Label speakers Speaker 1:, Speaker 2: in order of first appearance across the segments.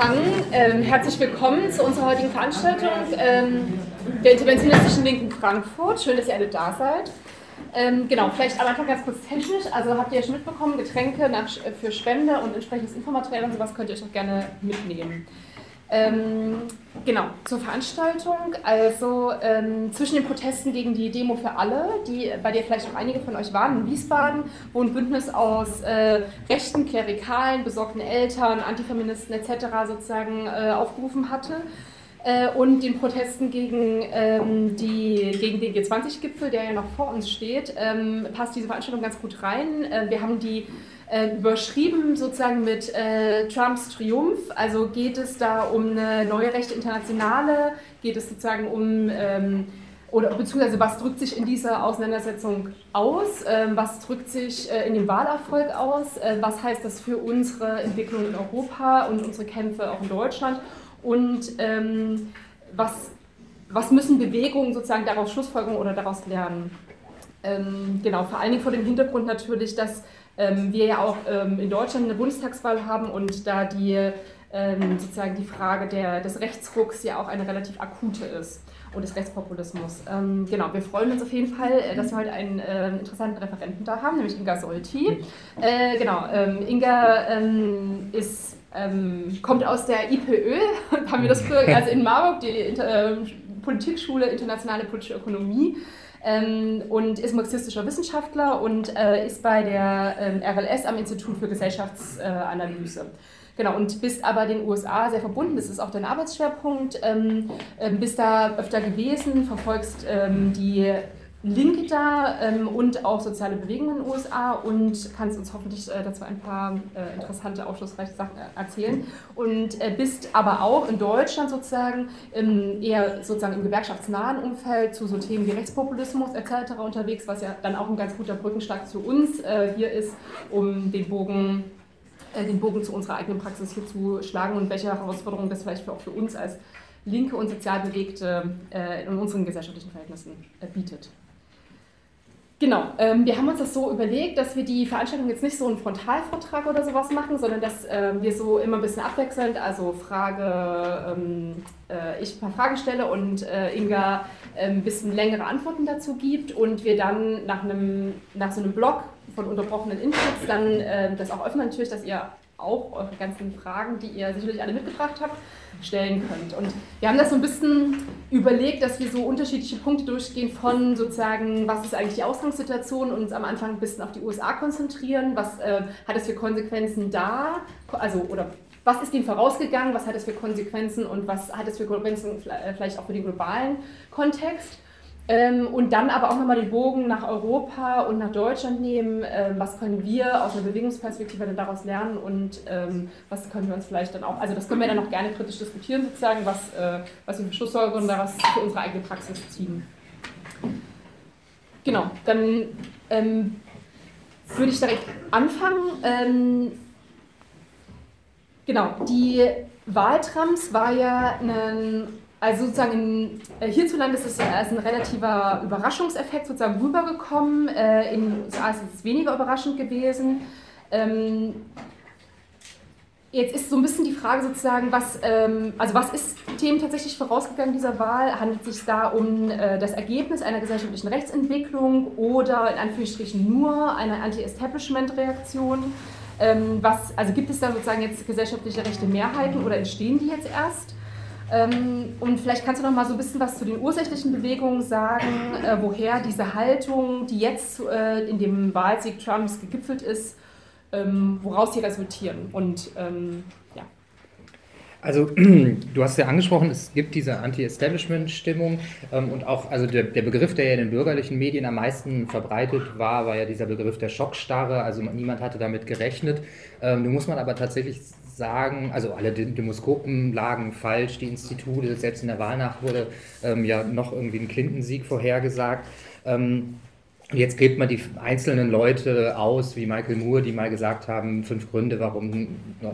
Speaker 1: anfangen. Ähm, herzlich willkommen zu unserer heutigen Veranstaltung ähm, der Interventionistischen Linken Frankfurt. Schön, dass ihr alle da seid. Ähm, genau, vielleicht am Anfang ganz kurz technisch. Also habt ihr ja schon mitbekommen, Getränke nach, für Spende und entsprechendes Infomaterial und sowas könnt ihr euch auch gerne mitnehmen. Ähm, genau, zur Veranstaltung. Also ähm, zwischen den Protesten gegen die Demo für alle, die, bei der vielleicht auch einige von euch waren, in Wiesbaden, wo ein Bündnis aus äh, rechten, klerikalen, besorgten Eltern, Antifeministen etc. sozusagen äh, aufgerufen hatte. Äh, und den Protesten gegen, ähm, die, gegen den G20-Gipfel, der ja noch vor uns steht, ähm, passt diese Veranstaltung ganz gut rein. Äh, wir haben die äh, überschrieben sozusagen mit äh, Trumps Triumph. Also geht es da um eine neue rechte Internationale, geht es sozusagen um, ähm, oder beziehungsweise was drückt sich in dieser Auseinandersetzung aus, ähm, was drückt sich äh, in dem Wahlerfolg aus, äh, was heißt das für unsere Entwicklung in Europa und unsere Kämpfe auch in Deutschland und ähm, was, was müssen Bewegungen sozusagen daraus schlussfolgern oder daraus lernen. Ähm, genau, vor allen Dingen vor dem Hintergrund natürlich, dass ähm, wir ja auch ähm, in Deutschland eine Bundestagswahl haben und da die ähm, sozusagen die Frage der, des Rechtsrucks ja auch eine relativ akute ist und des Rechtspopulismus. Ähm, genau, wir freuen uns auf jeden Fall, äh, dass wir heute einen äh, interessanten Referenten da haben, nämlich Inga Solti. Äh, genau, ähm, Inga ähm, ist, ähm, kommt aus der IPÖ, haben wir das früher, also in Marburg, die äh, Politikschule Internationale Politische Ökonomie ähm, und ist marxistischer Wissenschaftler und äh, ist bei der ähm, RLS am Institut für Gesellschaftsanalyse. Genau, und bist aber den USA sehr verbunden, das ist auch dein Arbeitsschwerpunkt, ähm, äh, bist da öfter gewesen, verfolgst ähm, die Linke da ähm, und auch soziale Bewegungen in den USA und kannst uns hoffentlich äh, dazu ein paar äh, interessante, aufschlussreiche Sachen äh, erzählen. Und äh, bist aber auch in Deutschland sozusagen ähm, eher sozusagen im gewerkschaftsnahen Umfeld zu so Themen wie Rechtspopulismus etc. unterwegs, was ja dann auch ein ganz guter Brückenschlag zu uns äh, hier ist, um den Bogen, äh, den Bogen zu unserer eigenen Praxis hier zu schlagen und welche Herausforderungen das vielleicht auch für uns als Linke und sozial Bewegte in unseren gesellschaftlichen Verhältnissen bietet. Genau, ähm, wir haben uns das so überlegt, dass wir die Veranstaltung jetzt nicht so einen Frontalvortrag oder sowas machen, sondern dass ähm, wir so immer ein bisschen abwechselnd, also Frage, ähm, äh, ich ein paar Fragen stelle und äh, Inga ein ähm, bisschen längere Antworten dazu gibt und wir dann nach, einem, nach so einem Blog von unterbrochenen Inputs dann äh, das auch öffnen natürlich, dass ihr auch eure ganzen Fragen, die ihr sicherlich alle mitgebracht habt, stellen könnt. Und wir haben das so ein bisschen überlegt, dass wir so unterschiedliche Punkte durchgehen von sozusagen, was ist eigentlich die Ausgangssituation und uns am Anfang ein bisschen auf die USA konzentrieren, was äh, hat es für Konsequenzen da, also oder was ist dem vorausgegangen, was hat es für Konsequenzen und was hat es für Konsequenzen äh, vielleicht auch für den globalen Kontext. Ähm, und dann aber auch nochmal den Bogen nach Europa und nach Deutschland nehmen. Ähm, was können wir aus einer Bewegungsperspektive dann daraus lernen und ähm, was können wir uns vielleicht dann auch, also das können wir dann auch gerne kritisch diskutieren, sozusagen, was, äh, was wir für Schlussfolgerungen daraus für unsere eigene Praxis ziehen. Genau, dann ähm, würde ich direkt anfangen. Ähm, genau, die Wahltrams war ja ein also sozusagen in, äh, hierzulande ist es als ein relativer Überraschungseffekt sozusagen rübergekommen. Äh, in den USA ist es weniger überraschend gewesen. Ähm, jetzt ist so ein bisschen die Frage sozusagen, was, ähm, also was ist Themen tatsächlich vorausgegangen dieser Wahl? Handelt es sich da um äh, das Ergebnis einer gesellschaftlichen Rechtsentwicklung oder in Anführungsstrichen nur eine Anti-Establishment-Reaktion? Ähm, also gibt es da sozusagen jetzt gesellschaftliche rechte Mehrheiten oder entstehen die jetzt erst? Ähm, und vielleicht kannst du noch mal so ein bisschen was zu den ursächlichen Bewegungen sagen, äh, woher diese Haltung, die jetzt äh, in dem Wahlsieg Trumps gegipfelt ist, ähm, woraus sie resultieren. Und ähm, ja.
Speaker 2: Also du hast ja angesprochen, es gibt diese Anti-Establishment-Stimmung ähm, und auch, also der, der, Begriff, der ja in den bürgerlichen Medien am meisten verbreitet war, war ja dieser Begriff der Schockstarre. Also niemand hatte damit gerechnet. Ähm, nun muss man aber tatsächlich sagen, also alle Demoskopen lagen falsch, die Institute, selbst in der Wahlnacht wurde ähm, ja noch irgendwie ein Clinton-Sieg vorhergesagt. Ähm, Jetzt gräbt man die einzelnen Leute aus, wie Michael Moore, die mal gesagt haben, fünf Gründe, warum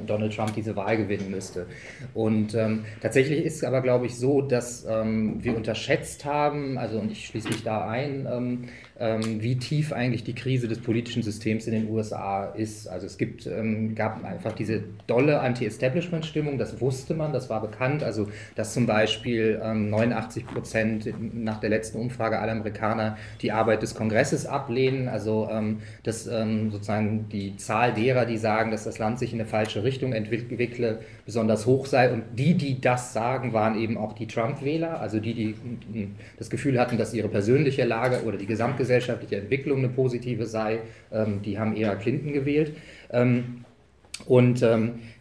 Speaker 2: Donald Trump diese Wahl gewinnen müsste. Und ähm, tatsächlich ist es aber, glaube ich, so, dass ähm, wir unterschätzt haben, also und ich schließe mich da ein, ähm, wie tief eigentlich die Krise des politischen Systems in den USA ist. Also es gibt, ähm, gab einfach diese dolle Anti-Establishment-Stimmung, das wusste man, das war bekannt. Also dass zum Beispiel 89 ähm, Prozent nach der letzten Umfrage aller Amerikaner die Arbeit des Kongresses ablehnen. Also dass sozusagen die Zahl derer, die sagen, dass das Land sich in eine falsche Richtung entwickle, besonders hoch sei. Und die, die das sagen, waren eben auch die Trump-Wähler, also die, die das Gefühl hatten, dass ihre persönliche Lage oder die gesamtgesellschaftliche Entwicklung eine positive sei, ähm, die haben eher Clinton gewählt. Ähm, und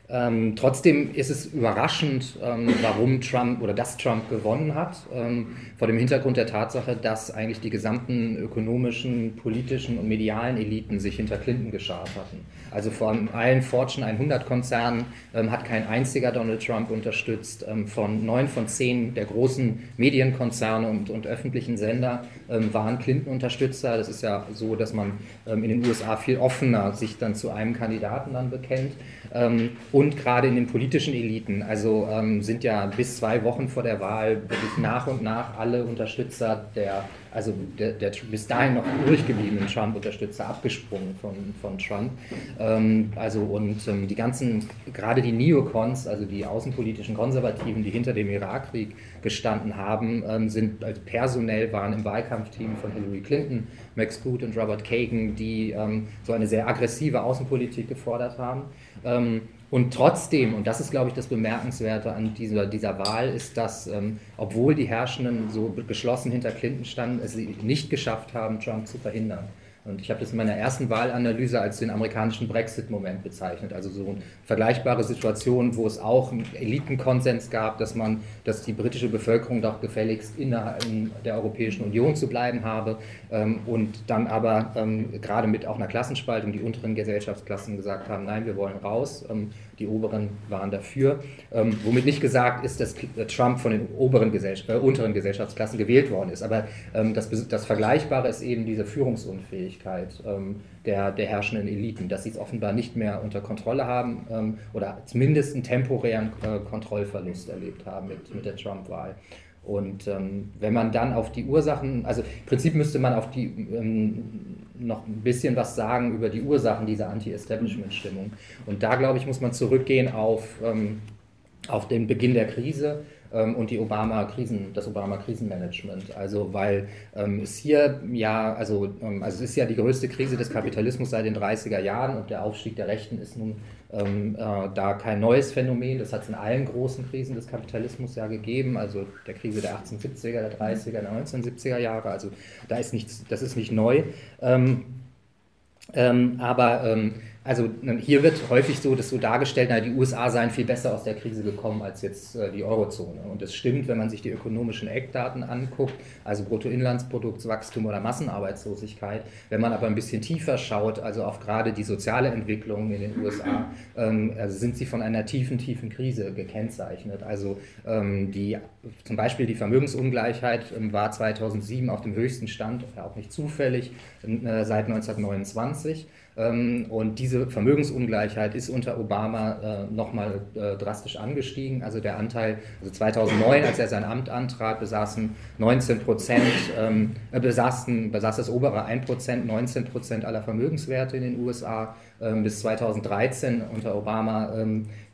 Speaker 2: ähm, trotzdem ist es überraschend, ähm, warum Trump oder dass Trump gewonnen hat, ähm, vor dem Hintergrund der Tatsache, dass eigentlich die gesamten ökonomischen, politischen und medialen Eliten sich hinter Clinton geschart hatten. Also von allen Fortune 100 Konzernen ähm, hat kein einziger Donald Trump unterstützt. Ähm, von neun von zehn der großen Medienkonzerne und, und öffentlichen Sender ähm, waren Clinton-Unterstützer. Das ist ja so, dass man in den USA viel offener sich dann zu einem Kandidaten dann bekennt. Und gerade in den politischen Eliten, also ähm, sind ja bis zwei Wochen vor der Wahl wirklich nach und nach alle Unterstützer der, also der, der bis dahin noch übrig gebliebenen Trump-Unterstützer abgesprungen von, von Trump. Ähm, also und ähm, die ganzen, gerade die Neocons, also die außenpolitischen Konservativen, die hinter dem Irakkrieg gestanden haben, ähm, sind also personell waren im Wahlkampfteam von Hillary Clinton, Max Boot und Robert Kagan, die ähm, so eine sehr aggressive Außenpolitik gefordert haben. Ähm, und trotzdem, und das ist, glaube ich, das Bemerkenswerte an dieser, dieser Wahl, ist, dass, ähm, obwohl die Herrschenden so geschlossen hinter Clinton standen, es nicht geschafft haben, Trump zu verhindern. Und ich habe das in meiner ersten Wahlanalyse als den amerikanischen Brexit-Moment bezeichnet. Also so eine vergleichbare Situation, wo es auch einen Elitenkonsens gab, dass man, dass die britische Bevölkerung doch gefälligst innerhalb der Europäischen Union zu bleiben habe. Ähm, und dann aber ähm, gerade mit auch einer Klassenspaltung die unteren Gesellschaftsklassen gesagt haben, nein, wir wollen raus. Ähm, die oberen waren dafür. Ähm, womit nicht gesagt ist, dass Trump von den oberen Gesell äh, unteren Gesellschaftsklassen gewählt worden ist. Aber ähm, das, das, Vergleichbare ist eben diese Führungsunfähigkeit ähm, der, der, herrschenden Eliten, dass sie es offenbar nicht mehr unter Kontrolle haben ähm, oder zumindest einen temporären äh, Kontrollverlust erlebt haben mit, mit der Trump-Wahl. Und ähm, wenn man dann auf die Ursachen, also im Prinzip müsste man auf die ähm, noch ein bisschen was sagen über die Ursachen dieser Anti-Establishment-Stimmung. Und da, glaube ich, muss man zurückgehen auf, ähm, auf den Beginn der Krise und die Obama-Krisen, das Obama-Krisenmanagement. Also weil ähm, es hier ja, also, ähm, also es ist ja die größte Krise des Kapitalismus seit den 30er Jahren und der Aufstieg der Rechten ist nun ähm, äh, da kein neues Phänomen. Das hat es in allen großen Krisen des Kapitalismus ja gegeben, also der Krise der 1870er, der 30er, der 1970er Jahre. Also da ist nichts, das ist nicht neu. Ähm, ähm, aber ähm, also hier wird häufig so, dass so dargestellt, na, die USA seien viel besser aus der Krise gekommen als jetzt äh, die Eurozone. Und das stimmt, wenn man sich die ökonomischen Eckdaten anguckt, also Bruttoinlandsproduktswachstum oder Massenarbeitslosigkeit. Wenn man aber ein bisschen tiefer schaut, also auf gerade die soziale Entwicklung in den USA, ähm, also sind sie von einer tiefen, tiefen Krise gekennzeichnet. Also ähm, die, zum Beispiel die Vermögensungleichheit ähm, war 2007 auf dem höchsten Stand, auch nicht zufällig, äh, seit 1929. Ähm, und diese Vermögensungleichheit ist unter Obama äh, nochmal äh, drastisch angestiegen. Also der Anteil, also 2009, als er sein Amt antrat, besaßen 19 Prozent, ähm, äh, besaßen, besaß das obere 1 Prozent, 19 Prozent aller Vermögenswerte in den USA. Ähm, bis 2013 unter Obama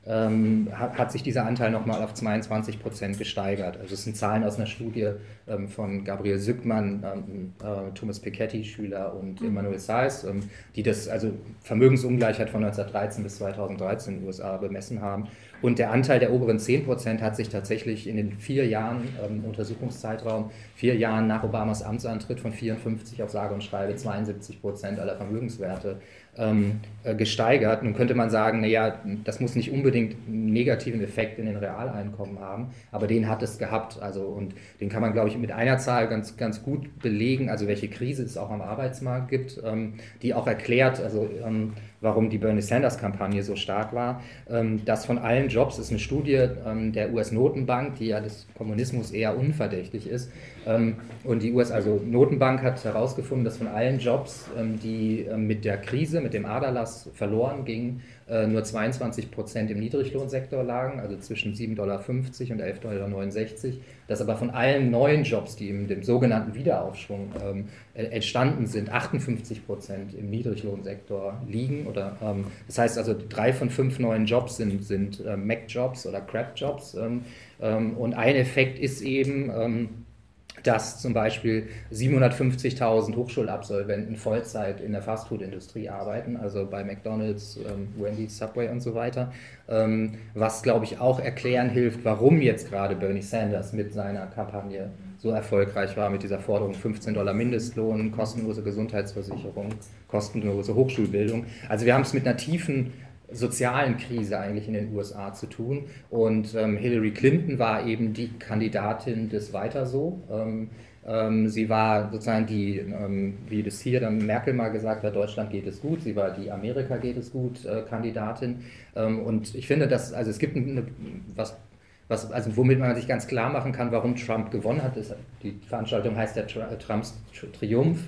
Speaker 2: ähm, hat, hat, sich dieser Anteil nochmal auf 22 Prozent gesteigert. Also es sind Zahlen aus einer Studie ähm, von Gabriel Sückmann, ähm, äh, Thomas Piketty, Schüler und mhm. Emmanuel Saez, ähm, die das also Vermögensungleichheit von 1913 bis 2013 in den USA bemessen haben. Und der Anteil der oberen 10 Prozent hat sich tatsächlich in den vier Jahren, ähm, Untersuchungszeitraum, vier Jahren nach Obamas Amtsantritt von 54 auf sage und schreibe 72 Prozent aller Vermögenswerte ähm, äh, gesteigert. Nun könnte man sagen, naja, das muss nicht unbedingt einen negativen Effekt in den Realeinkommen haben, aber den hat es gehabt. Also, und den kann man, glaube ich, mit einer Zahl ganz, ganz gut belegen, also welche Krise es auch am Arbeitsmarkt gibt, ähm, die auch erklärt, also ähm, warum die Bernie Sanders-Kampagne so stark war. Ähm, das von allen Jobs ist eine Studie ähm, der US-Notenbank, die ja des Kommunismus eher unverdächtig ist. Ähm, und die US, also Notenbank hat herausgefunden, dass von allen Jobs, die mit der Krise, mit dem Aderlass verloren gingen, nur 22 Prozent im Niedriglohnsektor lagen, also zwischen 7,50 Dollar und 11,69 Dollar. Dass aber von allen neuen Jobs, die im dem sogenannten Wiederaufschwung ähm, entstanden sind, 58 Prozent im Niedriglohnsektor liegen. Oder, ähm, das heißt also, drei von fünf neuen Jobs sind, sind äh, Mac-Jobs oder Crap-Jobs. Ähm, ähm, und ein Effekt ist eben, ähm, dass zum Beispiel 750.000 Hochschulabsolventen Vollzeit in der Fastfood-Industrie arbeiten, also bei McDonald's, ähm, Wendy's, Subway und so weiter, ähm, was, glaube ich, auch erklären hilft, warum jetzt gerade Bernie Sanders mit seiner Kampagne so erfolgreich war, mit dieser Forderung 15 Dollar Mindestlohn, kostenlose Gesundheitsversicherung, kostenlose Hochschulbildung. Also wir haben es mit einer tiefen sozialen Krise eigentlich in den USA zu tun. Und ähm, Hillary Clinton war eben die Kandidatin des Weiter so. Ähm, ähm, sie war sozusagen die, ähm, wie das hier dann Merkel mal gesagt hat, Deutschland geht es gut. Sie war die Amerika geht es gut äh, Kandidatin. Ähm, und ich finde, dass, also es gibt eine, was was, also womit man sich ganz klar machen kann, warum Trump gewonnen hat. Ist, die Veranstaltung heißt der Trumps Triumph.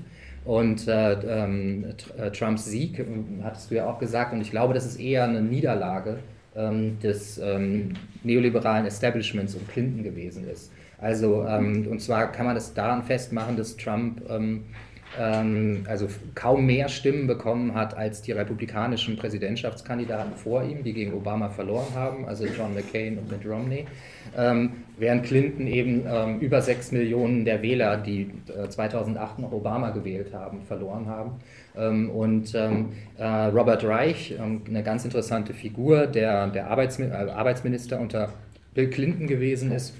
Speaker 2: Und äh, ähm, äh, Trumps Sieg, äh, hattest du ja auch gesagt, und ich glaube, das ist eher eine Niederlage ähm, des ähm, neoliberalen Establishments um Clinton gewesen ist. Also, ähm, und zwar kann man das daran festmachen, dass Trump also kaum mehr Stimmen bekommen hat als die republikanischen Präsidentschaftskandidaten vor ihm, die gegen Obama verloren haben, also John McCain und Mitt Romney, ähm, während Clinton eben ähm, über sechs Millionen der Wähler, die äh, 2008 noch Obama gewählt haben, verloren haben. Ähm, und ähm, äh, Robert Reich, ähm, eine ganz interessante Figur, der, der äh, Arbeitsminister unter Bill Clinton gewesen ist,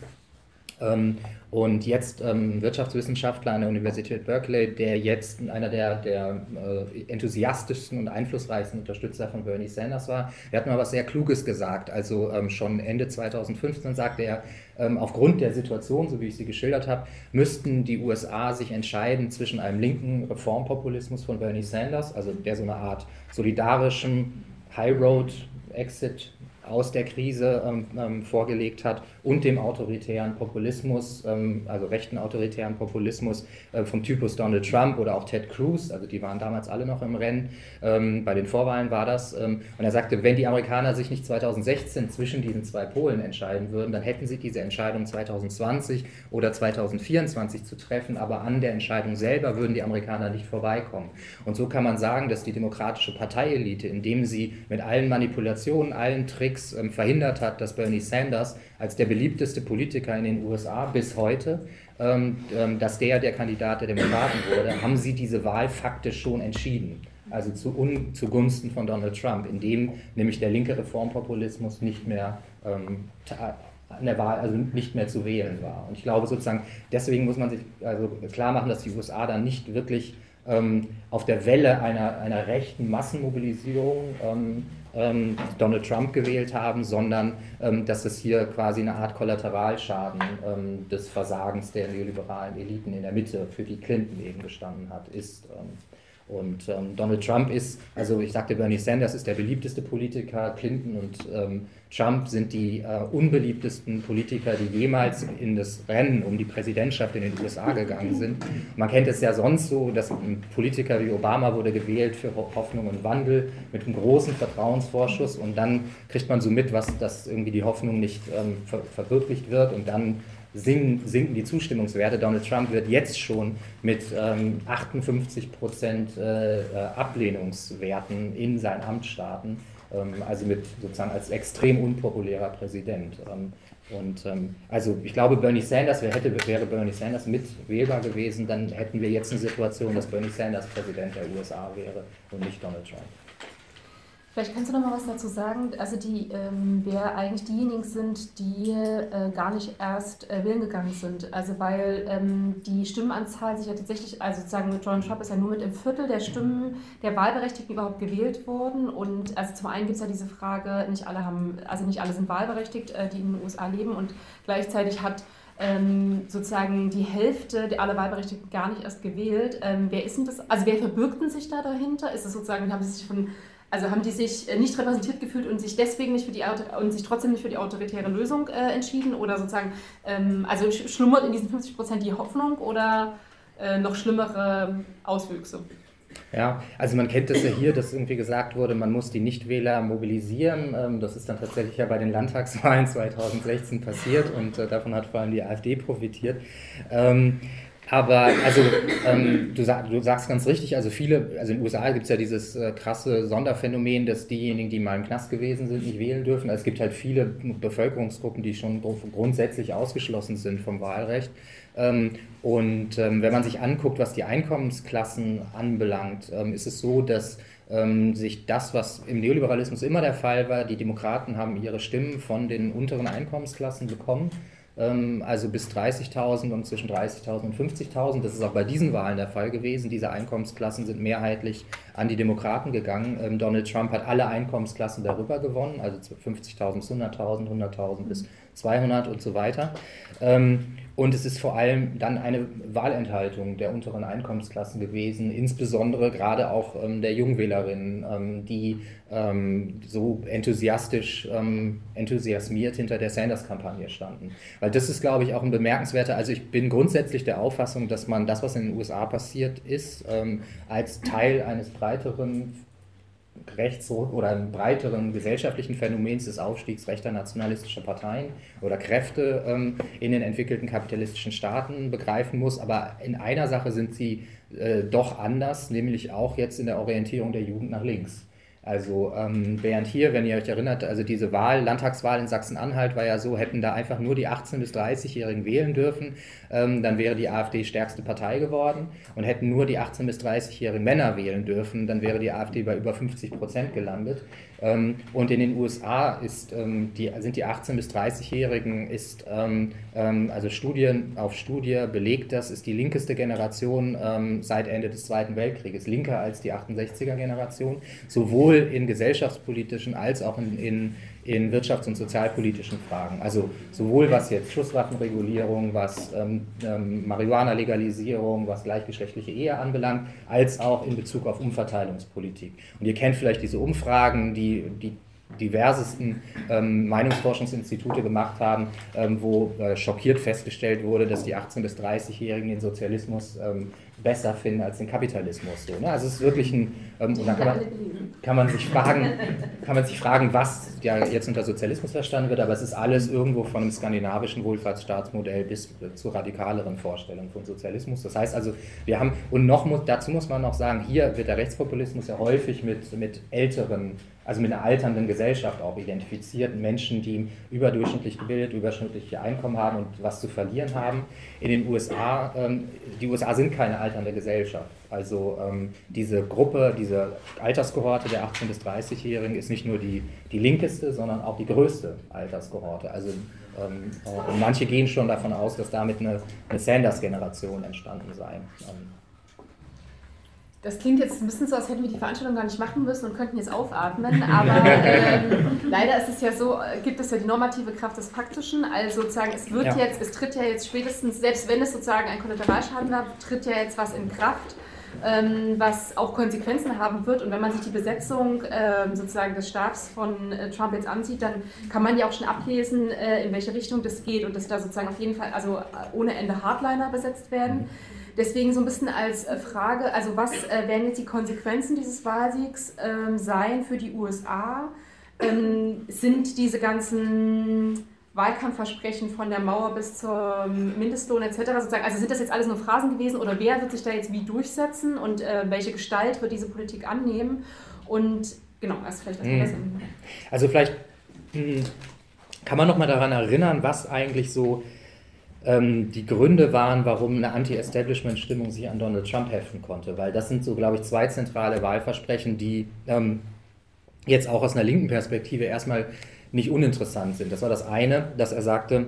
Speaker 2: ähm, und jetzt ähm, Wirtschaftswissenschaftler an der Universität Berkeley, der jetzt einer der, der äh, enthusiastischsten und einflussreichsten Unterstützer von Bernie Sanders war. Er hat mal was sehr Kluges gesagt. Also ähm, schon Ende 2015 sagte er, ähm, aufgrund der Situation, so wie ich sie geschildert habe, müssten die USA sich entscheiden zwischen einem linken Reformpopulismus von Bernie Sanders, also der so eine Art solidarischem High Road Exit aus der Krise ähm, ähm, vorgelegt hat und dem autoritären Populismus, ähm, also rechten autoritären Populismus äh, vom Typus Donald Trump oder auch Ted Cruz, also die waren damals alle noch im Rennen, bei den Vorwahlen war das. Und er sagte, wenn die Amerikaner sich nicht 2016 zwischen diesen zwei Polen entscheiden würden, dann hätten sie diese Entscheidung 2020 oder 2024 zu treffen, aber an der Entscheidung selber würden die Amerikaner nicht vorbeikommen. Und so kann man sagen, dass die demokratische Parteielite, indem sie mit allen Manipulationen, allen Tricks, Ähm, verhindert hat, dass Bernie Sanders als der beliebteste Politiker in den USA bis heute, ähm, ähm, dass der der Kandidat der Demokraten wurde, haben sie diese Wahl faktisch schon entschieden. Also zu un, zugunsten von Donald Trump, indem nämlich der linke Reformpopulismus nicht mehr ähm, an der Wahl, also nicht mehr zu wählen war. Und ich glaube sozusagen, deswegen muss man sich also klar machen, dass die USA dann nicht wirklich ähm, auf der Welle einer, einer rechten Massenmobilisierung ähm, ähm, Donald Trump gewählt haben, sondern ähm, dass es hier quasi eine Art Kollateralschaden ähm, des Versagens der neoliberalen Eliten in der Mitte, für die Clinton eben gestanden hat, ist. Und ähm, Donald Trump ist, also ich sagte, Bernie Sanders ist der beliebteste Politiker, Clinton und ähm, Trump sind die äh, unbeliebtesten Politiker, die jemals in das Rennen um die Präsidentschaft in den USA gegangen sind. Man kennt es ja sonst so, dass ein Politiker wie Obama wurde gewählt für Hoffnung und Wandel mit einem großen Vertrauensvorschuss und dann kriegt man so mit, was dass irgendwie die Hoffnung nicht ähm, ver verwirklicht wird und dann sinken die Zustimmungswerte. Donald Trump wird jetzt schon mit ähm, 58 Prozent äh, äh, Ablehnungswerten in sein Amt starten, ähm, also mit sozusagen als extrem unpopulärer Präsident. Ähm, und ähm, also ich glaube, Bernie Sanders, wer hätte, wäre Bernie Sanders mit wählbar gewesen, dann hätten wir jetzt eine Situation, dass Bernie Sanders Präsident der USA wäre und nicht Donald Trump.
Speaker 1: Vielleicht kannst du noch mal was dazu sagen, also die, ähm, wer eigentlich diejenigen sind, die äh, gar nicht erst äh, wählen gegangen sind. Also weil ähm, die Stimmenanzahl sich ja tatsächlich, also sozusagen Donald Trump ist ja nur mit einem Viertel der Stimmen der Wahlberechtigten überhaupt gewählt worden. Und also zum einen gibt es ja diese Frage, nicht alle haben, also nicht alle sind wahlberechtigt, äh, die in den USA leben und gleichzeitig hat ähm, sozusagen die Hälfte der aller Wahlberechtigten gar nicht erst gewählt. Ähm, wer ist denn das? Also wer verbirgt denn sich da dahinter? Ist es sozusagen, haben sie sich von also haben die sich äh, nicht repräsentiert gefühlt und sich deswegen nicht für die und sich trotzdem nicht für die autoritäre Lösung äh, entschieden oder sozusagen, ähm, also schlummert in diesen 50 Prozent die Hoffnung oder äh, noch schlimmere Auswüchse?
Speaker 2: Ja, also man kennt das ja hier, dass irgendwie gesagt wurde, man muss die Nichtwähler mobilisieren. Ähm, das ist dann tatsächlich ja bei den Landtagswahlen 2016 passiert und äh, davon hat vor allem die AfD profitiert. Aber also ähm, du, sag, du, sagst ganz richtig, also viele, also in den USA gibt es ja dieses äh, krasse Sonderphänomen, dass diejenigen, die mal im Knast gewesen sind, nicht wählen dürfen. Also es gibt halt viele Bevölkerungsgruppen, die schon grundsätzlich ausgeschlossen sind vom Wahlrecht. Ähm, und ähm, wenn man sich anguckt, was die Einkommensklassen anbelangt, ähm, ist es so, dass ähm, sich das, was im Neoliberalismus immer der Fall war, die Demokraten haben ihre Stimmen von den unteren Einkommensklassen bekommen also bis 30.000 und zwischen 30.000 und 50.000. Das ist auch bei diesen Wahlen der Fall gewesen. Diese Einkommensklassen sind mehrheitlich an die Demokraten gegangen. Ähm, Donald Trump hat alle Einkommensklassen darüber gewonnen, also 50.000 bis 100.000, 100.000 bis 200 und so weiter. Ähm, und es ist vor allem dann eine Wahlenthaltung der unteren Einkommensklassen gewesen, insbesondere gerade auch ähm, der Jungwählerinnen, ähm, die so enthusiastisch, enthusiasmiert hinter der Sanders-Kampagne standen. Weil das ist, glaube ich, auch ein bemerkenswerter, also ich bin grundsätzlich der Auffassung, dass man das, was in den USA passiert ist, als Teil eines breiteren rechts- oder einem breiteren gesellschaftlichen Phänomens des Aufstiegs rechter nationalistischer Parteien oder Kräfte ähm, in den entwickelten kapitalistischen Staaten begreifen muss. Aber in einer Sache sind sie äh, doch anders, nämlich auch jetzt in der Orientierung der Jugend nach links. Also ähm, während hier, wenn ihr euch erinnert, also diese Wahl, Landtagswahl in Sachsen-Anhalt war ja so, hätten da einfach nur die 18- bis 30-Jährigen wählen dürfen, ähm, dann wäre die AfD stärkste Partei geworden und hätten nur die 18- bis 30-jährigen Männer wählen dürfen, dann wäre die AfD bei über 50 Prozent gelandet. Ähm, und in den USA ist, ähm, die, sind die 18- bis 30-Jährigen, ist ähm, also Studien auf Studie belegt das, ist die linkeste Generation seit Ende des Zweiten Weltkrieges, linker als die 68er-Generation, sowohl in gesellschaftspolitischen als auch in, in in wirtschafts- und sozialpolitischen Fragen. Also sowohl was jetzt Schusswaffenregulierung, was ähm, ähm, Marihuana-Legalisierung, was gleichgeschlechtliche Ehe anbelangt, als auch in Bezug auf Umverteilungspolitik. Und ihr kennt vielleicht diese Umfragen, die, die diversesten ähm, Meinungsforschungsinstitute gemacht haben, ähm, wo äh, schockiert festgestellt wurde, dass die 18- bis 30-Jährigen den Sozialismus ähm, besser finden als den Kapitalismus. So, ne? Also es ist wirklich ein, ähm, und dann kann man, kann man, sich fragen, kann man sich fragen, was ja jetzt unter Sozialismus verstanden wird, aber es ist alles irgendwo von einem skandinavischen Wohlfahrtsstaatsmodell bis zu radikaleren Vorstellungen von Sozialismus. Das heißt also, wir haben, und noch dazu muss man noch sagen, hier wird der Rechtspopulismus ja häufig mit, mit älteren also mit einer alternden Gesellschaft auch identifiziert, Menschen, die überdurchschnittlich gebildet, überdurchschnittliche Einkommen haben und was zu verlieren haben. In den USA, ähm, die USA sind keine alternde Gesellschaft. Also ähm, diese Gruppe, diese Alterskohorte der 18- bis 30-Jährigen ist nicht nur die, die linkeste, sondern auch die größte Alterskohorte. Also ähm, äh, und manche gehen schon davon aus, dass damit eine, eine Sanders-Generation entstanden sei.
Speaker 1: Das klingt jetzt ein bisschen so, als hätten wir die Veranstaltung gar nicht machen müssen und könnten jetzt aufatmen, aber ähm, leider ist es ja so, gibt es ja die normative Kraft des Faktischen, also sozusagen es wird ja. jetzt, es tritt ja jetzt spätestens, selbst wenn es sozusagen ein Kollateralschaden war, tritt ja jetzt was in Kraft, ähm, was auch Konsequenzen haben wird und wenn man sich die Besetzung ähm, sozusagen des Stabs von äh, Trump jetzt ansieht, dann kann man ja auch schon ablesen, äh, in welche Richtung das geht und dass da sozusagen auf jeden Fall, also äh, ohne Ende Hardliner besetzt werden. Deswegen so ein bisschen als äh, Frage, also was äh, werden jetzt die Konsequenzen dieses Wahlsiegs ähm, sein für die USA? Ähm, sind diese ganzen Wahlkampfversprechen von der Mauer bis zum Mindestlohn etc. sozusagen, also sind das jetzt alles nur Phrasen gewesen oder wer wird sich da jetzt wie durchsetzen und äh, welche Gestalt wird diese Politik annehmen? Und genau, das ist vielleicht was
Speaker 2: mhm. Also vielleicht hm, kann man noch mal daran erinnern, was eigentlich so ähm, die Gründe waren, warum eine Anti-Establishment-Stimmung sich an Donald Trump heften konnte. Weil das sind so, glaube ich, zwei zentrale Wahlversprechen, die ähm, jetzt auch aus einer linken Perspektive erstmal nicht uninteressant sind. Das war das eine, dass er sagte,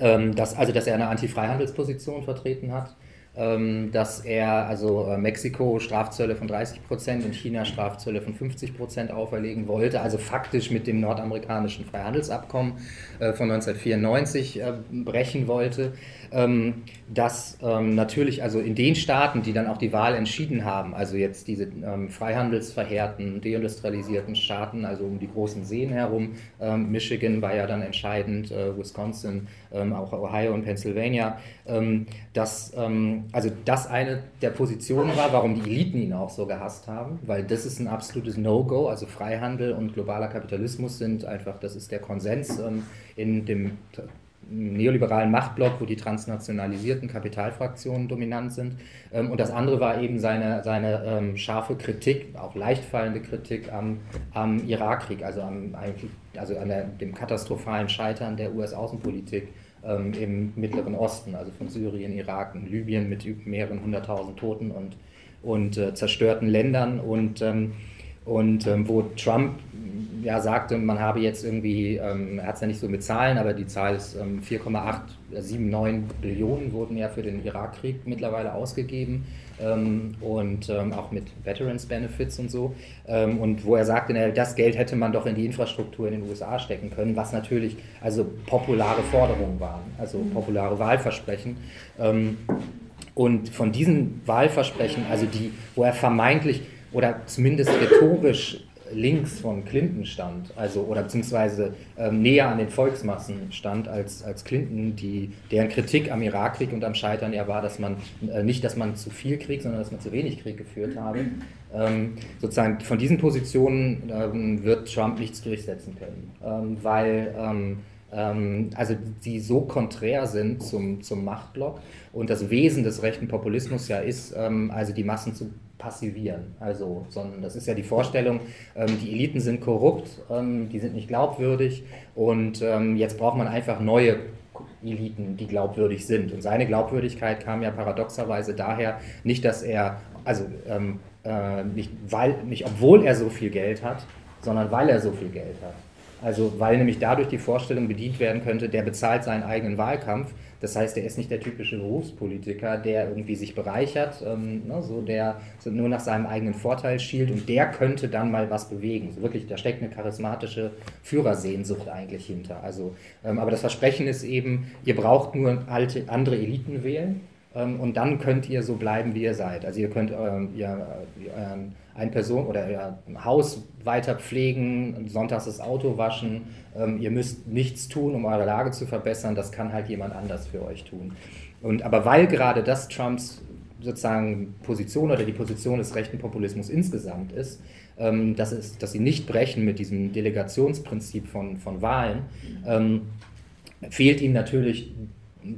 Speaker 2: ähm, dass, also dass er eine Anti-Freihandelsposition vertreten hat dass er also äh, Mexiko Strafzölle von 30 Prozent und China Strafzölle von 50 Prozent auferlegen wollte, also faktisch mit dem nordamerikanischen Freihandelsabkommen äh, von 1994 äh, brechen wollte ähm, dass ähm, natürlich also in den Staaten, die dann auch die Wahl entschieden haben, also jetzt diese ähm, freihandelsverheerten, deindustrialisierten Staaten, also um die großen Seen herum, ähm, Michigan war ja dann entscheidend, äh, Wisconsin, ähm, auch Ohio und Pennsylvania, ähm, dass also das eine der Positionen war, warum die Eliten ihn auch so gehasst haben, weil das ist ein absolutes No-Go, also Freihandel und globaler Kapitalismus sind einfach, das ist der Konsens in dem neoliberalen Machtblock, wo die transnationalisierten Kapitalfraktionen dominant sind. Ähm, und das andere war eben seine, seine ähm, scharfe Kritik, auch leicht fallende Kritik am, am Irakkrieg, also, am, also an der, dem katastrophalen Scheitern der US-Außenpolitik ähm, im Mittleren Osten, also von Syrien, Irak und Libyen mit mehreren hunderttausend Toten und, und äh, zerstörten Ländern und, ähm, und ähm, wo Trump ja sagte, man habe jetzt irgendwie, ähm, er hat es ja nicht so mit Zahlen, aber die Zahl ist ähm, 4,879 Billionen wurden ja für den Irakkrieg mittlerweile ausgegeben ähm, und ähm, auch mit Veterans Benefits und so. Ähm, und wo er sagte, na, das Geld hätte man doch in die Infrastruktur in den USA stecken können, was natürlich also populare Forderungen waren, also mhm. populare Wahlversprechen. Ähm, und von diesen Wahlversprechen, also die, wo er vermeintlich oder zumindest rhetorisch links von Clinton stand, also oder beziehungsweise ähm, näher an den Volksmassen stand als, als Clinton, die, deren Kritik am Irakkrieg und am Scheitern ja war, dass man äh, nicht, dass man zu viel Krieg, sondern dass man zu wenig Krieg geführt habe. Ähm, sozusagen von diesen Positionen ähm, wird Trump nichts durchsetzen können, ähm, weil ähm, ähm, also die so konträr sind zum, zum Machtblock und das Wesen des rechten Populismus ja ist, also die Massen zu passivieren. Also, sondern das ist ja die Vorstellung, ähm, die Eliten sind korrupt, ähm, die sind nicht glaubwürdig und ähm, jetzt braucht man einfach neue Eliten, die glaubwürdig sind. Und seine Glaubwürdigkeit kam ja paradoxerweise daher, nicht, dass er, also ähm, äh, nicht, weil, nicht obwohl er so viel Geld hat, sondern weil er so viel Geld hat. Also weil nämlich dadurch die Vorstellung bedient werden könnte, der bezahlt seinen eigenen Wahlkampf, das heißt, er ist nicht der typische Berufspolitiker, der irgendwie sich bereichert, ähm, ne, so der so nur nach seinem eigenen Vorteil schielt und der könnte dann mal was bewegen. So wirklich, da steckt eine charismatische Führersehnsucht eigentlich hinter. Also, ähm, aber das Versprechen ist eben, ihr braucht nur alte, andere Eliten wählen ähm, und dann könnt ihr so bleiben, wie ihr seid. Also ihr könnt ähm, ihr, äh, ein Person oder euer Haus weiter pflegen, sonntags das Auto waschen, ähm, ihr müsst nichts tun, um eure Lage zu verbessern, das kann halt jemand anders für euch tun. Und, aber weil gerade das Trumps sozusagen Position oder die Position des rechten Populismus insgesamt ist, ähm, dass, es, dass sie nicht brechen mit diesem Delegationsprinzip von, von Wahlen, ähm, fehlt ihm natürlich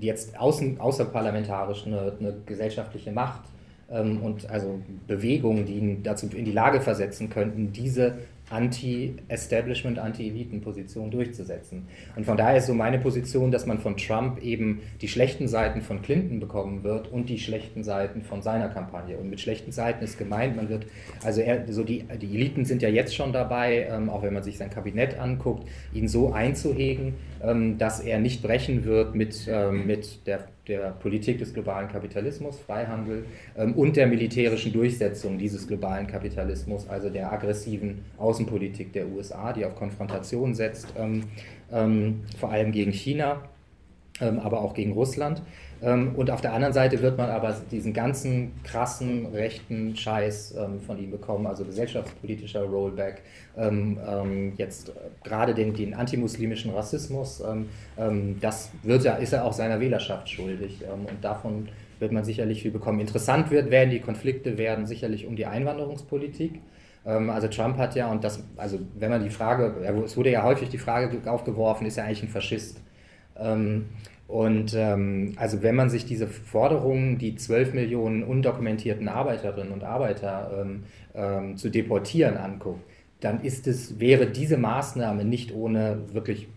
Speaker 2: jetzt außen, außerparlamentarisch eine, eine gesellschaftliche Macht und also Bewegungen, die ihn dazu in die Lage versetzen könnten, diese Anti-Establishment, Anti-Eliten-Position durchzusetzen. Und von daher ist so meine Position, dass man von Trump eben die schlechten Seiten von Clinton bekommen wird und die schlechten Seiten von seiner Kampagne. Und mit schlechten Seiten ist gemeint, man wird, also er, so die, die Eliten sind ja jetzt schon dabei, ähm, auch wenn man sich sein Kabinett anguckt, ihn so einzuhegen, ähm, dass er nicht brechen wird mit, ähm, mit der der Politik des globalen Kapitalismus, Freihandel ähm, und der militärischen Durchsetzung dieses globalen Kapitalismus, also der aggressiven Außenpolitik der USA, die auf Konfrontation setzt, ähm, ähm, vor allem gegen China, ähm, aber auch gegen Russland. Ähm, und auf der anderen Seite wird man aber diesen ganzen krassen rechten Scheiß ähm, von ihm bekommen, also gesellschaftspolitischer Rollback, ähm, jetzt äh, gerade den, den antimuslimischen Rassismus, das wird er, ist er auch seiner Wählerschaft schuldig und davon wird man sicherlich viel bekommen. Interessant wird, werden die Konflikte werden sicherlich um die Einwanderungspolitik. Also Trump hat ja, und das, also wenn man die Frage, es wurde ja häufig die Frage aufgeworfen, ist er eigentlich ein Faschist? Und ähm, also wenn man sich diese Forderungen, die 12 Millionen undokumentierten Arbeiterinnen und Arbeiter ähm, ähm, zu deportieren anguckt, dann ist es, wäre diese Maßnahme nicht ohne wirklich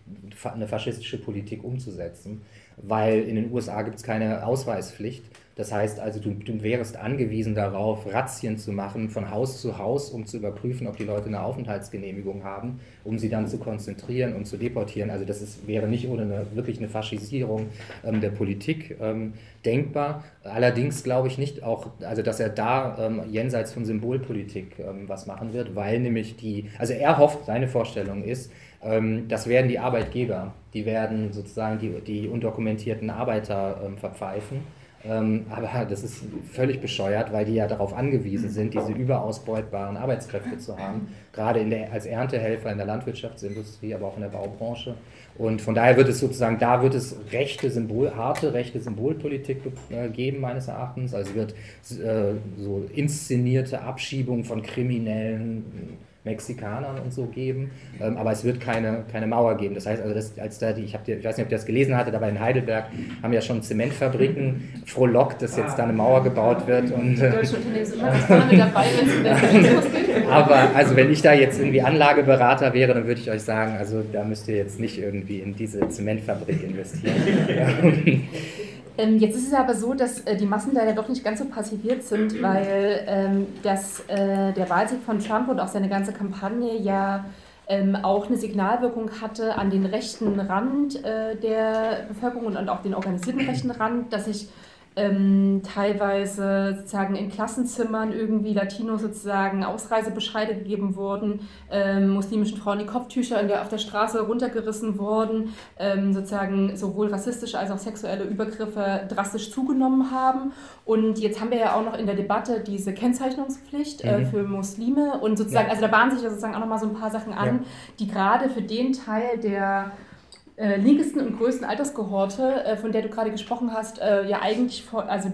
Speaker 2: eine faschistische Politik umzusetzen, weil in den USA gibt es keine Ausweispflicht das heißt also, du, du wärst angewiesen darauf, Razzien zu machen von Haus zu Haus, um zu überprüfen, ob die Leute eine Aufenthaltsgenehmigung haben, um sie dann zu konzentrieren und zu deportieren. Also das ist, wäre nicht ohne eine, wirklich eine Faschisierung ähm, der Politik ähm, denkbar. Allerdings glaube ich nicht auch, also dass er da ähm, jenseits von Symbolpolitik ähm, was machen wird, weil nämlich die, also er hofft, seine Vorstellung ist, ähm, das werden die Arbeitgeber, die werden sozusagen die, die undokumentierten Arbeiter ähm, verpfeifen aber das ist völlig bescheuert, weil die ja darauf angewiesen sind, diese überausbeutbaren Arbeitskräfte zu haben, gerade in der, als Erntehelfer in der Landwirtschaftsindustrie, aber auch in der Baubranche. Und von daher wird es sozusagen, da wird es rechte Symbol, harte rechte Symbolpolitik äh, geben, meines Erachtens. Also wird äh, so inszenierte Abschiebung von Kriminellen Mexikanern und so geben, ähm, aber es wird keine, keine Mauer geben. Das heißt also, dass, als da die, ich, ich weiß nicht, ob ihr das gelesen hattet, aber in Heidelberg haben ja schon Zementfabriken frohlockt, dass jetzt da eine Mauer gebaut wird. Und, äh, Aber also wenn ich da jetzt irgendwie Anlageberater wäre, dann würde ich euch sagen, also da müsst ihr jetzt nicht irgendwie in diese Zementfabrik investieren.
Speaker 1: Ähm, jetzt ist es aber so, dass äh, die Massen leider doch nicht ganz so passiviert sind, weil ähm, das, äh, der Wahlsieg von Trump und auch seine ganze Kampagne ja ähm, auch eine Signalwirkung hatte an den rechten Rand äh, der Bevölkerung und auch den organisierten rechten Rand, dass sich ähm, teilweise sozusagen in Klassenzimmern irgendwie Latino sozusagen Ausreisebescheide gegeben wurden, ähm, muslimischen Frauen die Kopftücher der, auf der Straße runtergerissen wurden, ähm, sozusagen sowohl rassistische als auch sexuelle Übergriffe drastisch zugenommen haben. Und jetzt haben wir ja auch noch in der Debatte diese Kennzeichnungspflicht äh, mhm. für Muslime und sozusagen, ja. also da bahnen sich ja sozusagen auch nochmal so ein paar Sachen an, ja. die gerade für den Teil der äh, linkesten und größten Altersgehorte, äh, von der du gerade gesprochen hast, äh, ja eigentlich vor, also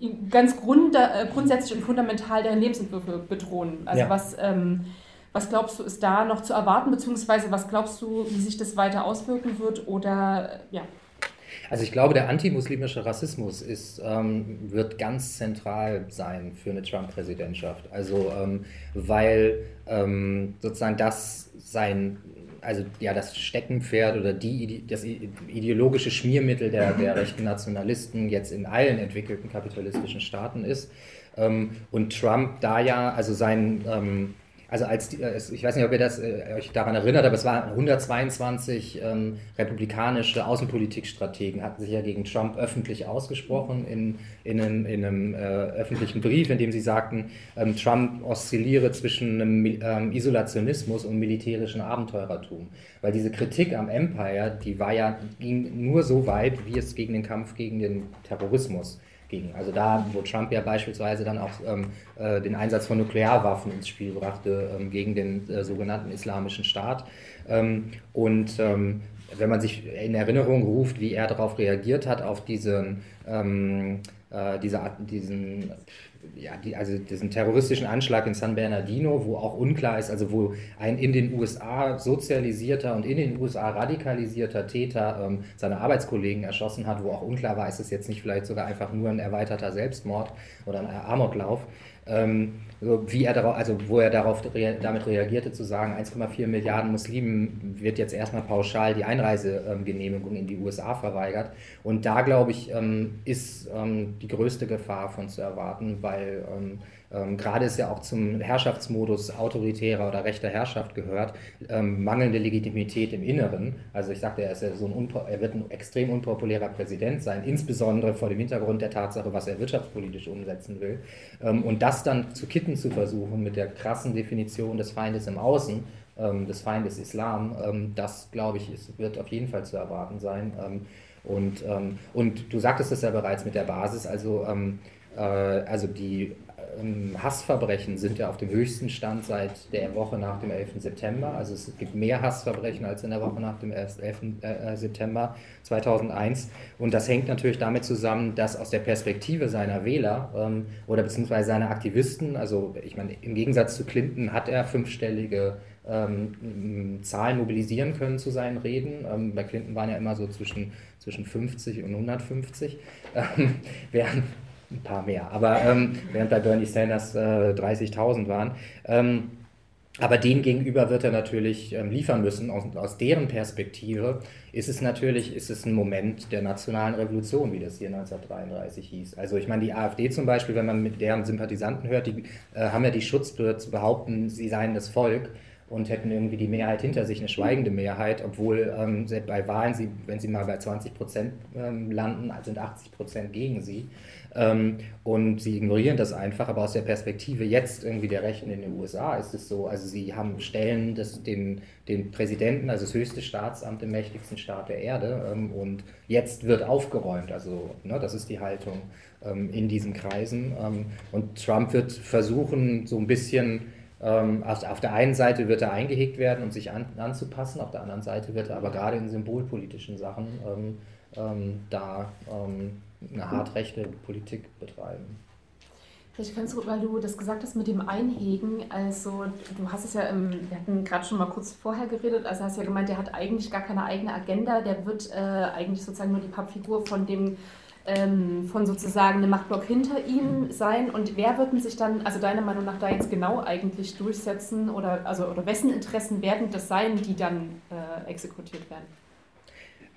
Speaker 1: äh, ganz grund, äh, grundsätzlich und fundamental deren Lebensentwürfe bedrohen. Also ja. was, ähm, was glaubst du, ist da noch zu erwarten, beziehungsweise was glaubst du, wie sich das weiter auswirken wird oder ja?
Speaker 2: Also ich glaube, der antimuslimische Rassismus ist, ähm, wird ganz zentral sein für eine Trump-Präsidentschaft. Also ähm, weil ähm, sozusagen das sein also ja, das Steckenpferd oder die, das ideologische Schmiermittel der, der rechten Nationalisten jetzt in allen entwickelten kapitalistischen Staaten ist. Ähm, und Trump da ja, also sein ähm, also als äh, ich weiß nicht, ob ihr das äh, euch daran erinnert, aber es waren 122 ähm, republikanische Außenpolitikstrategen, hatten sich ja gegen Trump öffentlich ausgesprochen in, in einem, in einem äh, öffentlichen Brief, in dem sie sagten, ähm, Trump oszilliere zwischen einem ähm, Isolationismus und militärischem Abenteurertum. Weil diese Kritik am Empire, die war ja, ging nur so weit, wie es gegen den Kampf gegen den Terrorismus ging. Also da, wo Trump ja beispielsweise dann auch ähm, äh, den Einsatz von Nuklearwaffen ins Spiel brachte ähm, gegen den äh, sogenannten Islamischen Staat. Ähm, und ähm, wenn man sich in Erinnerung ruft, wie er darauf reagiert hat, auf diesen, ähm, äh, diese, diesen ja, die, also diesen terroristischen Anschlag in San Bernardino, wo auch unklar ist, also wo ein in den USA sozialisierter und in den USA radikalisierter Täter ähm, seine Arbeitskollegen erschossen hat, wo auch unklar war, ist es jetzt nicht vielleicht sogar einfach nur ein erweiterter Selbstmord oder ein Amoklauf. Ähm, wie er darauf, also wo er darauf damit reagierte, zu sagen, 1,4 Milliarden Muslimen wird jetzt erstmal pauschal die Einreisegenehmigung in die USA verweigert. Und da, glaube ich, ähm, ist ähm, die größte Gefahr von zu erwarten, weil ähm, gerade ist ja auch zum Herrschaftsmodus autoritärer oder rechter Herrschaft gehört, ähm, mangelnde Legitimität im Inneren. Also ich sagte, er, ist ja so ein er wird ein extrem unpopulärer Präsident sein, insbesondere vor dem Hintergrund der Tatsache, was er wirtschaftspolitisch umsetzen will. Ähm, und das dann zu kitten zu versuchen mit der krassen Definition des Feindes im Außen, ähm, des Feindes Islam, ähm, das glaube ich, ist, wird auf jeden Fall zu erwarten sein. Ähm, und, und du sagtest es ja bereits mit der Basis, also, äh, also die Hassverbrechen sind ja auf dem höchsten Stand seit der Woche nach dem 11. September. Also es gibt mehr Hassverbrechen als in der Woche nach dem 11. Äh, September 2001. Und das hängt natürlich damit zusammen, dass aus der Perspektive seiner Wähler ähm, oder beziehungsweise seiner Aktivisten, also ich meine, im Gegensatz zu Clinton hat er fünfstellige ähm, Zahlen mobilisieren können zu seinen Reden. Ähm, bei Clinton waren ja immer so zwischen, zwischen 50 und 150, ähm, während ein paar mehr, aber ähm, während bei Bernie Sanders äh, 30.000 waren. Ähm, aber denen gegenüber wird er natürlich ähm, liefern müssen. Aus, aus, deren Perspektive ist es natürlich ist es ein Moment der nationalen Revolution, wie das hier 1933 hieß. Also ich meine, die AfD zum Beispiel, wenn man mit deren Sympathisanten hört, die äh, haben ja die Schutzbürde zu behaupten, sie seien das Volk. und hätten irgendwie die Mehrheit hinter sich, eine schweigende Mehrheit, obwohl ähm, bei Wahlen, sie, wenn sie mal bei 20 Prozent ähm, landen, sind 80 Prozent gegen sie. Ähm, und sie ignorieren das einfach, aber aus der Perspektive jetzt irgendwie der Rechten in den USA ist es so, also sie haben Stellen des, den, den Präsidenten, also das höchste Staatsamt im mächtigsten Staat der Erde ähm, und jetzt wird aufgeräumt, also ne, das ist die Haltung ähm, in diesen Kreisen ähm, und Trump wird versuchen, so ein bisschen ähm, auf der einen Seite wird er eingehegt werden und sich an, anzupassen, auf der anderen Seite wird er aber gerade in symbolpolitischen Sachen ähm, ähm, da ähm, eine hart rechte Politik betreiben.
Speaker 1: Vielleicht kannst du, weil du das gesagt hast mit dem Einhegen, also du hast es ja, im, wir hatten gerade schon mal kurz vorher geredet, also hast ja gemeint, der hat eigentlich gar keine eigene Agenda, der wird äh, eigentlich sozusagen nur die Pappfigur von dem ähm, von sozusagen einem Machtblock hinter ihm sein und wer wird sich dann, also deiner Meinung nach, da jetzt genau eigentlich durchsetzen oder, also, oder wessen Interessen werden das sein, die dann äh, exekutiert werden?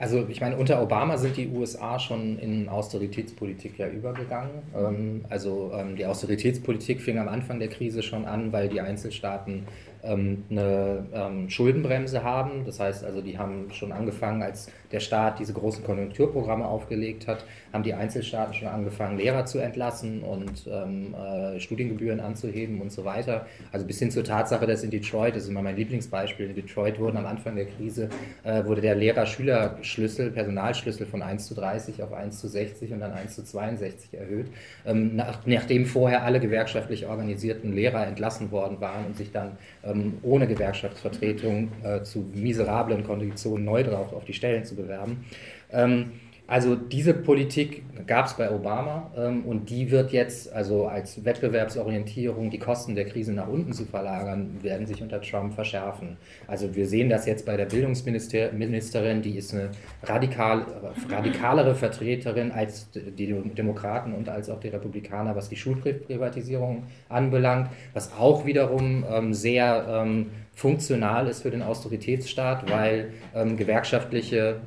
Speaker 2: Also ich meine, unter Obama sind die USA schon in Austeritätspolitik ja übergegangen. Ähm, also ähm, die Austeritätspolitik fing am Anfang der Krise schon an, weil die Einzelstaaten ähm, eine ähm, Schuldenbremse haben. Das heißt also, die haben schon angefangen, als der Staat diese großen Konjunkturprogramme aufgelegt hat, haben die Einzelstaaten schon angefangen, Lehrer zu entlassen und ähm, äh, Studiengebühren anzuheben und so weiter. Also bis hin zur Tatsache, dass in Detroit, das ist immer mein Lieblingsbeispiel, in Detroit wurden am Anfang der Krise, äh, wurde der Lehrer-Schüler-Schlüssel, Personalschlüssel von 1 zu 30 auf 1 zu 60 und dann 1 zu 62 erhöht, ähm, nach, nachdem vorher alle gewerkschaftlich organisierten Lehrer entlassen worden waren und sich dann ähm, ohne Gewerkschaftsvertretung äh, zu miserablen Konditionen neu drauf auf die Stellen zu bewerben. Ähm, also diese Politik gab es bei Obama ähm, und die wird jetzt, also als Wettbewerbsorientierung, die Kosten der Krise nach unten zu verlagern, werden sich unter Trump verschärfen. Also wir sehen das jetzt bei der Bildungsministerin, die ist eine radikal, radikalere Vertreterin als die Demokraten und als auch die Republikaner, was die Schulprivatisierung anbelangt, was auch wiederum ähm, sehr ähm, funktional ist für den Austeritätsstaat, weil ähm, gewerkschaftliche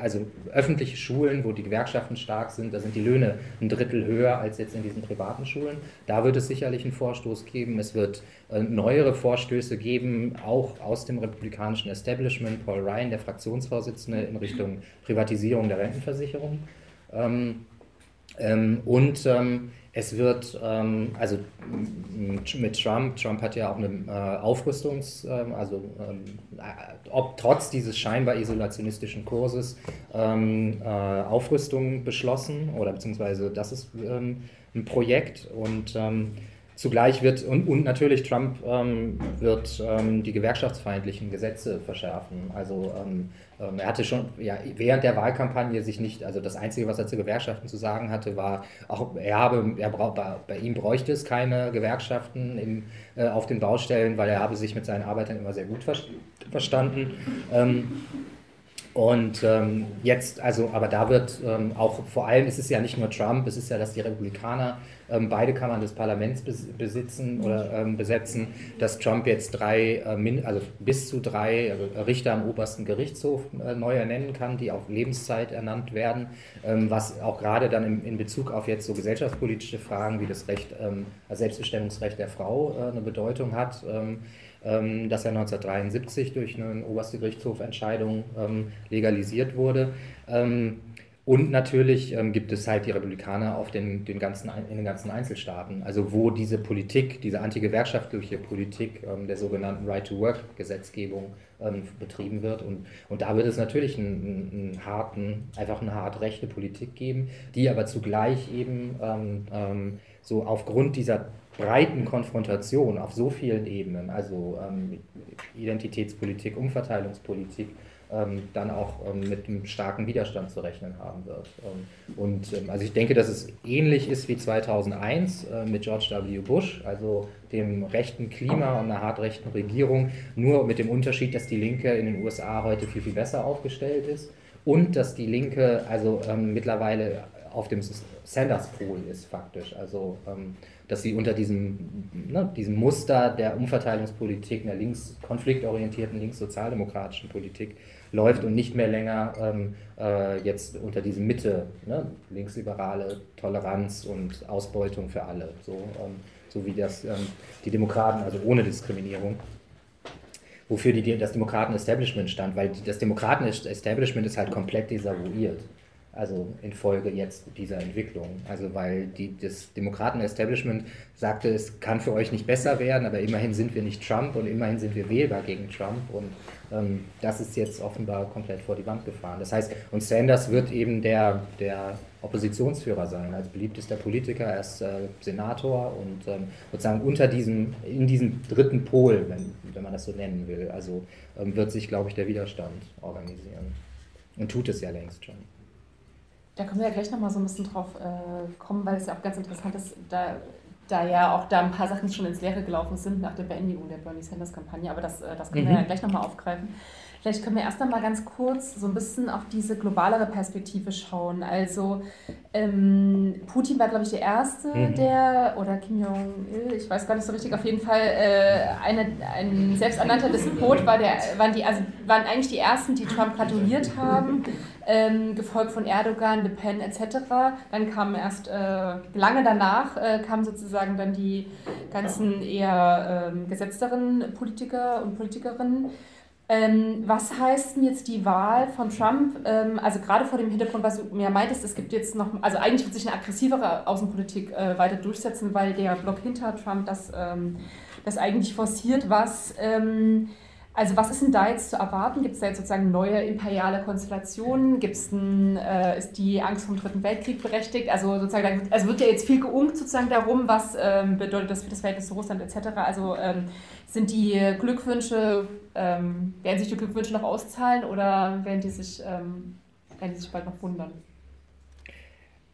Speaker 2: also öffentliche Schulen, wo die Gewerkschaften stark sind, da sind die Löhne ein Drittel höher als jetzt in diesen privaten Schulen. Da wird es sicherlich einen Vorstoß geben. Es wird äh, neuere Vorstöße geben, auch aus dem republikanischen Establishment. Paul Ryan, der Fraktionsvorsitzende, in Richtung Privatisierung der Rentenversicherung. Ähm, ähm, und ähm, es wird, ähm, also mit Trump, Trump hat ja auch eine äh, Aufrüstungs-, ähm, also ähm, äh, ob trotz dieses scheinbar isolationistischen Kurses ähm, äh, Aufrüstung beschlossen oder beziehungsweise das ist ähm, ein Projekt und ähm, Zugleich wird, und, und natürlich Trump ähm, wird ähm, die gewerkschaftsfeindlichen Gesetze verschärfen. Also ähm, ähm, er hatte schon ja, während der Wahlkampagne sich nicht, also das Einzige, was er zu Gewerkschaften zu sagen hatte, war, auch er habe, er brauch, bei, bei ihm bräuchte es keine Gewerkschaften im, äh, auf den Baustellen, weil er habe sich mit seinen Arbeitern immer sehr gut ver verstanden. Ähm, und ähm, jetzt, also, aber da wird ähm, auch, vor allem ist es ja nicht nur Trump, es ist ja, dass die Republikaner ähm, beide Kammern des Parlaments besitzen oder ähm, besetzen, dass Trump jetzt drei, äh, also bis zu drei Richter am obersten Gerichtshof äh, neu ernennen kann, die auf Lebenszeit ernannt werden, ähm, was auch gerade dann in, in, Bezug auf jetzt so gesellschaftspolitische Fragen wie das Recht, ähm, Selbstbestimmungsrecht der Frau äh, eine Bedeutung hat. Ähm, ähm, das ja 1973 durch eine oberste Gerichtshofentscheidung ähm, legalisiert wurde. Ähm, und natürlich ähm, gibt es halt die Republikaner auf den, den ganzen, in den ganzen Einzelstaaten, also wo diese Politik, diese antigewerkschaftliche Politik ähm, der sogenannten Right-to-Work-Gesetzgebung ähm, betrieben wird. Und, und da wird es natürlich einen, einen, harten, einfach eine hart rechte Politik geben, die aber zugleich eben so aufgrund dieser breiten Konfrontation auf so vielen Ebenen, also ähm, Identitätspolitik, Umverteilungspolitik, ähm, dann auch ähm, mit einem starken Widerstand zu rechnen haben wird. Ähm, und ähm, also ich denke, dass es ähnlich ist wie 2001 äh, mit George W. Bush, also dem rechten Klima und einer hart rechten Regierung, nur mit dem Unterschied, dass die Linke in den USA heute viel, viel besser aufgestellt ist und dass die Linke also ähm, mittlerweile auf dem Sanders-Pol ist faktisch. Also dass sie unter diesem, ne, diesem Muster der Umverteilungspolitik, einer links, konfliktorientierten linkssozialdemokratischen Politik läuft und nicht mehr länger ähm, äh, jetzt unter diesem Mitte, ne, linksliberale Toleranz und Ausbeutung für alle, so, ähm, so wie das ähm, die Demokraten, also ohne Diskriminierung, wofür die, das Demokraten-Establishment stand, weil das Demokraten-Establishment ist halt komplett desavouiert. Also infolge jetzt dieser Entwicklung. Also weil die, das Demokraten-Establishment sagte, es kann für euch nicht besser werden, aber immerhin sind wir nicht Trump und immerhin sind wir wählbar gegen Trump. Und ähm, das ist jetzt offenbar komplett vor die Wand gefahren. Das heißt, und Sanders wird eben der, der Oppositionsführer sein, als beliebtester Politiker. Er ist äh, Senator und ähm, sozusagen unter diesem, in diesem dritten Pol, wenn, wenn man das so nennen will, also ähm, wird sich, glaube ich, der Widerstand organisieren. Und tut es ja längst schon.
Speaker 1: Da können wir ja gleich nochmal so ein bisschen drauf äh, kommen, weil es ja auch ganz interessant ist, da, da ja auch da ein paar Sachen schon ins Leere gelaufen sind nach der Beendigung der Bernie Sanders-Kampagne, aber das, äh, das können mhm. wir ja gleich nochmal aufgreifen. Vielleicht können wir erst einmal ganz kurz so ein bisschen auf diese globalere Perspektive schauen. Also ähm, Putin war, glaube ich, der Erste, mhm. der, oder Kim Jong-il, ich weiß gar nicht so richtig, auf jeden Fall äh, eine, ein selbsternannter Despot war, der, waren, die, also waren eigentlich die Ersten, die Trump gratuliert haben ähm, gefolgt von Erdogan, Le Pen etc. Dann kamen erst äh, lange danach äh, kamen sozusagen dann die ganzen eher ähm, gesetzteren Politiker und Politikerinnen. Ähm, was heißt denn jetzt die Wahl von Trump? Ähm, also gerade vor dem Hintergrund, was du mir meintest, es gibt jetzt noch, also eigentlich wird sich eine aggressivere Außenpolitik äh, weiter durchsetzen, weil der Block hinter Trump das, ähm, das eigentlich forciert, was ähm, also was ist denn da jetzt zu erwarten? Gibt es da jetzt sozusagen neue imperiale Konstellationen? Gibt's ein, äh, ist die Angst vom Dritten Weltkrieg berechtigt? Also sozusagen, also wird ja jetzt viel geungt sozusagen darum, was ähm, bedeutet das für das Verhältnis zu Russland etc. Also ähm, sind die Glückwünsche, ähm, werden sich die Glückwünsche noch auszahlen oder werden die sich, ähm, werden die sich bald noch wundern?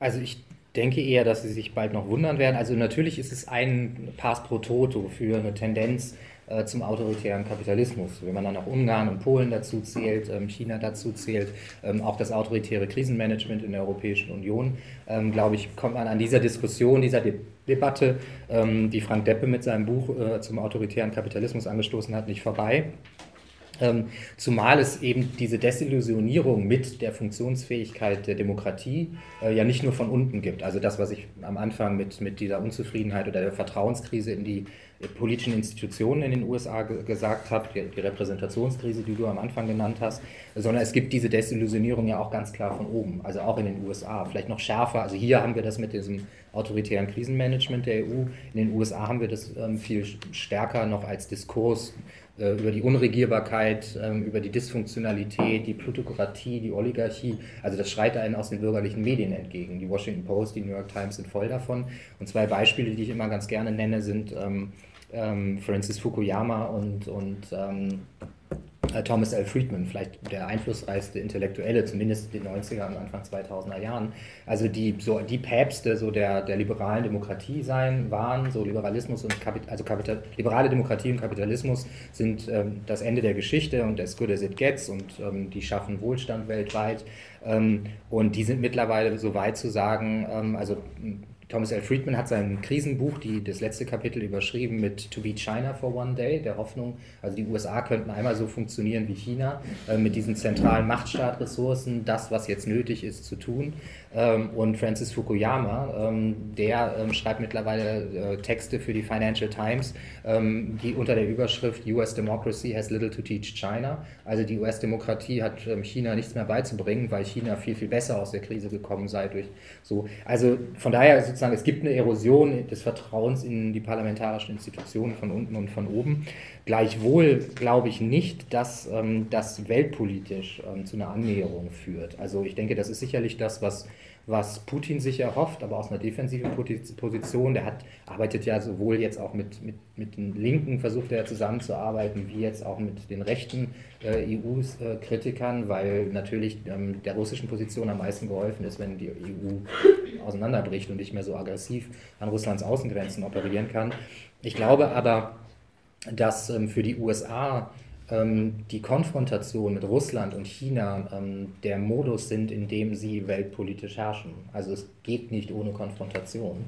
Speaker 2: Also ich denke eher, dass sie sich bald noch wundern werden. Also natürlich ist es ein Pass pro Toto für eine Tendenz, äh, zum autoritären Kapitalismus. Wenn man dann auch Ungarn und Polen dazu zählt, ähm, China dazu zählt, ähm, auch das autoritäre Krisenmanagement in der Europäischen Union, ähm, glaube ich, kommt man an dieser Diskussion, dieser De Debatte, die Frank Deppe mit seinem Buch äh, zum autoritären Kapitalismus angestoßen hat, nicht vorbei. Ähm, zumal es eben diese Desillusionierung mit der Funktionsfähigkeit der Demokratie äh, ja nicht nur von unten gibt. Also das, was ich am Anfang mit, mit dieser Unzufriedenheit oder der Vertrauenskrise in die politischen Institutionen in den USA gesagt habe, die, die, Repräsentationskrise, die du am Anfang genannt hast, sondern es gibt diese Desillusionierung ja auch ganz klar von oben, also auch in den USA, vielleicht noch schärfer. Also hier haben wir das mit diesem autoritären Krisenmanagement der EU, in den USA haben wir das ähm, viel stärker noch als Diskurs äh, über die Unregierbarkeit, ähm, über die Dysfunktionalität, die Plutokratie, die Oligarchie. Also das schreit einen aus den bürgerlichen Medien entgegen. Die Washington Post, die New York Times sind voll davon. Und zwei Beispiele, die ich immer ganz gerne nenne, sind ähm, ähm, Francis Fukuyama und, und ähm, äh, Thomas L. Friedman, vielleicht der einflussreichste Intellektuelle, zumindest in den 90er und Anfang 2000er Jahren. Also die, so, die Päpste so der, der liberalen Demokratie sein, waren, so Liberalismus und Kapital, also Kapital, liberale Demokratie und Kapitalismus sind ähm, das Ende der Geschichte und as good as it gets und ähm, die schaffen Wohlstand weltweit. Ähm, und die sind mittlerweile so weit zu sagen, ähm, also Thomas L. Friedman hat sein Krisenbuch, die, das letzte Kapitel, überschrieben mit To be China for one day, der Hoffnung, also die USA könnten einmal so funktionieren wie China, äh, mit diesen zentralen Machtstaatressourcen, das, was jetzt nötig ist, zu tun. Ähm, und Francis Fukuyama, ähm, der ähm, schreibt mittlerweile äh, Texte für die Financial Times, die unter der Überschrift US Democracy has little to teach China. Also die US-Demokratie hat China nichts mehr beizubringen, weil China viel, viel besser aus der Krise gekommen sei durch so. Also von daher sozusagen, es gibt eine Erosion des Vertrauens in die parlamentarischen Institutionen von unten und von oben. Gleichwohl glaube ich nicht, dass ähm, das weltpolitisch ähm, zu einer Annäherung führt. Also ich denke, das ist sicherlich das, was, was Putin sich erhofft, aber aus einer defensiven Position. Der hat, arbeitet ja sowohl jetzt auch mit, mit, mit den Linken, versucht er zusammenzuarbeiten, wie jetzt auch mit den rechten äh, EU-Kritikern, weil natürlich ähm, der russischen Position am meisten geholfen ist, wenn die EU auseinanderbricht und nicht mehr so aggressiv an Russlands Außengrenzen operieren kann. Ich glaube aber, dass ähm, für die USA ähm, die Konfrontation mit Russland und China ähm, der Modus sind, in dem sie weltpolitisch herrschen. Also es geht nicht ohne Konfrontation.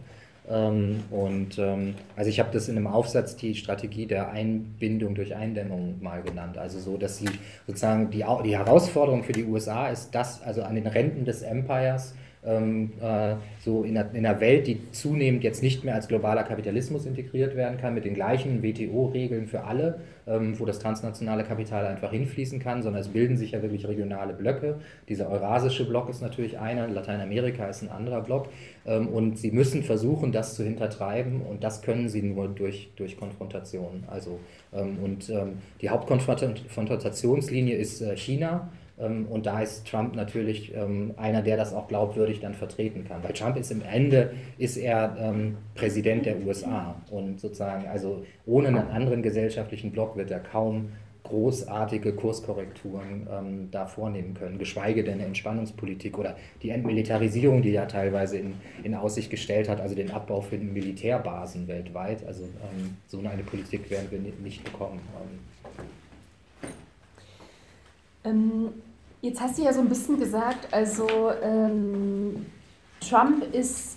Speaker 2: Ähm, und ähm, also ich habe das in einem Aufsatz die Strategie der Einbindung durch Eindämmung mal genannt. Also so, dass sie sozusagen die, die Herausforderung für die USA ist, dass also an den Rändern des Empires ähm, äh, so in einer, in einer Welt, die zunehmend jetzt nicht mehr als globaler Kapitalismus integriert werden kann, mit den gleichen WTO-Regeln für alle, ähm, wo das transnationale Kapital einfach hinfließen kann, sondern es bilden sich ja wirklich regionale Blöcke. Dieser eurasische Block ist natürlich einer, Lateinamerika ist ein anderer Block ähm, und sie müssen versuchen, das zu hintertreiben und das können sie nur durch, durch Konfrontation. Also, und die Hauptkonfrontationslinie ist äh, China und da ist Trump natürlich ähm, einer, der das auch glaubwürdig dann vertreten kann. Weil Trump ist im Ende, ist er ähm, Präsident der USA. Und sozusagen, also ohne einen anderen gesellschaftlichen Block wird er kaum großartige Kurskorrekturen ähm, da vornehmen können, geschweige denn eine Entspannungspolitik oder die Entmilitarisierung, die er teilweise in, in Aussicht gestellt hat, also den Abbau für Militärbasen weltweit. Also ähm, so eine Politik werden wir nicht bekommen.
Speaker 1: Ähm, Jetzt hast du ja so ein bisschen gesagt, also ähm, Trump ist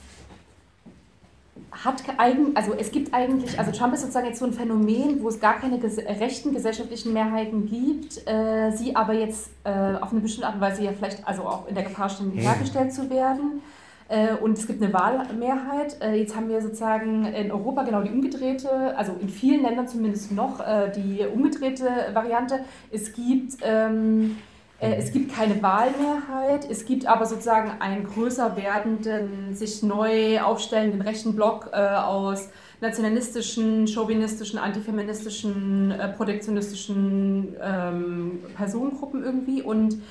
Speaker 1: hat eigen, also es gibt eigentlich, also Trump ist sozusagen jetzt so ein Phänomen, wo es gar keine ges rechten gesellschaftlichen Mehrheiten gibt, äh, sie aber jetzt äh, auf eine bestimmte Art und Weise ja vielleicht also auch in der Gefahr stehen, hergestellt zu werden. Äh, und es gibt eine Wahlmehrheit. Äh, jetzt haben wir sozusagen in Europa genau die umgedrehte, also in vielen Ländern zumindest noch äh, die umgedrehte Variante. Es gibt ähm, äh, es gibt keine Wahlmehrheit, es gibt aber sozusagen einen größer werdenden, sich neu aufstellenden rechten Block äh, aus nationalistischen, chauvinistischen, antifeministischen, äh, protektionistischen ähm, Personengruppen irgendwie. Und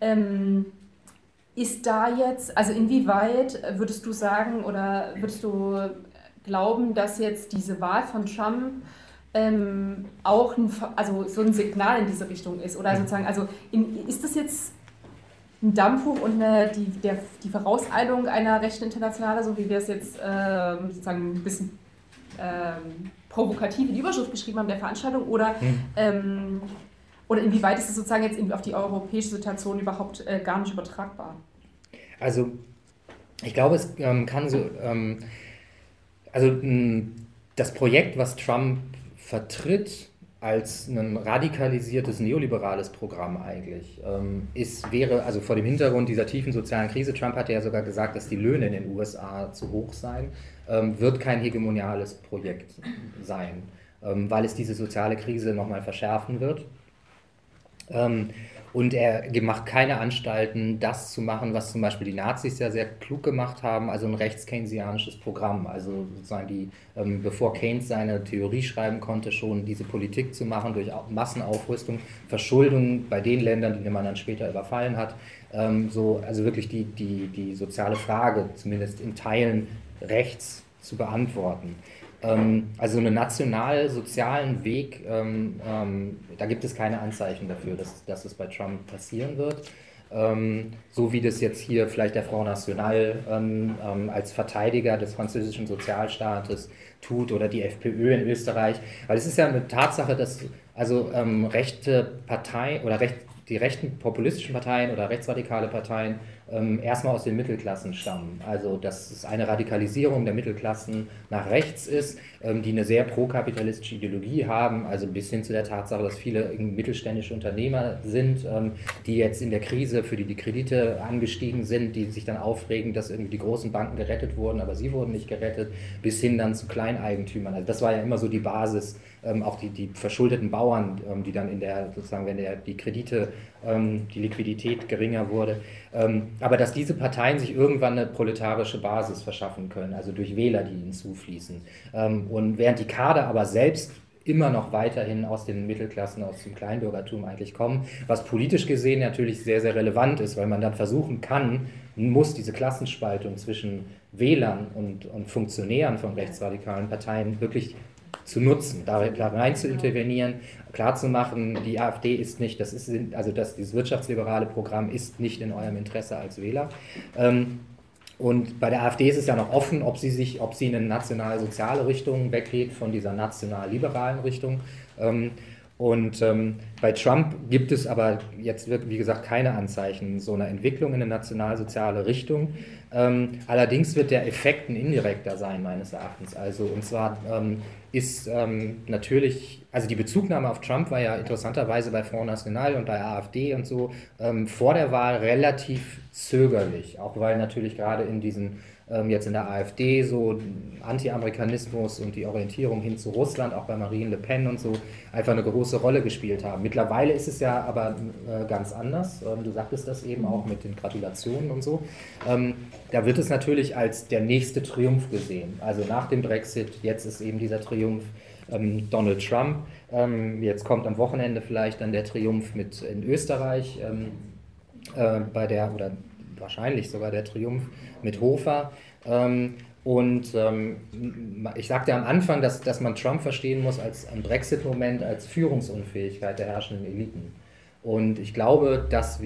Speaker 1: ähm, ist da jetzt, also inwieweit würdest du sagen oder würdest du glauben, dass jetzt diese Wahl von Trump ähm, auch ein, also so ein Signal in diese Richtung ist. Oder sozusagen, also in, ist das jetzt ein Dampfhoch und eine, die, der, die Vorauseilung einer rechten Internationale, so wie wir es jetzt äh, sozusagen ein bisschen ähm, provokativ in die Überschrift geschrieben haben der Veranstaltung, oder, mhm. ähm, oder inwieweit ist es sozusagen jetzt auf die europäische Situation überhaupt äh, gar nicht übertragbar?
Speaker 2: Also ich glaube, es ähm, kann so, ähm, also das Projekt, was Trump vertritt als ein radikalisiertes neoliberales Programm eigentlich, ähm, ist, wäre, also vor dem Hintergrund dieser tiefen sozialen Krise, Trump hatte ja sogar gesagt, dass die Löhne in den USA zu hoch seien, ähm, wird kein hegemoniales Projekt sein, ähm, weil es diese soziale Krise nochmal verschärfen wird. Und er macht keine Anstalten, das zu machen, was zum Beispiel die Nazis ja sehr klug gemacht haben, also ein rechts-keynesianisches Programm. Also sozusagen die, ähm, bevor Keynes seine Theorie schreiben konnte, schon diese Politik zu machen durch Massenaufrüstung, Verschuldung bei den Ländern, die man dann später überfallen hat. Ähm, so, also wirklich die, die, die soziale Frage, zumindest in Teilen rechts zu beantworten. Ähm, also einen national-sozialen Weg, ähm, ähm, da gibt es keine Anzeichen dafür, dass, dass es bei Trump passieren wird. Ähm, so wie das jetzt hier vielleicht der Front National ähm, ähm, als Verteidiger des französischen Sozialstaates tut oder die FPÖ in Österreich. Weil es ist ja eine Tatsache, dass also rechte Parteien oder recht, die rechten populistischen Parteien oder rechtsradikale Parteien ähm, erstmal aus den Mittelklassen stammen. Also dass es eine Radikalisierung der Mittelklassen nach rechts ist, ähm, die eine sehr prokapitalistische Ideologie haben, also bis hin zu der Tatsache, dass viele mittelständische Unternehmer sind, ähm, die jetzt in der Krise, für die die Kredite angestiegen sind, die sich dann aufregen, dass irgendwie die großen Banken gerettet wurden, aber sie wurden nicht gerettet, bis hin dann zu Kleineigentümern. Also das war ja immer so die Basis ähm, auch die, die verschuldeten Bauern, ähm, die dann in der, sozusagen, wenn der, die Kredite, ähm, die Liquidität geringer wurde. Ähm, aber dass diese Parteien sich irgendwann eine proletarische Basis verschaffen können, also durch Wähler, die ihnen zufließen. Ähm, und während die Kader aber selbst immer noch weiterhin aus den Mittelklassen, aus dem Kleinbürgertum eigentlich kommen, was politisch gesehen natürlich sehr, sehr relevant ist, weil man dann versuchen kann, muss diese Klassenspaltung zwischen Wählern und, und Funktionären von rechtsradikalen Parteien wirklich zu nutzen, da, da rein zu intervenieren, klarzumachen, die AfD ist nicht, das ist, also das, dieses wirtschaftsliberale Programm ist nicht in eurem Interesse als Wähler. Ähm, und bei der AfD ist es ja noch offen, ob sie sich, ob sie in eine national-soziale Richtung weggeht von dieser national-liberalen Richtung. Ähm, Und ähm, bei Trump gibt es aber jetzt, wie gesagt, keine Anzeichen so einer Entwicklung in eine nationalsoziale Richtung. Ähm, allerdings wird der Effekt ein indirekter sein, meines Erachtens. Also, und zwar ähm, ist ähm, natürlich, also die Bezugnahme auf Trump war ja interessanterweise bei Front National und bei AfD und so ähm, vor der Wahl relativ zögerlich, auch weil natürlich gerade in diesen jetzt in der AfD so Anti-Amerikanismus und die Orientierung hin zu Russland, auch bei Marine Le Pen und so, einfach eine große Rolle gespielt haben. Mittlerweile ist es ja aber äh, ganz anders. Ähm, du sagtest das eben auch mit den Gratulationen und so. Ähm, da wird es natürlich als der nächste Triumph gesehen. Also nach dem Brexit, jetzt ist eben dieser Triumph ähm, Donald Trump. Ähm, jetzt kommt am Wochenende vielleicht dann der Triumph mit in Österreich ähm, äh, bei der, oder wahrscheinlich sogar der Triumph mit Hofer. Ähm, und ähm, ich sagte am Anfang, dass, dass man Trump verstehen muss als ein Brexit-Moment, als Führungsunfähigkeit der herrschenden Eliten. Und ich glaube, dass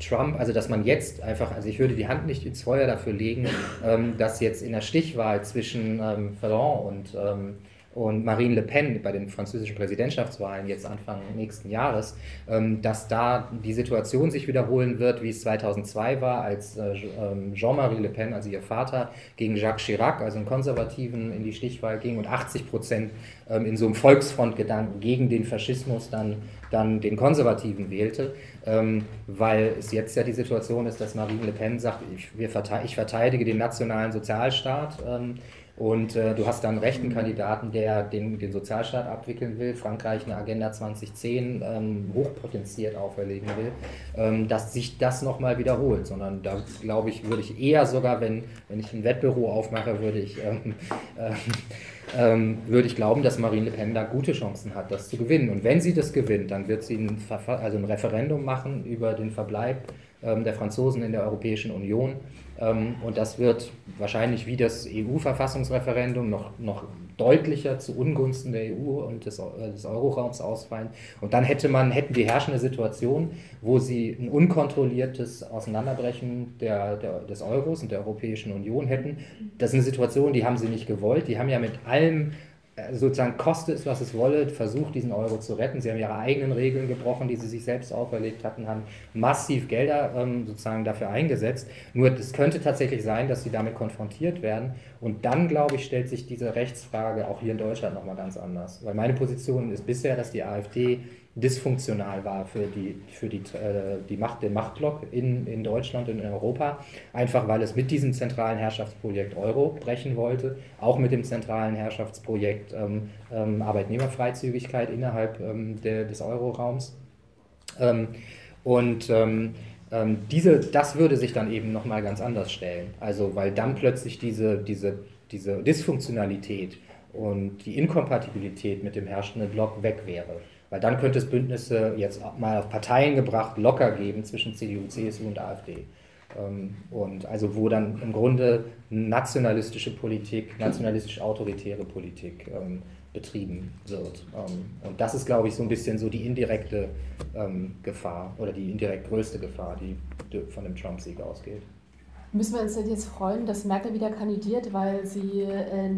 Speaker 2: Trump, also dass man jetzt einfach, also ich würde die Hand nicht ins Feuer dafür legen, ähm, dass jetzt in der Stichwahl zwischen ähm, Ferrand und ähm, und Marine Le Pen bei den französischen Präsidentschaftswahlen jetzt Anfang nächsten Jahres, ähm, dass da die Situation sich wiederholen wird, wie es 2002 war, als äh, ähm, Jean-Marie Le Pen, also ihr Vater, gegen Jacques Chirac, also einen Konservativen, in die Stichwahl ging und 80 Prozent ähm, in so einem Volksfrontgedanken gegen den Faschismus dann, dann den Konservativen wählte, weil es jetzt ja die Situation ist, dass Marine Le Pen sagt, ich, ich verteidige den nationalen Sozialstaat und äh, du hast dann einen rechten Kandidaten, der den, den Sozialstaat abwickeln will, Frankreich eine Agenda 2010 ähm, hochpotenziert auferlegen will, ähm, dass sich das nochmal wiederholt. Sondern da glaube ich, würde ich eher sogar, wenn, wenn ich ein Wettbüro aufmache, würde ich, ähm, äh, ähm, würde ich glauben, dass Marine Le Pen da gute Chancen hat, das zu gewinnen. Und wenn sie das gewinnt, dann wird sie ein, also ein Referendum machen über den Verbleib ähm, der Franzosen in der Europäischen Union. Ähm, und das wird wahrscheinlich wie das EU-Verfassungsreferendum noch, noch deutlicher zu Ungunsten der EU und des, äh, des Euroraums ausfallen. Und dann hätte man, hätten die herrschende Situation, wo sie ein unkontrolliertes Auseinanderbrechen der, der, des Euros und der Europäischen Union hätten. Das ist eine Situation, die haben sie nicht gewollt. Die haben ja mit allem sozusagen koste es, was es wolle, versucht, diesen Euro zu retten. Sie haben ihre eigenen Regeln gebrochen, die sie sich selbst auferlegt hatten, haben massiv Gelder ähm, sozusagen dafür eingesetzt. Nur es könnte tatsächlich sein, dass sie damit konfrontiert werden. Und dann, glaube ich, stellt sich diese Rechtsfrage auch hier in Deutschland nochmal ganz anders. Weil meine Position ist bisher, dass die AfD dysfunktional war für, die, für die, äh, die Macht, den Machtblock in, in Deutschland und in Europa, einfach weil es mit diesem zentralen Herrschaftsprojekt Euro brechen wollte, auch mit dem zentralen Herrschaftsprojekt ähm, ähm, Arbeitnehmerfreizügigkeit innerhalb ähm, der, des Euroraums. Ähm, und ähm, ähm, diese, das würde sich dann eben nochmal ganz anders stellen. Also weil dann plötzlich diese, diese, diese Dysfunktionalität und die Inkompatibilität mit dem herrschenden Block weg wäre. Weil dann könnte es Bündnisse jetzt mal auf Parteien gebracht locker geben zwischen CDU, CSU und AfD. Ähm, und also wo dann im Grunde nationalistische Politik, nationalistisch-autoritäre Politik ähm, betrieben wird. Ähm, und das ist, glaube ich, so ein bisschen so die indirekte Gefahr oder die indirekt größte Gefahr, die von dem Trump-Sieg ausgeht.
Speaker 1: Müssen wir uns denn jetzt freuen, dass Merkel wieder kandidiert, weil sie äh,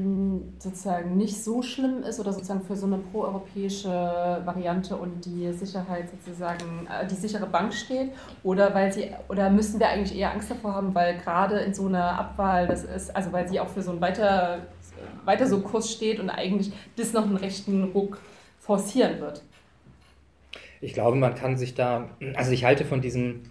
Speaker 1: sozusagen nicht so schlimm ist oder sozusagen für so eine proeuropäische Variante und die Sicherheit sozusagen, äh, die sichere Bank steht? Oder weil sie, oder müssen wir eigentlich eher Angst davor haben, weil gerade in so einer Abwahl das ist, also weil sie auch für so einen weiter, weiter so Kurs steht und eigentlich das noch einen rechten Ruck forcieren wird?
Speaker 2: Ich glaube, man kann sich da, also ich halte von diesem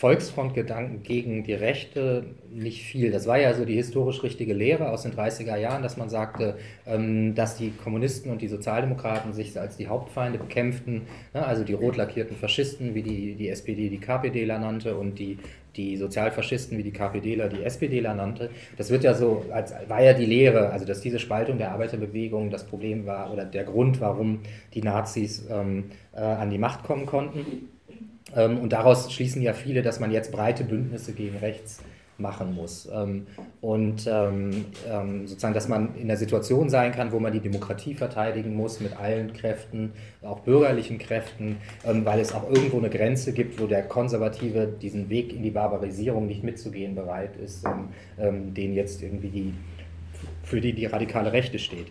Speaker 2: Volksfrontgedanken gegen die Rechte nicht viel. Das war ja so die historisch richtige Lehre aus den 30er Jahren, dass man sagte, ähm, dass die Kommunisten und die Sozialdemokraten sich als die Hauptfeinde bekämpften, ne? also die rot lackierten Faschisten, wie die, die SPD die KPDler nannte und die, die Sozialfaschisten, wie die KPDler die SPDler nannte. Das wird ja so, als war ja die Lehre, also dass diese Spaltung der Arbeiterbewegung das Problem war oder der Grund, warum die Nazis ähm, äh, an die Macht kommen konnten. Ähm, und daraus schließen ja viele, dass man jetzt breite Bündnisse gegen rechts machen muss. Ähm, und ähm, sozusagen, dass man in der Situation sein kann, wo man die Demokratie verteidigen muss mit allen Kräften, auch bürgerlichen Kräften, weil es auch irgendwo eine Grenze gibt, wo der Konservative diesen Weg in die Barbarisierung nicht mitzugehen bereit ist, den jetzt irgendwie die, für die die radikale Rechte steht.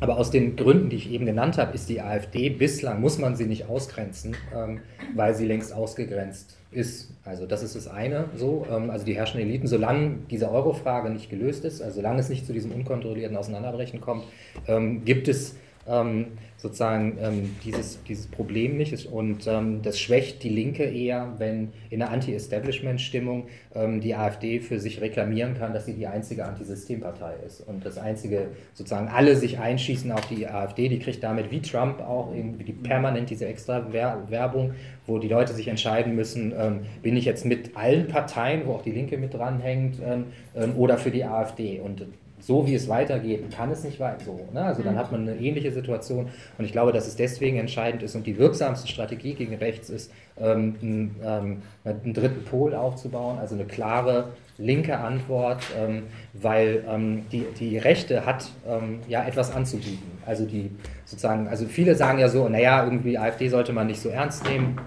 Speaker 2: Aber aus den Gründen, die ich eben genannt habe, ist die AfD bislang, muss man sie nicht ausgrenzen, ähm, weil sie längst ausgegrenzt ist. Also das ist das eine so. Ähm, also die herrschenden Eliten, solange diese Euro-Frage nicht gelöst ist, also solange es nicht zu diesem unkontrollierten Auseinanderbrechen kommt, ähm, gibt es ähm, sozusagen ähm, dieses, dieses Problem nicht. Und ähm, das schwächt die Linke eher, wenn in einer Anti-Establishment-Stimmung ähm, die AfD für sich reklamieren kann, dass sie die einzige Antisystempartei ist. Und das einzige, sozusagen alle sich einschießen auf die AfD, die kriegt damit wie Trump auch irgendwie die permanent diese extra Werbung, wo die Leute sich entscheiden müssen, ähm, bin ich jetzt mit allen Parteien, wo auch die Linke mit dranhängt, ähm, oder für die AfD. Und so wie es weitergeht, kann es nicht weiter so. Ne? Also dann mhm. hat man eine ähnliche Situation und ich glaube, dass es deswegen entscheidend ist und die wirksamste Strategie gegen rechts ist, ähm, einen, ähm, einen, dritten Pol aufzubauen, also eine klare linke Antwort, ähm, weil ähm, die, die Rechte hat ähm, ja etwas anzubieten. Also die sozusagen, also viele sagen ja so, naja, irgendwie AfD sollte man nicht so ernst nehmen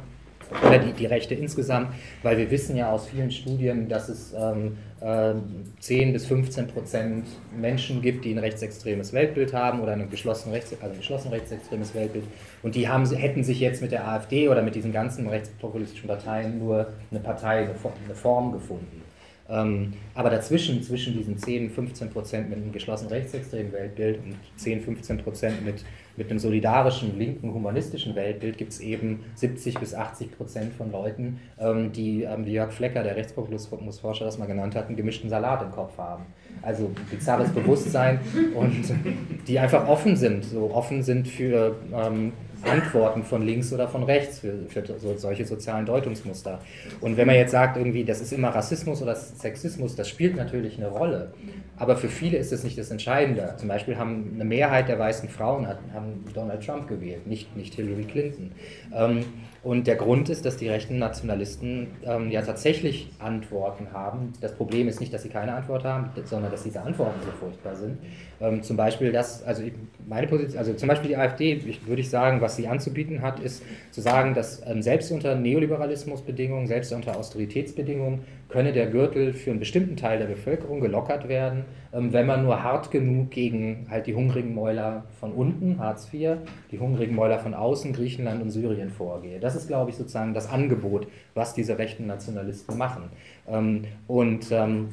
Speaker 2: oder die, die Rechte insgesamt, weil wir wissen ja aus vielen Studien, dass es ähm, äh, 10 bis 15 Prozent Menschen gibt, die ein rechtsextremes Weltbild haben oder ein geschlossen, rechts, also ein geschlossen rechtsextremes Weltbild. Und die haben, hätten sich jetzt mit der AfD oder mit diesen ganzen rechtspopulistischen Parteien nur eine Partei, eine Form gefunden. Ähm, aber dazwischen, zwischen diesen 10, 15 Prozent mit einem geschlossen rechtsextremen Weltbild und 10, 15 Prozent mit mit einem solidarischen, linken, humanistischen Weltbild gibt es eben 70 bis 80 Prozent von Leuten, ähm, die, ähm, wie Jörg Flecker, der Rechtspopulismusforscher, das mal genannt hat, einen gemischten Salat im Kopf haben. Also bizarres Bewusstsein und die einfach offen sind, so offen sind für ähm, Antworten von links oder von rechts für, für so, solche sozialen Deutungsmuster. Und wenn man jetzt sagt, irgendwie, das ist immer Rassismus oder Sexismus, das spielt natürlich eine Rolle. Aber für viele ist das nicht das Entscheidende. Zum Beispiel haben eine Mehrheit der weißen Frauen haben Donald Trump gewählt, nicht, nicht Hillary Clinton. Ähm, und der Grund ist, dass die rechten Nationalisten ähm, ja tatsächlich Antworten haben. Das Problem ist nicht, dass sie keine Antwort haben, sondern dass diese Antworten so furchtbar sind. Ähm, zum Beispiel das, also meine Position, also zum Beispiel die AfD, ich, würde ich sagen, was sie anzubieten hat, ist zu sagen, dass ähm, selbst unter Neoliberalismusbedingungen, selbst unter Austeritätsbedingungen könne der Gürtel für einen bestimmten Teil der Bevölkerung gelockert werden, ähm, wenn man nur hart genug gegen halt die hungrigen Mäuler von unten, Hartz IV, die hungrigen Mäuler von außen, Griechenland und Syrien vorgehe. Das ist, glaube ich, sozusagen das Angebot, was diese rechten Nationalisten machen. Ähm, und ähm,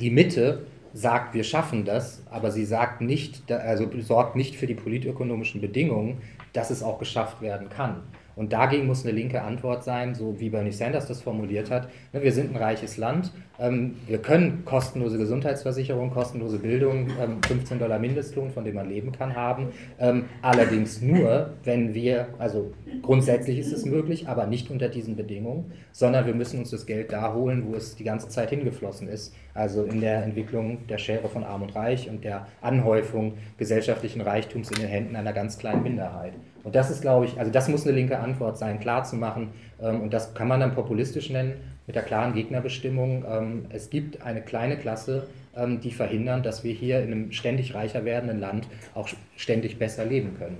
Speaker 2: die Mitte sagt, wir schaffen das, aber sie sagt nicht, also sorgt nicht für die politökonomischen Bedingungen, dass es auch geschafft werden kann. Und dagegen muss eine linke Antwort sein, so wie Bernie Sanders das formuliert hat. Ne, wir sind ein reiches Land, wir können kostenlose Gesundheitsversicherung, kostenlose Bildung, 15 ähm, Dollar Mindestlohn, von dem man leben kann, haben. Ähm, allerdings nur, wenn wir, also grundsätzlich ist es möglich, aber nicht unter diesen Bedingungen, sondern wir müssen uns das Geld da holen, wo es die ganze Zeit hingeflossen ist. Also in der Entwicklung der Schere von Arm und Reich und der Anhäufung gesellschaftlichen Reichtums in den Händen einer ganz kleinen Minderheit. Und das ist, glaube ich, also das muss eine linke Antwort sein, klarzumachen. Ähm, und das kann man dann populistisch nennen, mit der klaren Gegnerbestimmung. Ähm, es gibt eine kleine Klasse, ähm, die verhindern, dass wir hier in einem ständig reicher werdenden Land auch ständig besser leben können.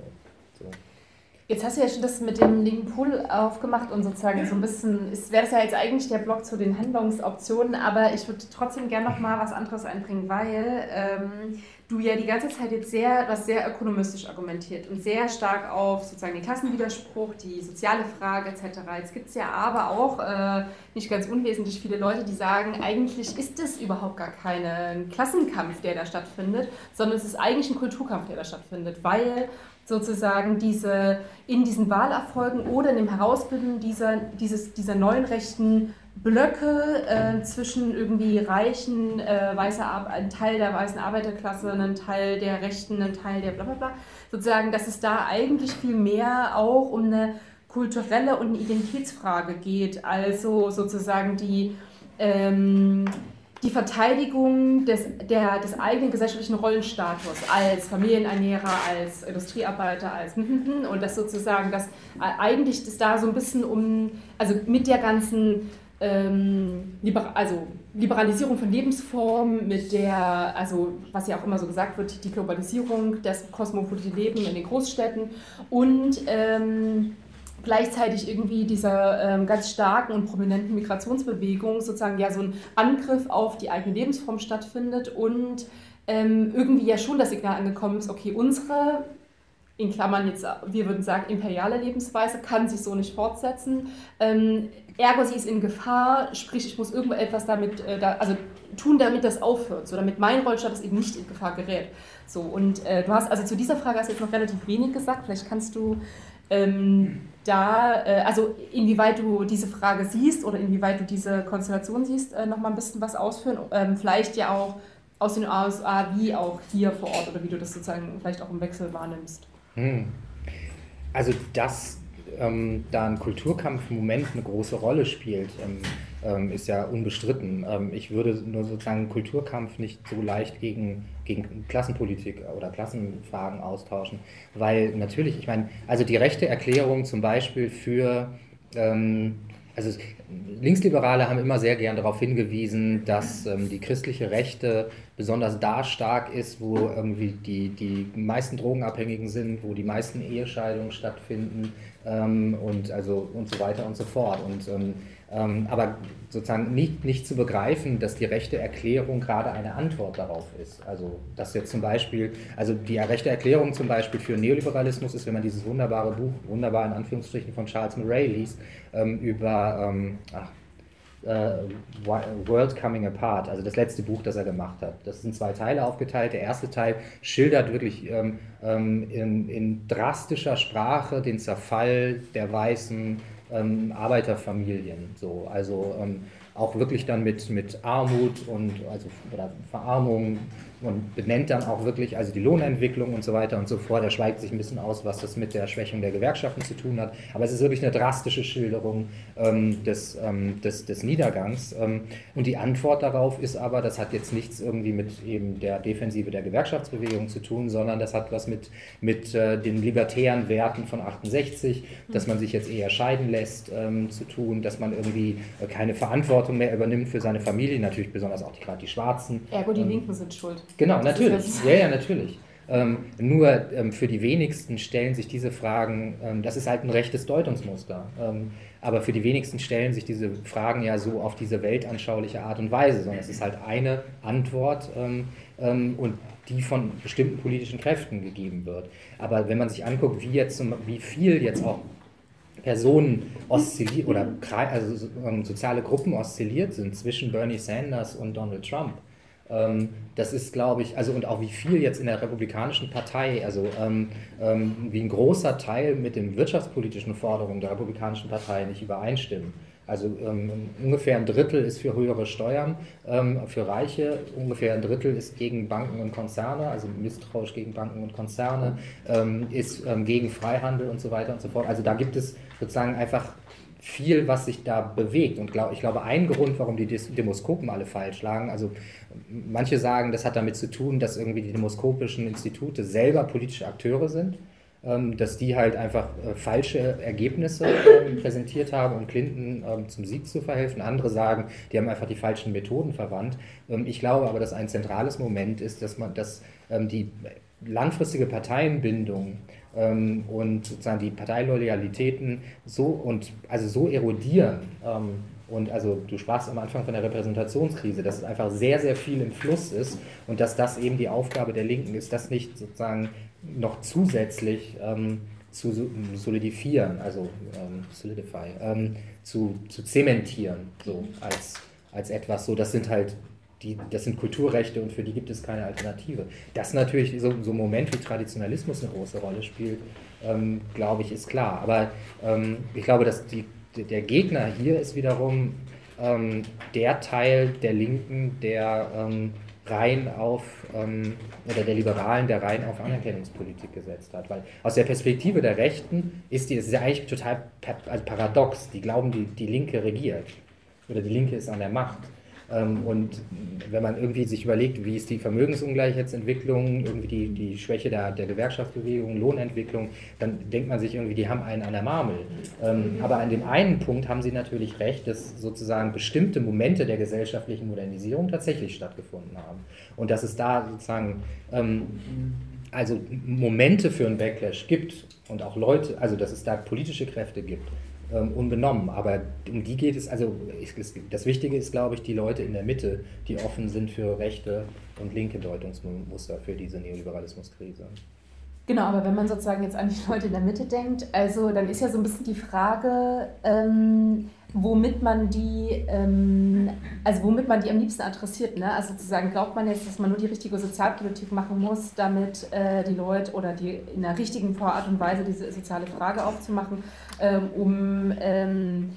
Speaker 1: Jetzt hast du ja schon das mit dem linken Pool aufgemacht und sozusagen so ein bisschen, wäre das ja jetzt eigentlich der Block zu den Handlungsoptionen, aber ich würde trotzdem gerne noch mal was anderes einbringen, weil ähm, du ja die ganze Zeit jetzt sehr, das sehr ökonomistisch argumentiert und sehr stark auf sozusagen den Klassenwiderspruch, die soziale Frage etc. Jetzt gibt es ja aber auch äh, nicht ganz unwesentlich viele Leute, die sagen, eigentlich ist es überhaupt gar kein Klassenkampf, der da stattfindet, sondern es ist eigentlich ein Kulturkampf, der da stattfindet, weil sozusagen diese, in diesen Wahlerfolgen oder in dem Herausbilden dieser, dieses, dieser neuen rechten Blöcke äh, zwischen irgendwie reichen, äh, weißer ein Teil der weißen Arbeiterklasse, ein Teil der Rechten, ein Teil der bla bla bla, sozusagen, dass es da eigentlich viel mehr auch um eine kulturelle und eine Identitätsfrage geht, also sozusagen die ähm, die Verteidigung des, der, des eigenen gesellschaftlichen Rollenstatus als Familienernährer, als Industriearbeiter, als und das sozusagen, dass eigentlich das da so ein bisschen um, also mit der ganzen ähm, Liber also Liberalisierung von Lebensformen, mit der, also was ja auch immer so gesagt wird, die Globalisierung, das kosmopolitische Leben in den Großstädten und ähm, gleichzeitig irgendwie dieser ähm, ganz starken und prominenten Migrationsbewegung sozusagen ja so ein Angriff auf die eigene Lebensform stattfindet und ähm, irgendwie ja schon das Signal angekommen ist, okay, unsere in Klammern jetzt, wir würden sagen, imperiale Lebensweise kann sich so nicht fortsetzen. Ähm, ergo, sie ist in Gefahr, sprich, ich muss irgendetwas damit, äh, da, also tun, damit das aufhört, so damit mein Rollstatus eben nicht in Gefahr gerät. So, und äh, du hast, also zu dieser Frage hast jetzt noch relativ wenig gesagt, vielleicht kannst du ähm, da, äh, also inwieweit du diese Frage siehst oder inwieweit du diese Konstellation siehst, äh, noch mal ein bisschen was ausführen, ähm, vielleicht ja auch aus den USA wie auch hier vor Ort oder wie du das sozusagen vielleicht auch im Wechsel wahrnimmst. Hm.
Speaker 2: Also, dass ähm, da ein Kulturkampfmoment eine große Rolle spielt, ähm, ähm, ist ja unbestritten. Ähm, ich würde nur sozusagen Kulturkampf nicht so leicht gegen, gegen Klassenpolitik oder Klassenfragen austauschen, weil natürlich, ich meine, also die rechte Erklärung zum Beispiel für ähm, also Linksliberale haben immer sehr gern darauf hingewiesen, dass ähm, die christliche Rechte besonders da stark ist, wo irgendwie die, die meisten Drogenabhängigen sind, wo die meisten Ehescheidungen stattfinden ähm, und, also, und so weiter und so fort. Und ähm, ähm, aber sozusagen nicht, nicht zu begreifen, dass die rechte Erklärung gerade eine Antwort darauf ist. Also dass jetzt zum Beispiel, also die rechte Erklärung zum Beispiel für Neoliberalismus ist, wenn man dieses wunderbare Buch, wunderbar in Anführungsstrichen von Charles Murray liest, ähm, über ähm, ach, äh, World Coming Apart, also das letzte Buch, das er gemacht hat. Das sind zwei Teile aufgeteilt. Der erste Teil schildert wirklich ähm, ähm in, in drastischer Sprache den Zerfall der weißen ähm, Arbeiterfamilien. So. Also ähm, auch wirklich dann mit, mit Armut und also oder Verarmung und benennt dann auch wirklich also die Lohnentwicklung und so weiter und so fort. Er schweigt sich ein bisschen aus, was das mit der Schwächung der Gewerkschaften zu tun hat. Aber es ist wirklich eine drastische Schilderung ähm, des, ähm, des, des Niedergangs. Ähm, und die Antwort darauf ist aber, das hat jetzt nichts irgendwie mit eben der Defensive der Gewerkschaftsbewegung zu tun, sondern das hat was mit, mit äh, den libertären Werten von 68, dass man sich jetzt eher scheiden lässt, ähm, zu tun, dass man irgendwie äh, keine Verantwortung mehr übernimmt für seine Familie, natürlich besonders auch gerade die Schwarzen.
Speaker 1: Ergo, die ähm, Linken sind schuld.
Speaker 2: Genau, natürlich. Ja, ja, natürlich. Ähm, nur ähm, für die wenigsten stellen sich diese Fragen, ähm, das ist halt ein rechtes Deutungsmuster, ähm, aber für die wenigsten stellen sich diese Fragen ja so auf diese weltanschauliche Art und Weise, sondern es ist halt eine Antwort ähm, ähm, und die von bestimmten politischen Kräften gegeben wird. Aber wenn man sich anguckt, wie, jetzt, wie viel jetzt auch Personen oszilliert oder also soziale Gruppen oszilliert sind zwischen Bernie Sanders und Donald Trump, das ist, glaube ich, also und auch wie viel jetzt in der Republikanischen Partei, also ähm, ähm, wie ein großer Teil mit den wirtschaftspolitischen Forderungen der Republikanischen Partei nicht übereinstimmen. Also ähm, ungefähr ein Drittel ist für höhere Steuern ähm, für Reiche, ungefähr ein Drittel ist gegen Banken und Konzerne, also misstrauisch gegen Banken und Konzerne, ähm, ist gegen Freihandel und so weiter und so fort. Also da gibt es sozusagen einfach viel, was sich da bewegt. Und glaub, ich glaube, ein Grund, warum die Demoskopen alle falsch lagen, also manche sagen, das hat damit zu tun, dass irgendwie die demoskopischen Institute selber politische Akteure sind, ähm, dass die halt einfach äh, falsche Ergebnisse ähm, präsentiert haben, um Clinton ähm, zum Sieg zu verhelfen. Andere sagen, die haben einfach die falschen Methoden verwandt. Ich glaube aber, dass ein zentrales Moment ist, dass man, dass die langfristige Parteienbindung ähm, und sozusagen die Parteiloyalitäten so und also so erodieren. Ähm, und also du sprachst am Anfang von der Repräsentationskrise, dass es einfach sehr, sehr viel im Fluss ist und dass das eben die Aufgabe der Linken ist, das nicht sozusagen noch zusätzlich ähm, zu solidifizieren, also ähm, solidify, ähm, zu, zu zementieren, so als, als etwas, so das sind halt die, das sind Kulturrechte und für die gibt es keine Alternative. Dass natürlich so, so ein Moment wie Traditionalismus eine große Rolle spielt, ähm, glaube ich, ist klar. Aber ähm, ich glaube, dass die, der Gegner hier ist wiederum ähm, der Teil der Linken, der ähm, rein auf, ähm, oder der Liberalen, der rein auf Anerkennungspolitik gesetzt hat. Weil aus der Perspektive der Rechten ist die, ist ja eigentlich total also paradox. Die glauben, die, die Linke regiert. Oder die Linke ist an der Macht. Ähm, und wenn man irgendwie sich überlegt, wie ist die Vermögensungleichheitsentwicklung, irgendwie die, die Schwäche der, der Gewerkschaftsbewegung, Lohnentwicklung, dann denkt man sich irgendwie, die haben einen an der Marmel. Ähm, aber an dem einen Punkt haben sie natürlich recht, dass sozusagen bestimmte Momente der gesellschaftlichen Modernisierung tatsächlich stattgefunden haben. Und dass es da sozusagen ähm, also Momente für einen Backlash gibt und auch Leute, also dass es da politische Kräfte gibt, ähm, unbenommen. Aber um die geht es, also das Wichtige ist, glaube ich, die Leute in der Mitte, die offen sind für rechte und linke Deutungsmuster für diese Neoliberalismuskrise.
Speaker 1: Genau, aber wenn man sozusagen jetzt an die Leute in der Mitte denkt, also dann ist ja so ein bisschen die Frage, ähm, womit man die, ähm, also womit man die am liebsten adressiert. Ne? Also sozusagen glaubt man jetzt, dass man nur die richtige Sozialpolitik machen muss, damit äh, die Leute oder die in der richtigen Art und Weise diese soziale Frage aufzumachen, ähm, um ähm,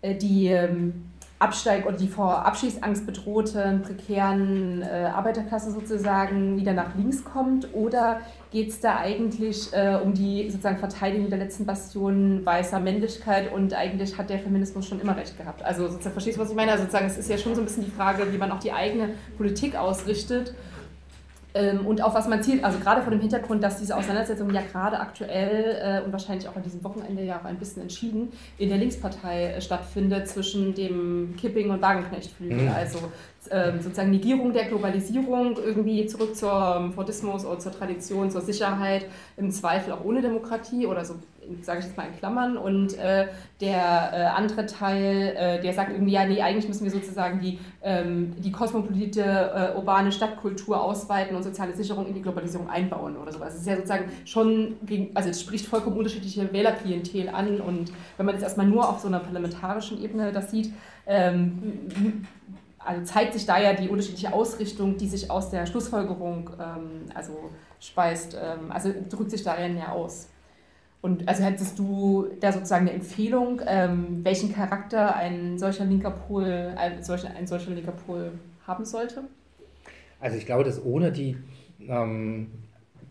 Speaker 1: äh, die ähm, Absteig oder die vor Abschießangst bedrohten, prekären äh, Arbeiterklasse sozusagen wieder nach links kommt? Oder geht es da eigentlich äh, um die sozusagen Verteidigung der letzten Bastionen weißer Männlichkeit und eigentlich hat der Feminismus schon immer recht gehabt? Also sozusagen, verstehst du, was ich meine? Also sozusagen, es ist ja schon so ein bisschen die Frage, wie man auch die eigene Politik ausrichtet und auf was man zielt, also gerade vor dem Hintergrund, dass diese Auseinandersetzung ja gerade aktuell äh, und wahrscheinlich auch an diesem Wochenende ja auch ein bisschen entschieden in der Linkspartei äh, stattfindet zwischen dem Kipping- und Wagenknechtflügel. Mhm. Also ähm, sozusagen Negierung der Globalisierung, irgendwie zurück zum Fordismus oder zur Tradition, zur Sicherheit, im Zweifel auch ohne Demokratie oder so sage ich jetzt mal in Klammern, und äh, der äh, andere Teil, äh, der sagt irgendwie, ja, nee, eigentlich müssen wir sozusagen die, ähm, die kosmopolite äh, urbane Stadtkultur ausweiten und soziale Sicherung in die Globalisierung einbauen oder sowas. Es ist ja sozusagen schon, gegen, also es spricht vollkommen unterschiedliche Wählerklientel an und wenn man jetzt erstmal nur auf so einer parlamentarischen Ebene das sieht, ähm, also zeigt sich da ja die unterschiedliche Ausrichtung, die sich aus der Schlussfolgerung ähm, also speist, ähm, also drückt sich darin ja aus. Und also hättest du da sozusagen eine Empfehlung, ähm, welchen Charakter ein solcher linker Pol, ein solcher, ein solcher linker Pol haben sollte?
Speaker 2: Also ich glaube, dass ohne die, ähm,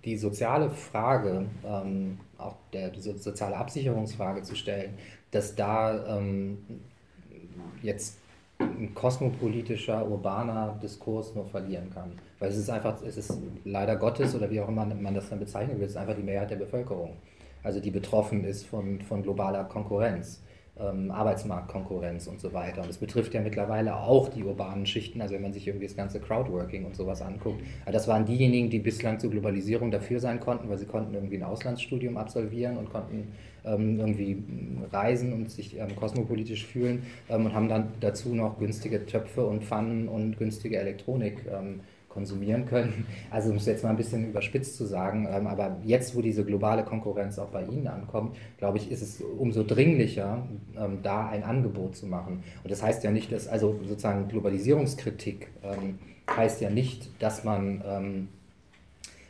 Speaker 2: die soziale Frage, ähm, auch der, die soziale Absicherungsfrage zu stellen, dass da ähm, jetzt ein kosmopolitischer, urbaner Diskurs nur verlieren kann. Weil es ist einfach, es ist leider Gottes oder wie auch immer man das dann bezeichnen will, es ist einfach die Mehrheit der Bevölkerung also die betroffen ist von, von globaler Konkurrenz, ähm, Arbeitsmarktkonkurrenz und so weiter. Und es betrifft ja mittlerweile auch die urbanen Schichten, also wenn man sich irgendwie das ganze Crowdworking und sowas anguckt. Also das waren diejenigen, die bislang zur Globalisierung dafür sein konnten, weil sie konnten irgendwie ein Auslandsstudium absolvieren und konnten ähm, irgendwie reisen und sich ähm, kosmopolitisch fühlen ähm, und haben dann dazu noch günstige Töpfe und Pfannen und günstige Elektronik ähm, konsumieren können. Also um es jetzt mal ein bisschen überspitzt zu sagen, ähm, aber jetzt, wo diese globale Konkurrenz auch bei Ihnen ankommt, glaube ich, ist es umso dringlicher, ähm, da ein Angebot zu machen. Und das heißt ja nicht, dass, also sozusagen Globalisierungskritik ähm, heißt ja nicht, dass man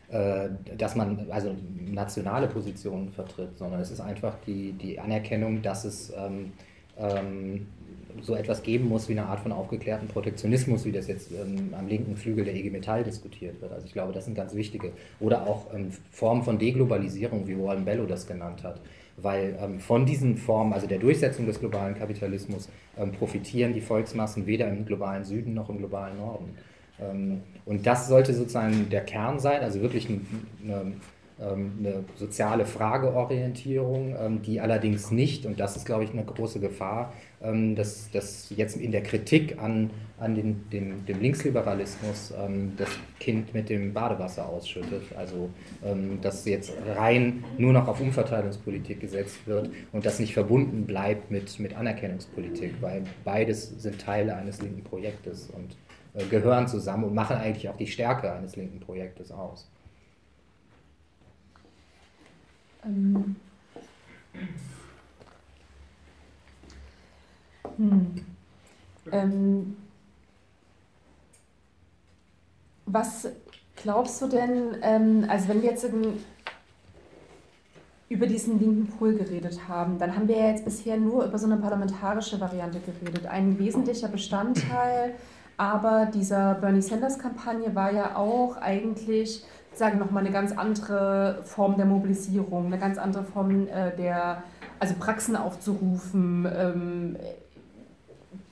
Speaker 2: äh, dass man also nationale Positionen vertritt, sondern es ist einfach die, die Anerkennung, dass es ähm, ähm, so etwas geben muss wie eine Art von aufgeklärten Protektionismus, wie das jetzt ähm, am linken Flügel der IG Metall diskutiert wird. Also ich glaube, das sind ganz wichtige. Oder auch ähm, Formen von Deglobalisierung, wie Warren Bello das genannt hat. Weil ähm, von diesen Formen, also der Durchsetzung des globalen Kapitalismus, ähm, profitieren die Volksmassen weder im globalen Süden noch im globalen Norden. Ähm, und das sollte sozusagen der Kern sein, also wirklich eine ähm, eine soziale Frageorientierung, die allerdings nicht, und das ist, glaube ich, eine große Gefahr, ähm, dass, dass jetzt in der Kritik an, an den, dem, dem Linksliberalismus das Kind mit dem Badewasser ausschüttet. Also dass jetzt rein nur noch auf Umverteilungspolitik gesetzt wird und das nicht verbunden bleibt mit, mit Anerkennungspolitik, weil beides sind Teile eines linken Projektes und äh, gehören zusammen und machen eigentlich auch die Stärke eines linken Projektes aus. Ähm.
Speaker 1: Hm. Ähm. Was glaubst du denn, ähm, also wenn wir jetzt über diesen linken Pool geredet haben, dann haben wir ja jetzt bisher nur über so eine parlamentarische Variante geredet. Ein wesentlicher Bestandteil aber dieser Bernie Sanders-Kampagne war ja auch eigentlich sagen nochmal eine ganz andere Form der Mobilisierung, eine ganz andere Form äh, der, also Praxen aufzurufen, ähm,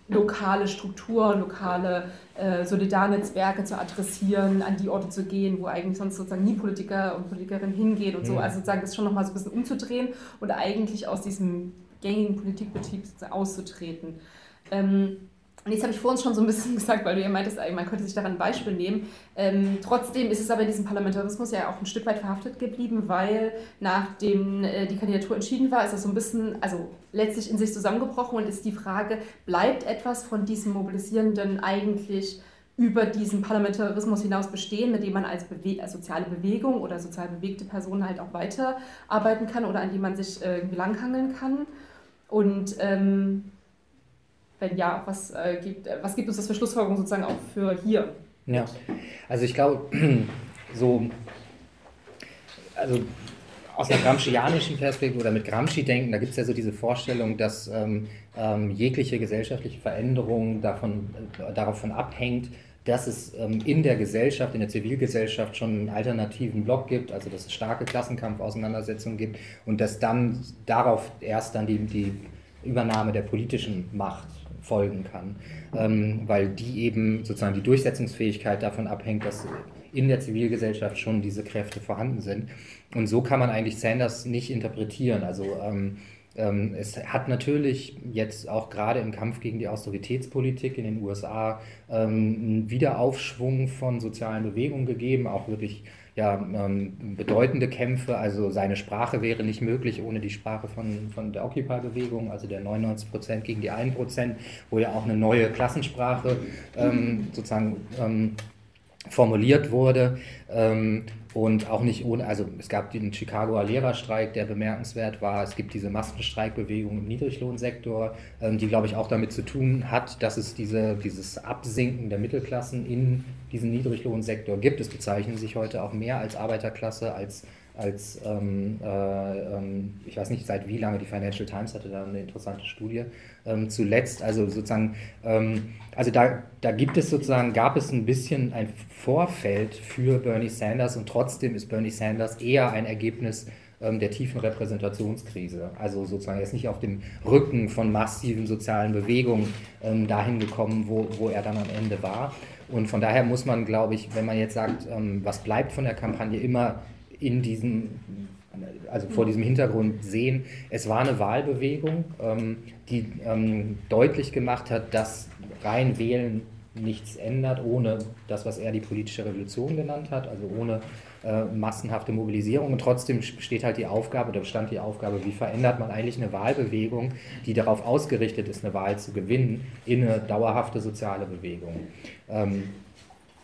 Speaker 1: lokale Strukturen, lokale äh, Solidarnetzwerke zu adressieren, an die Orte zu gehen, wo eigentlich sonst sozusagen nie Politiker und Politikerinnen hingehen und so. Mhm. Also sozusagen das schon nochmal so ein bisschen umzudrehen und eigentlich aus diesem gängigen Politikbetrieb auszutreten. Ähm, Und jetzt habe ich vor uns schon so ein bisschen gesagt, weil du ja meintest, man könnte sich daran ein Beispiel nehmen. Ähm, trotzdem ist es aber in diesem Parlamentarismus ja auch ein Stück weit verhaftet geblieben, weil nachdem äh, die Kandidatur entschieden war, ist es so ein bisschen, also letztlich in sich zusammengebrochen und ist die Frage, bleibt etwas von diesem Mobilisierenden eigentlich über diesen Parlamentarismus hinaus bestehen, mit dem man als, Bewe als soziale Bewegung oder sozial bewegte Person halt auch weiterarbeiten kann oder an die man sich äh, langhangeln kann. Und ähm, wenn ja, was, äh, gibt, was gibt uns das für Schlussfolgerungen sozusagen auch für hier?
Speaker 2: Ja, also ich glaube, so, also aus einer Gramscianischen Perspektive oder mit Gramsci denken, da gibt es ja so diese Vorstellung, dass ähm, ähm, jegliche gesellschaftliche Veränderung davon, äh, davon abhängt, dass es ähm, in der Gesellschaft, in der Zivilgesellschaft schon einen alternativen Block gibt, also dass es starke Klassenkampfauseinandersetzungen gibt und dass dann darauf erst dann die, die Übernahme der politischen Macht folgen kann, ähm, weil die eben sozusagen die Durchsetzungsfähigkeit davon abhängt, dass in der Zivilgesellschaft schon diese Kräfte vorhanden sind. Und so kann man eigentlich Sanders nicht interpretieren. Also ähm, ähm, es hat natürlich jetzt auch gerade im Kampf gegen die Austeritätspolitik in den USA ähm, einen Wiederaufschwung von sozialen Bewegungen gegeben, auch wirklich ja, ähm, bedeutende Kämpfe. Also seine Sprache wäre nicht möglich ohne die Sprache von, von der Occupy-Bewegung, also der 99 Prozent gegen die 1 Prozent, wo ja auch eine neue Klassensprache ähm, sozusagen ähm, formuliert wurde. Und auch nicht ohne, also es gab den Chicagoer Lehrerstreik, der bemerkenswert war. Es gibt diese Massenstreikbewegung im Niedriglohnsektor, ähm, die, glaube ich, auch damit zu tun hat, dass es diese, dieses Absinken der Mittelklassen in diesen Niedriglohnsektor gibt. Es bezeichnen sich heute auch mehr als Arbeiterklasse als als, ähm, äh, ähm, ich weiß nicht seit wie lange, die Financial Times hatte da eine interessante Studie ähm, zuletzt, also sozusagen, ähm, also da, da gibt es sozusagen, gab es ein bisschen ein Vorfeld für Bernie Sanders und trotzdem ist Bernie Sanders eher ein Ergebnis ähm, der tiefen Repräsentationskrise, also sozusagen jetzt nicht auf dem Rücken von massiven sozialen Bewegungen ähm, dahin gekommen, wo, wo er dann am Ende war. Und von daher muss man, glaube ich, wenn man jetzt sagt, was bleibt von der Kampagne, immer in diesem, also vor diesem Hintergrund sehen, es war eine Wahlbewegung, ähm, die ähm, deutlich gemacht hat, dass rein Wählen nichts ändert, ohne das, was er die politische Revolution genannt hat, also ohne äh, massenhafte Mobilisierung. Und trotzdem steht halt die Aufgabe oder bestand die Aufgabe, wie verändert man eigentlich eine Wahlbewegung, die darauf ausgerichtet ist, eine Wahl zu gewinnen, in eine dauerhafte soziale Bewegung. Ähm,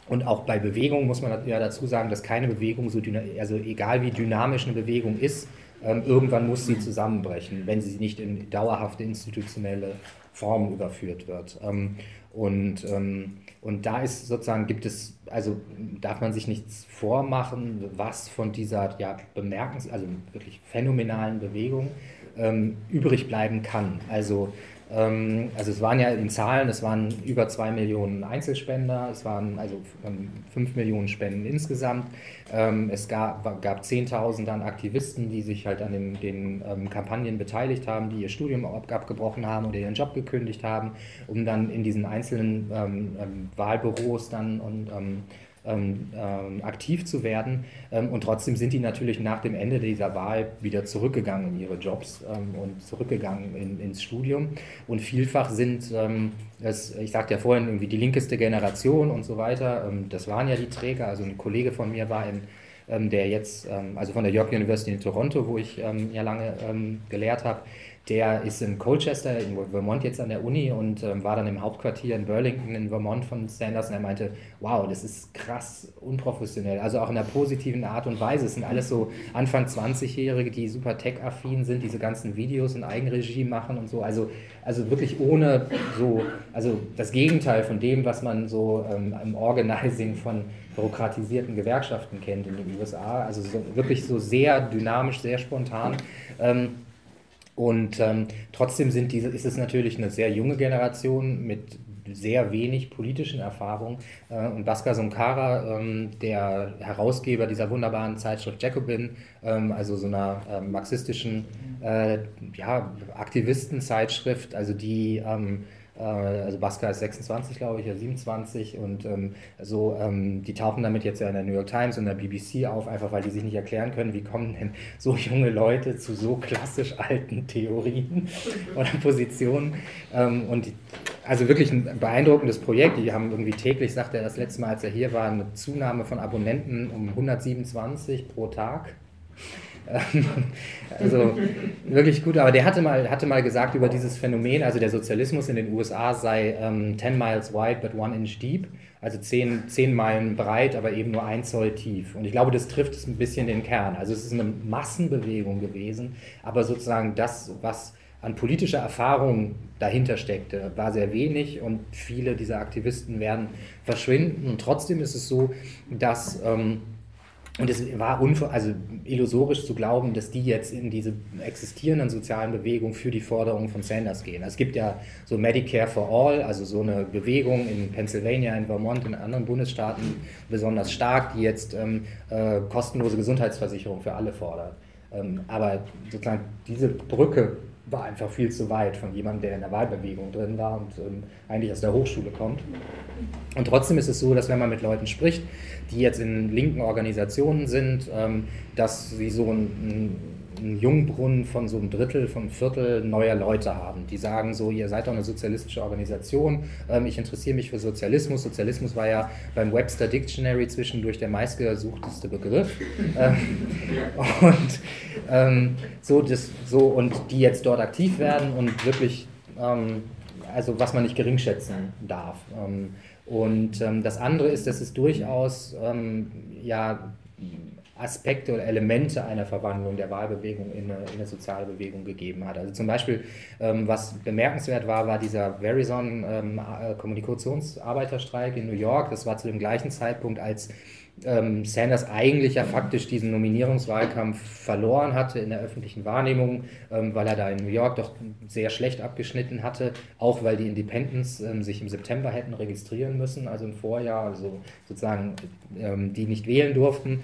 Speaker 2: und auch bei Bewegung muss man ja dazu sagen, dass keine Bewegung so also egal wie dynamisch eine Bewegung ist, ähm, irgendwann muss sie zusammenbrechen, wenn sie nicht in dauerhafte institutionelle Formen überführt wird. Ähm, und, ähm, und da ist sozusagen, gibt es, also darf man sich nichts vormachen, was von dieser ja, bemerkens-, also wirklich phänomenalen Bewegung übrig bleiben kann. Also also es waren ja in Zahlen, es waren über zwei Millionen Einzelspender, es waren also ähm, fünf Millionen Spenden insgesamt. Ähm, es gab, gab 10.000 dann Aktivisten, die sich halt an den, den Kampagnen beteiligt haben, die ihr Studium abgebrochen haben oder ihren Job gekündigt haben, um dann in diesen einzelnen Wahlbüros dann und ähm, ähm, aktiv zu werden. Ähm, und trotzdem sind die natürlich nach dem Ende dieser Wahl wieder zurückgegangen in ihre Jobs ähm, und zurückgegangen in, ins Studium. Und vielfach sind, es, ich sagte ja vorhin, irgendwie die linkeste Generation und so weiter, das waren ja die Träger. Also ein Kollege von mir war in der jetzt, also von der York University in Toronto, wo ich ja lange gelehrt habe, der ist in Colchester in Vermont jetzt an der Uni und ähm, war dann im Hauptquartier in Burlington in Vermont von Sanders und er meinte, wow, das ist krass unprofessionell. Also auch in einer positiven Art und Weise. Es sind alles so Anfang 20-Jährige, die super tech-affin sind, diese ganzen Videos in Eigenregie machen und so. Also, also wirklich ohne so, also das Gegenteil von dem, was man so ähm, im Organizing von bürokratisierten Gewerkschaften kennt in den USA. Also so, wirklich so sehr dynamisch, sehr spontan. Ähm, und ähm, trotzdem sind diese, ist es natürlich eine sehr junge Generation mit sehr wenig politischen Erfahrung. Äh, und Bhaskar Sunkara, ähm, der Herausgeber dieser wunderbaren Zeitschrift Jacobin, ähm, also so einer äh, marxistischen äh, ja, Aktivistenzeitschrift, also die ähm, äh, also Baska ist 26, glaube ich, oder 27 und ähm, so, ähm, die tauchen damit jetzt ja in der New York Times und der BBC auf, einfach weil die sich nicht erklären können, wie kommen denn so junge Leute zu so klassisch alten Theorien oder Positionen. Ähm, und die, also wirklich ein beeindruckendes Projekt. Die haben irgendwie täglich, sagte er das letzte Mal, als er hier war, eine Zunahme von Abonnenten um 127 pro Tag. also wirklich gut, aber der hatte mal, hatte mal gesagt über dieses Phänomen, also der Sozialismus in den USA sei ähm, 10 miles wide but one inch deep, also 10, 10 Meilen breit, aber eben nur ein Zoll tief. Und ich glaube, das trifft ein bisschen den Kern. Also es ist eine Massenbewegung gewesen, aber sozusagen das, was an politischer Erfahrung dahinter steckte, war sehr wenig und viele dieser Aktivisten werden verschwinden. Und trotzdem ist es so, dass ähm, und es war also illusorisch zu glauben, dass die jetzt in diese existierenden sozialen Bewegungen für die Forderungen von Sanders gehen. Es gibt ja so Medicare for All, also so eine Bewegung in Pennsylvania, in Vermont, in anderen Bundesstaaten besonders stark, die jetzt ähm, äh, kostenlose Gesundheitsversicherung für alle fordert. Ähm, aber sozusagen diese Brücke war einfach viel zu weit von jemandem, der in der Wahlbewegung drin war und ähm, eigentlich aus der Hochschule kommt. Und trotzdem ist es so, dass wenn man mit Leuten spricht, die jetzt in linken Organisationen sind, ähm, dass sie so ein, einen Jungbrunnen von so einem Drittel, von einem Viertel neuer Leute haben. Die sagen so, ihr seid doch eine sozialistische Organisation, ähm, ich interessiere mich für Sozialismus. Sozialismus war ja beim Webster Dictionary zwischendurch der meistgesuchteste Begriff. ähm, und ähm, so, das, so, und die jetzt dort aktiv werden und wirklich, ähm, also was man nicht geringschätzen darf. Ähm, und ähm, das andere ist, dass es durchaus ja, Aspekte oder Elemente einer Verwandlung der Wahlbewegung in eine, in eine soziale Bewegung gegeben hat. Also zum Beispiel, ähm, was bemerkenswert war, war dieser Verizon ähm, Kommunikationsarbeiterstreik in New York. Das war zu dem gleichen Zeitpunkt, als ähm, Sanders eigentlich ja faktisch diesen Nominierungswahlkampf verloren hatte in der öffentlichen Wahrnehmung, ähm, weil er da in New York doch sehr schlecht abgeschnitten hatte, auch weil die Independents ähm, sich im September hätten registrieren müssen, also im Vorjahr, also sozusagen ähm, die nicht wählen durften.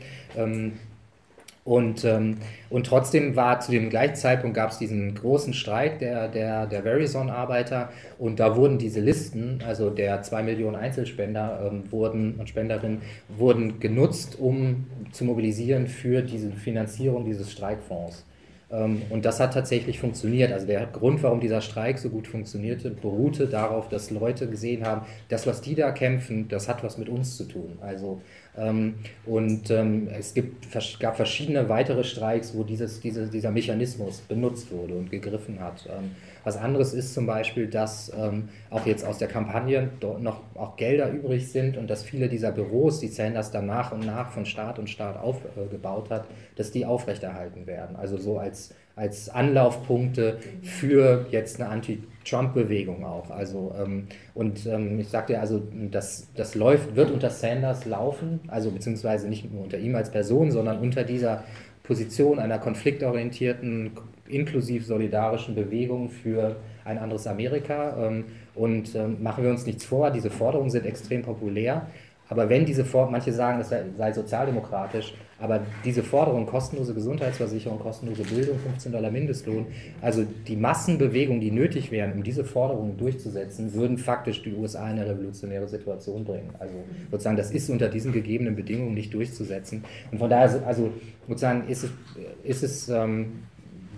Speaker 2: Und, ähm, und trotzdem war zu dem gleichen Zeitpunkt gab es diesen großen Streik der, der, der Verizon-Arbeiter und da wurden diese Listen, also der zwei Millionen Einzelspender ähm, wurden und Spenderinnen, wurden genutzt, um zu mobilisieren für diese Finanzierung dieses Streikfonds. Ähm, und das hat tatsächlich funktioniert. Also der Grund, warum dieser Streik so gut funktionierte, beruhte darauf, dass Leute gesehen haben, das, was die da kämpfen, das hat was mit uns zu tun. Also und ähm, es gibt, gab verschiedene weitere Streiks, wo dieses, diese, dieser Mechanismus benutzt wurde und gegriffen hat. Ähm, was anderes ist zum Beispiel, dass auch jetzt aus der Kampagne dort noch auch Gelder übrig sind und dass viele dieser Büros, die Sanders dann nach und nach von Staat und Staat aufgebaut hat, dass die aufrechterhalten werden. Also so als als Anlaufpunkte für jetzt eine Anti-Trump-Bewegung auch. Also, ähm, und ähm, ich sagte also, das, das läuft, wird unter Sanders laufen, also beziehungsweise nicht nur unter ihm als Person, sondern unter dieser Position einer konfliktorientierten, inklusiv solidarischen Bewegung für ein anderes Amerika. Ähm, und ähm, machen wir uns nichts vor, diese Forderungen sind extrem populär. Aber wenn diese Forderung, manche sagen, das sei sozialdemokratisch, aber diese Forderung, kostenlose Gesundheitsversicherung, kostenlose Bildung, 15 Dollar Mindestlohn, also die Massenbewegungen, die nötig wären, um diese Forderungen durchzusetzen, würden faktisch die USA in eine revolutionäre Situation bringen. Also sozusagen, das ist unter diesen gegebenen Bedingungen nicht durchzusetzen. Und von daher, also sozusagen ist es, ist es ähm,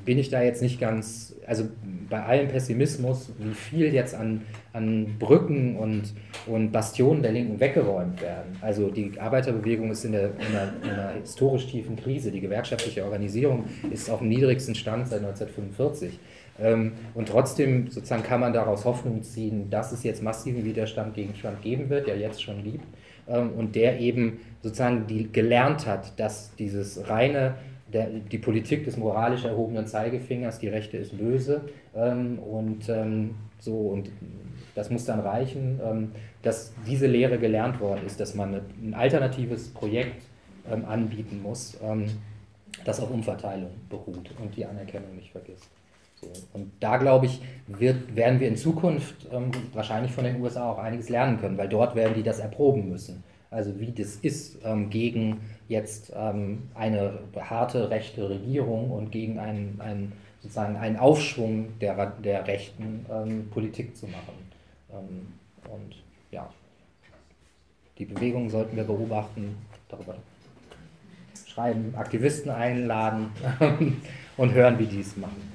Speaker 2: bin ich da jetzt nicht ganz, also bei allem Pessimismus, wie viel jetzt an, an Brücken und, und Bastionen der Linken weggeräumt werden. Also die Arbeiterbewegung ist in, der, in, einer, in einer historisch tiefen Krise, die gewerkschaftliche Organisierung ist auf dem niedrigsten Stand seit 1945. Ähm, und trotzdem sozusagen kann man daraus Hoffnung ziehen, dass es jetzt massiven Widerstand gegen Trump geben wird, der jetzt schon gibt, ähm, und der eben sozusagen die gelernt hat, dass dieses reine der, die Politik des moralisch erhobenen Zeigefingers, die Rechte ist böse ähm, und ähm, so und das muss dann reichen, ähm, dass diese Lehre gelernt worden ist, dass man ein alternatives Projekt ähm, anbieten muss, ähm, das auf Umverteilung beruht und die Anerkennung nicht vergisst. Und da glaube ich, wird, werden wir in Zukunft ähm, wahrscheinlich von den USA auch einiges lernen können, weil dort werden die das erproben müssen. Also wie das ist gegen jetzt ähm, eine harte rechte Regierung und gegen einen, einen, sozusagen einen Aufschwung der, der rechten ähm, Politik zu machen. Ähm, und ja, die Bewegung sollten wir beobachten, darüber schreiben, Aktivisten einladen und hören, wie die es machen.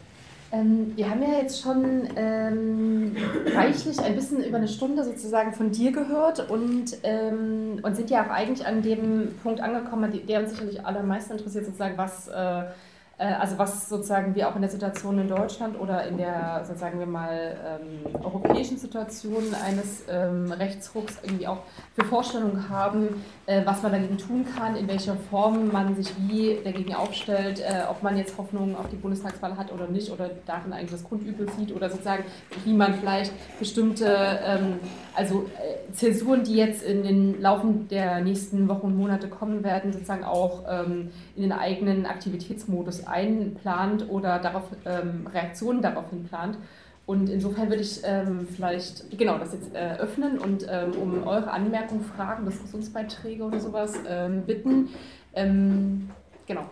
Speaker 1: Ähm, wir haben ja jetzt schon ähm, reichlich ein bisschen über eine Stunde sozusagen von dir gehört und, ähm, und sind ja auch eigentlich an dem Punkt angekommen, der uns sicherlich allermeisten interessiert, sozusagen, was äh, äh, also was sozusagen wir auch in der Situation in Deutschland oder in der, sagen wir mal, ähm, europäischen Situation eines ähm, Rechtsrucks irgendwie auch für Vorstellungen haben, was man dagegen tun kann, in welcher Form man sich wie dagegen aufstellt, äh, ob man jetzt Hoffnungen auf die Bundestagswahl hat oder nicht oder darin eigentlich das Grundübel sieht oder sozusagen, wie man vielleicht bestimmte, ähm, also äh, Zäsuren, die jetzt in den Laufen der nächsten Wochen und Monate kommen werden, sozusagen auch ähm, in den eigenen Aktivitätsmodus einplant oder darauf ähm, Reaktionen daraufhin plant. Und insofern würde ich ähm, vielleicht genau das jetzt äh, öffnen und ähm, um eure Anmerkungen, Fragen, Diskussionsbeiträge oder sowas ähm, bitten. Ähm, genau.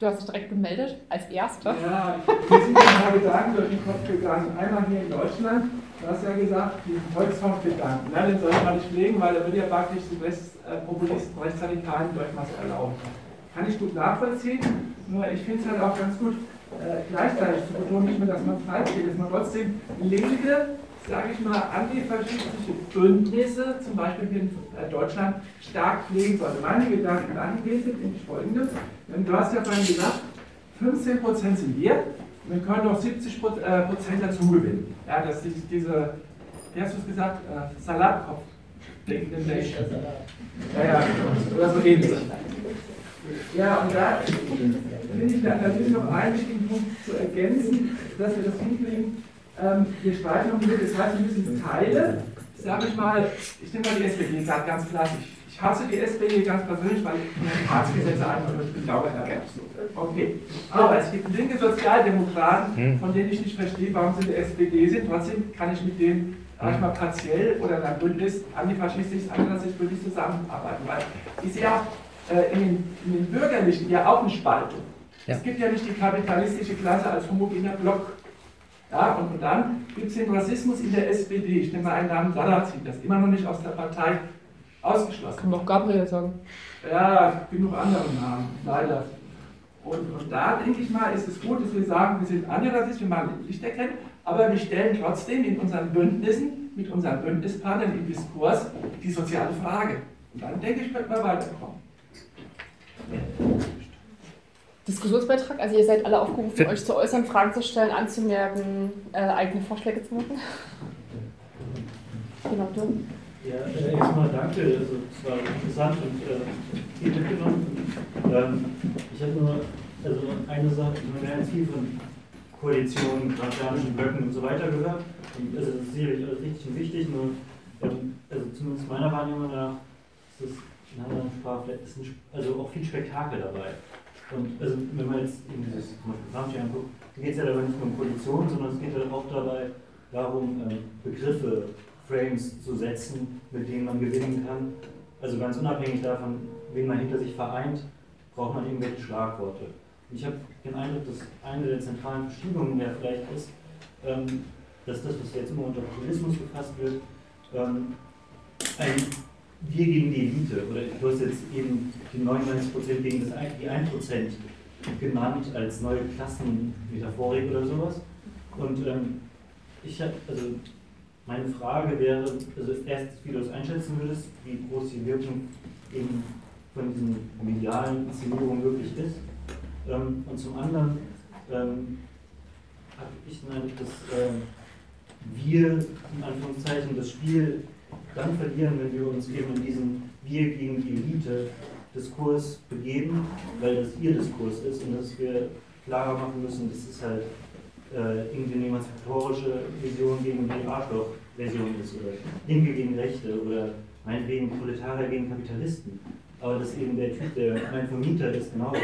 Speaker 1: Du hast dich direkt gemeldet als Erster.
Speaker 3: Ja, wir sind ein paar Gedanken durch den Kopf gegangen. Einmal hier in Deutschland, du hast ja gesagt, die Volksfondsgedanken. Ja, den sollte man nicht pflegen, weil er würde ja praktisch die Rechtspopulisten, äh, Rechtsradikalen Durchmaß erlauben. Kann ich gut nachvollziehen, nur ich finde es halt auch ganz gut, äh, gleichzeitig zu betonen, nicht nur, dass man freizieht, dass man trotzdem linke, sage ich mal, antifaschistische Bündnisse, zum Beispiel hier in äh, Deutschland, stark pflegen sollte. Meine Gedanken angehen sind nämlich folgende. Du hast ja vorhin gesagt, 15% sind wir, wir können noch 70% äh, Prozent dazu gewinnen. Ja, dass ist diese, wie hast du es gesagt, äh, Salatkopf. Ja, ja, oder so ähnlich. Ja, und da finde ich natürlich noch einen wichtigen Punkt zu ergänzen, dass wir das hinkriegen. Ähm, wir streiten noch mit, das heißt, wir müssen Teile, sage ich mal, ich nehme mal die SPD, gerade ganz klassisch. Ich hasse die SPD ganz persönlich, weil ich die Ratsgesetze einfach nicht glaube. Okay. Aber es gibt linke Sozialdemokraten, hm. von denen ich nicht verstehe, warum sie in der SPD sind. Trotzdem kann ich mit denen manchmal partiell oder in einem Bündnis, antifaschistisch, andererseits Bündnis zusammenarbeiten. Weil ich sehe auch in, den, in, den, Bürgerlichen ja auch eine Spaltung. Ja. Es gibt ja nicht die kapitalistische Klasse als homogener Block. Ja, und, und dann gibt es den Rassismus in der SPD. Ich nehme mal einen Namen Salazzi, das ist immer noch nicht aus der Partei ausgeschlossen.
Speaker 1: Kann man auch Gabriel sagen.
Speaker 3: Ja, genug andere Namen, leider. Und, und da denke ich mal, ist es gut, dass wir sagen, wir sind antirassistisch, wir machen Licht erkennen, aber wir stellen trotzdem in unseren Bündnissen, mit unseren Bündnispartnern im Diskurs die soziale Frage. Und dann denke ich, könnten wir weiterkommen.
Speaker 1: Diskussionsbeitrag, also ihr seid alle aufgerufen, euch zu äußern, Fragen zu stellen, anzumerken, äh, eigene Vorschläge zu machen.
Speaker 4: Genau, du. Ja, äh, erstmal danke, also es war interessant und äh, viel mitgenommen. Ähm, ich habe nur also eine Sache, ich habe ganz viel von Koalitionen, gratianischen Blöcken und so weiter gehört. Und, also das ist sicherlich alles richtig und wichtig, nur ähm, also zumindest meiner Wahrnehmung nach ist es in anderen Sprachflächen ist ein, also auch viel Spektakel dabei. Und also, wenn man jetzt eben dieses zum Beispiel Gramsci anguckt, geht es ja dabei nicht nur um Koalition, sondern es geht ja auch dabei darum, ähm, Begriffe, Frames zu setzen, mit denen man gewinnen kann. Also ganz unabhängig davon, wen man hinter sich vereint, braucht man irgendwelche Schlagworte. Ich habe den Eindruck, dass eine der zentralen Verschiebungen ja vielleicht ist, ähm, dass das, was jetzt immer unter Populismus gefasst wird, ähm, ein wir gegen die Elite, oder du hast jetzt eben die 99% gegen das, die 1% genannt als neue Klassenmetaphorik oder sowas. Und ähm, ich habe, also meine Frage wäre, also erstens, wie du das einschätzen würdest, wie groß die Wirkung eben von diesen medialen Inszenierungen wirklich ist. Ähm, und zum anderen ähm, habe ich den Eindruck, dass wir in Anführungszeichen das Spiel dann verlieren, wenn wir uns eben in diesen Wir gegen die Elite Diskurs begeben, weil das ihr Diskurs ist und dass wir klarer machen müssen, dass es halt äh, irgendwie eine emanzipatorische Vision gegen die Arschloch-Version ist oder Linke gegen Rechte oder meinetwegen Proletarier gegen Kapitalisten. Aber dass eben der Typ, der mein Vermieter ist, genauso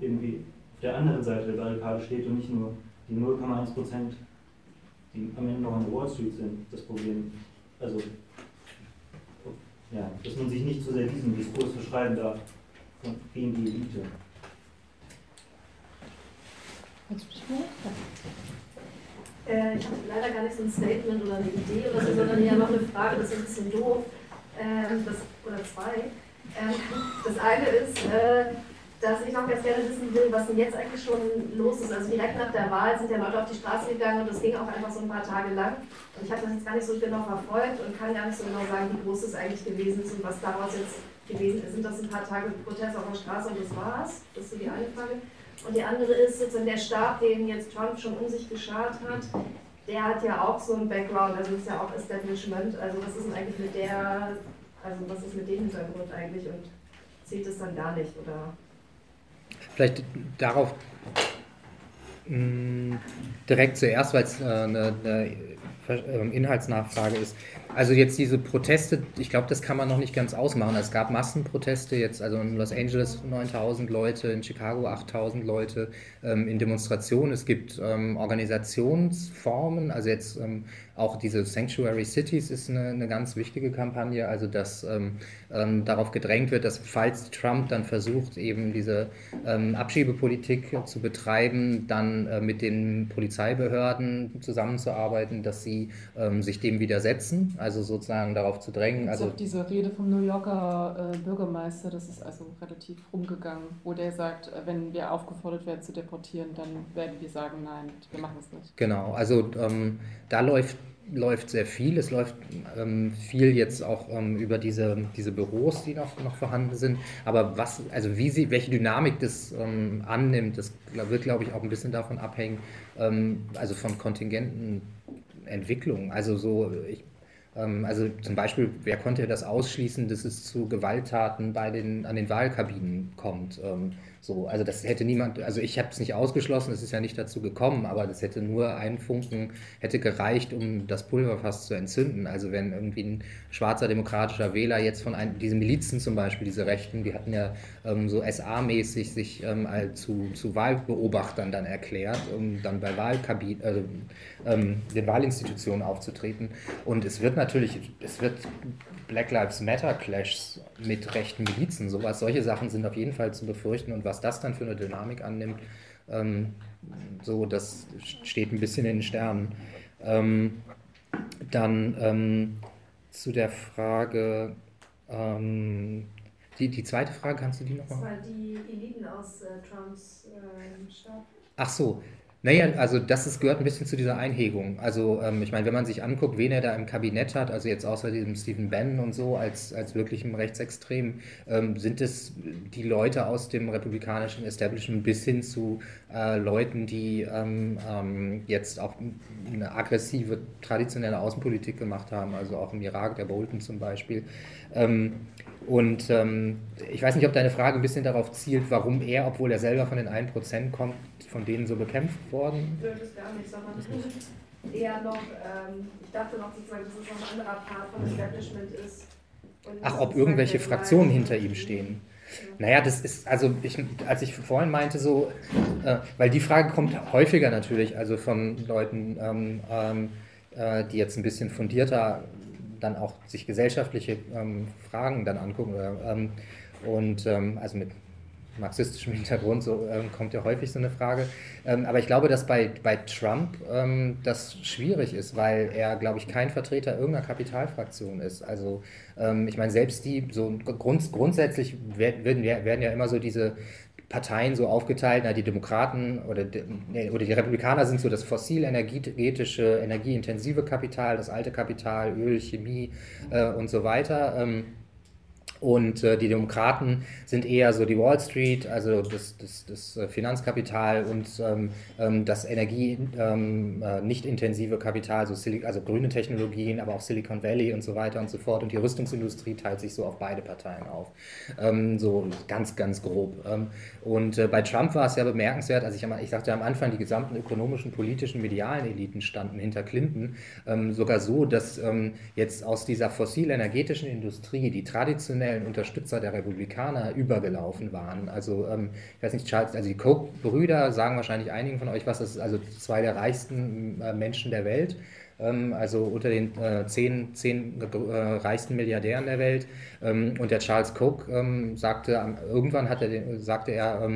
Speaker 4: irgendwie auf der anderen Seite der Barrikade steht und nicht nur die 0,1 Prozent, die am Ende noch an der Wall Street sind, das Problem. Also ja, dass man sich nicht zu sehr diesem Diskurs verschreiben darf gegen die Elite.
Speaker 5: Äh, ich habe leider gar nicht so ein Statement oder eine Idee oder so, sondern eher noch eine Frage, das ist ein bisschen doof. Ähm, das, oder zwei. Ähm, das eine ist, äh, dass ich noch ganz gerne wissen will, was denn jetzt eigentlich schon los ist. Also direkt nach der Wahl sind ja Leute auf die Straße gegangen und das ging auch einfach so ein paar Tage lang. Und ich habe das jetzt gar nicht so genau verfolgt und kann gar nicht so genau sagen, wie groß es eigentlich gewesen ist und was daraus jetzt gewesen ist. Sind das ein paar Tage Protest auf der Straße und das war's? Das ist so die eine Frage. Und die andere ist sozusagen der Stab, den jetzt Trump schon um sich geschart hat, der hat ja auch so einen Background, also ist ja auch Establishment. Also was ist denn eigentlich mit der, also was ist mit dem Hintergrund eigentlich und zählt es dann gar nicht oder?
Speaker 2: Vielleicht darauf mh, mm, direkt zuerst, weil es äh, eine, eine ähm, Inhaltsnachfrage ist. Also jetzt diese Proteste, ich glaube, das kann man noch nicht ganz ausmachen. Es gab Massenproteste jetzt, also in Los Angeles 9000 Leute, in Chicago 8000 Leute ähm, in Demonstrationen. Es gibt ähm, Organisationsformen, also jetzt ähm, auch diese Sanctuary Cities ist eine, eine ganz wichtige Kampagne, also dass ähm, ähm, darauf gedrängt wird, dass falls Trump dann versucht, eben diese ähm, Abschiebepolitik zu betreiben, dann äh, mit den Polizeibehörden zusammenzuarbeiten, dass sie ähm, sich dem widersetzen, also sozusagen darauf zu drängen.
Speaker 6: Also diese Rede vom New Yorker äh, Bürgermeister, das ist also relativ rumgegangen, wo der sagt, wenn wir aufgefordert werden zu deportieren, dann werden wir sagen, nein, wir machen es nicht.
Speaker 2: Genau, also ähm, da läuft läuft sehr viel. Es läuft ähm, viel jetzt auch ähm, über diese, diese Büros, die noch, noch vorhanden sind. Aber was, also wie sie, welche Dynamik das ähm, annimmt, das wird, glaube ich, auch ein bisschen davon abhängen, ähm, also von Kontingentenentwicklung. Also so, ich, ähm, also zum Beispiel, wer konnte das ausschließen, dass es zu Gewalttaten bei den, an den Wahlkabinen kommt? So, also das hätte niemand, also ich habe es nicht ausgeschlossen, es ist ja nicht dazu gekommen, aber das hätte nur ein Funken, hätte gereicht, um das Pulverfass zu entzünden. Also wenn irgendwie ein schwarzer demokratischer Wähler jetzt von einem, diese Milizen zum Beispiel, diese Rechten, die hatten ja ähm, so SA-mäßig sich ähm, zu, zu Wahlbeobachtern dann erklärt, um dann bei Wahlkabinen, äh, ähm, den Wahlinstitutionen aufzutreten. Und es wird natürlich, es wird Black Lives Matter Clashs mit rechten Milizen, sowas, solche Sachen sind auf jeden Fall zu befürchten und was das dann für eine Dynamik annimmt, ähm, so, das steht ein bisschen in den Sternen. Ähm, dann ähm, zu der Frage, ähm, die, die zweite Frage, kannst du die nochmal?
Speaker 5: Das war die Eliten aus äh, Trumps äh, Stab.
Speaker 2: Ach so, naja, also das ist, gehört ein bisschen zu dieser Einhegung. Also ähm, ich meine, wenn man sich anguckt, wen er da im Kabinett hat, also jetzt außer diesem Stephen Bannon und so als, als wirklichem Rechtsextrem, ähm, sind es die Leute aus dem republikanischen Establishment bis hin zu äh, Leuten, die ähm, ähm jetzt auch eine aggressive, traditionelle Außenpolitik gemacht haben, also auch im Irak, der Bolton zum Beispiel. Ähm, und ähm, ich weiß nicht, ob deine Frage ein bisschen darauf zielt, warum er, obwohl er selber von den 1% kommt, von denen so bekämpft worden?
Speaker 5: Ich würde es gar nicht, sondern eher noch, ähm, ich dachte noch sozusagen, dass es noch ein anderer Part vom Establishment ist.
Speaker 2: Ach, ob irgendwelche Fraktionen hinter ihm stehen. Naja, das ist, also ich, als ich vorhin meinte, so, äh, weil die Frage kommt häufiger natürlich, also von Leuten, ähm, ähm, äh, die jetzt ein bisschen fundierter dann auch sich gesellschaftliche ähm, Fragen dann angucken. Ähm, und ähm, also mit marxistischem Hintergrund so ähm, kommt ja häufig so eine Frage. Ähm, aber ich glaube, dass bei, bei Trump ähm, das schwierig ist, weil er, glaube ich, kein Vertreter irgendeiner Kapitalfraktion ist. Also ich meine, selbst die, so grund, grundsätzlich werden, werden ja immer so diese Parteien so aufgeteilt, na, die Demokraten oder die, oder die Republikaner sind so das fossil-energetische, energieintensive Kapital, das alte Kapital, Öl, Chemie äh, und so weiter. Ähm, und äh, die Demokraten sind eher so die Wall Street, also das, das, das äh, Finanzkapital und ähm, ähm, das Energie ähm, äh, nicht intensive Kapital, so also grüne Technologien, aber auch Silicon Valley und so weiter und so fort. Und die Rüstungsindustrie teilt sich so auf beide Parteien auf. Ähm, so ganz, ganz grob. Ähm, und äh, bei Trump war es ja bemerkenswert, also ich, ich sagte am Anfang, die gesamten ökonomischen, politischen, medialen Eliten standen hinter Clinton. Ähm, sogar so, dass jetzt aus dieser fossil-energetischen Industrie die traditionell traditionellen Unterstützer der Republikaner übergelaufen waren. Also ähm, ich weiß nicht, Charles, also die Koch-Brüder sagen wahrscheinlich einigen von euch was, das sind also zwei der reichsten äh, Menschen der Welt ähm, also unter den äh, zehn, zehn äh, reichsten Milliardären der Welt. Ähm, und der Charles Koch ähm, sagte, irgendwann hat er, sagte er,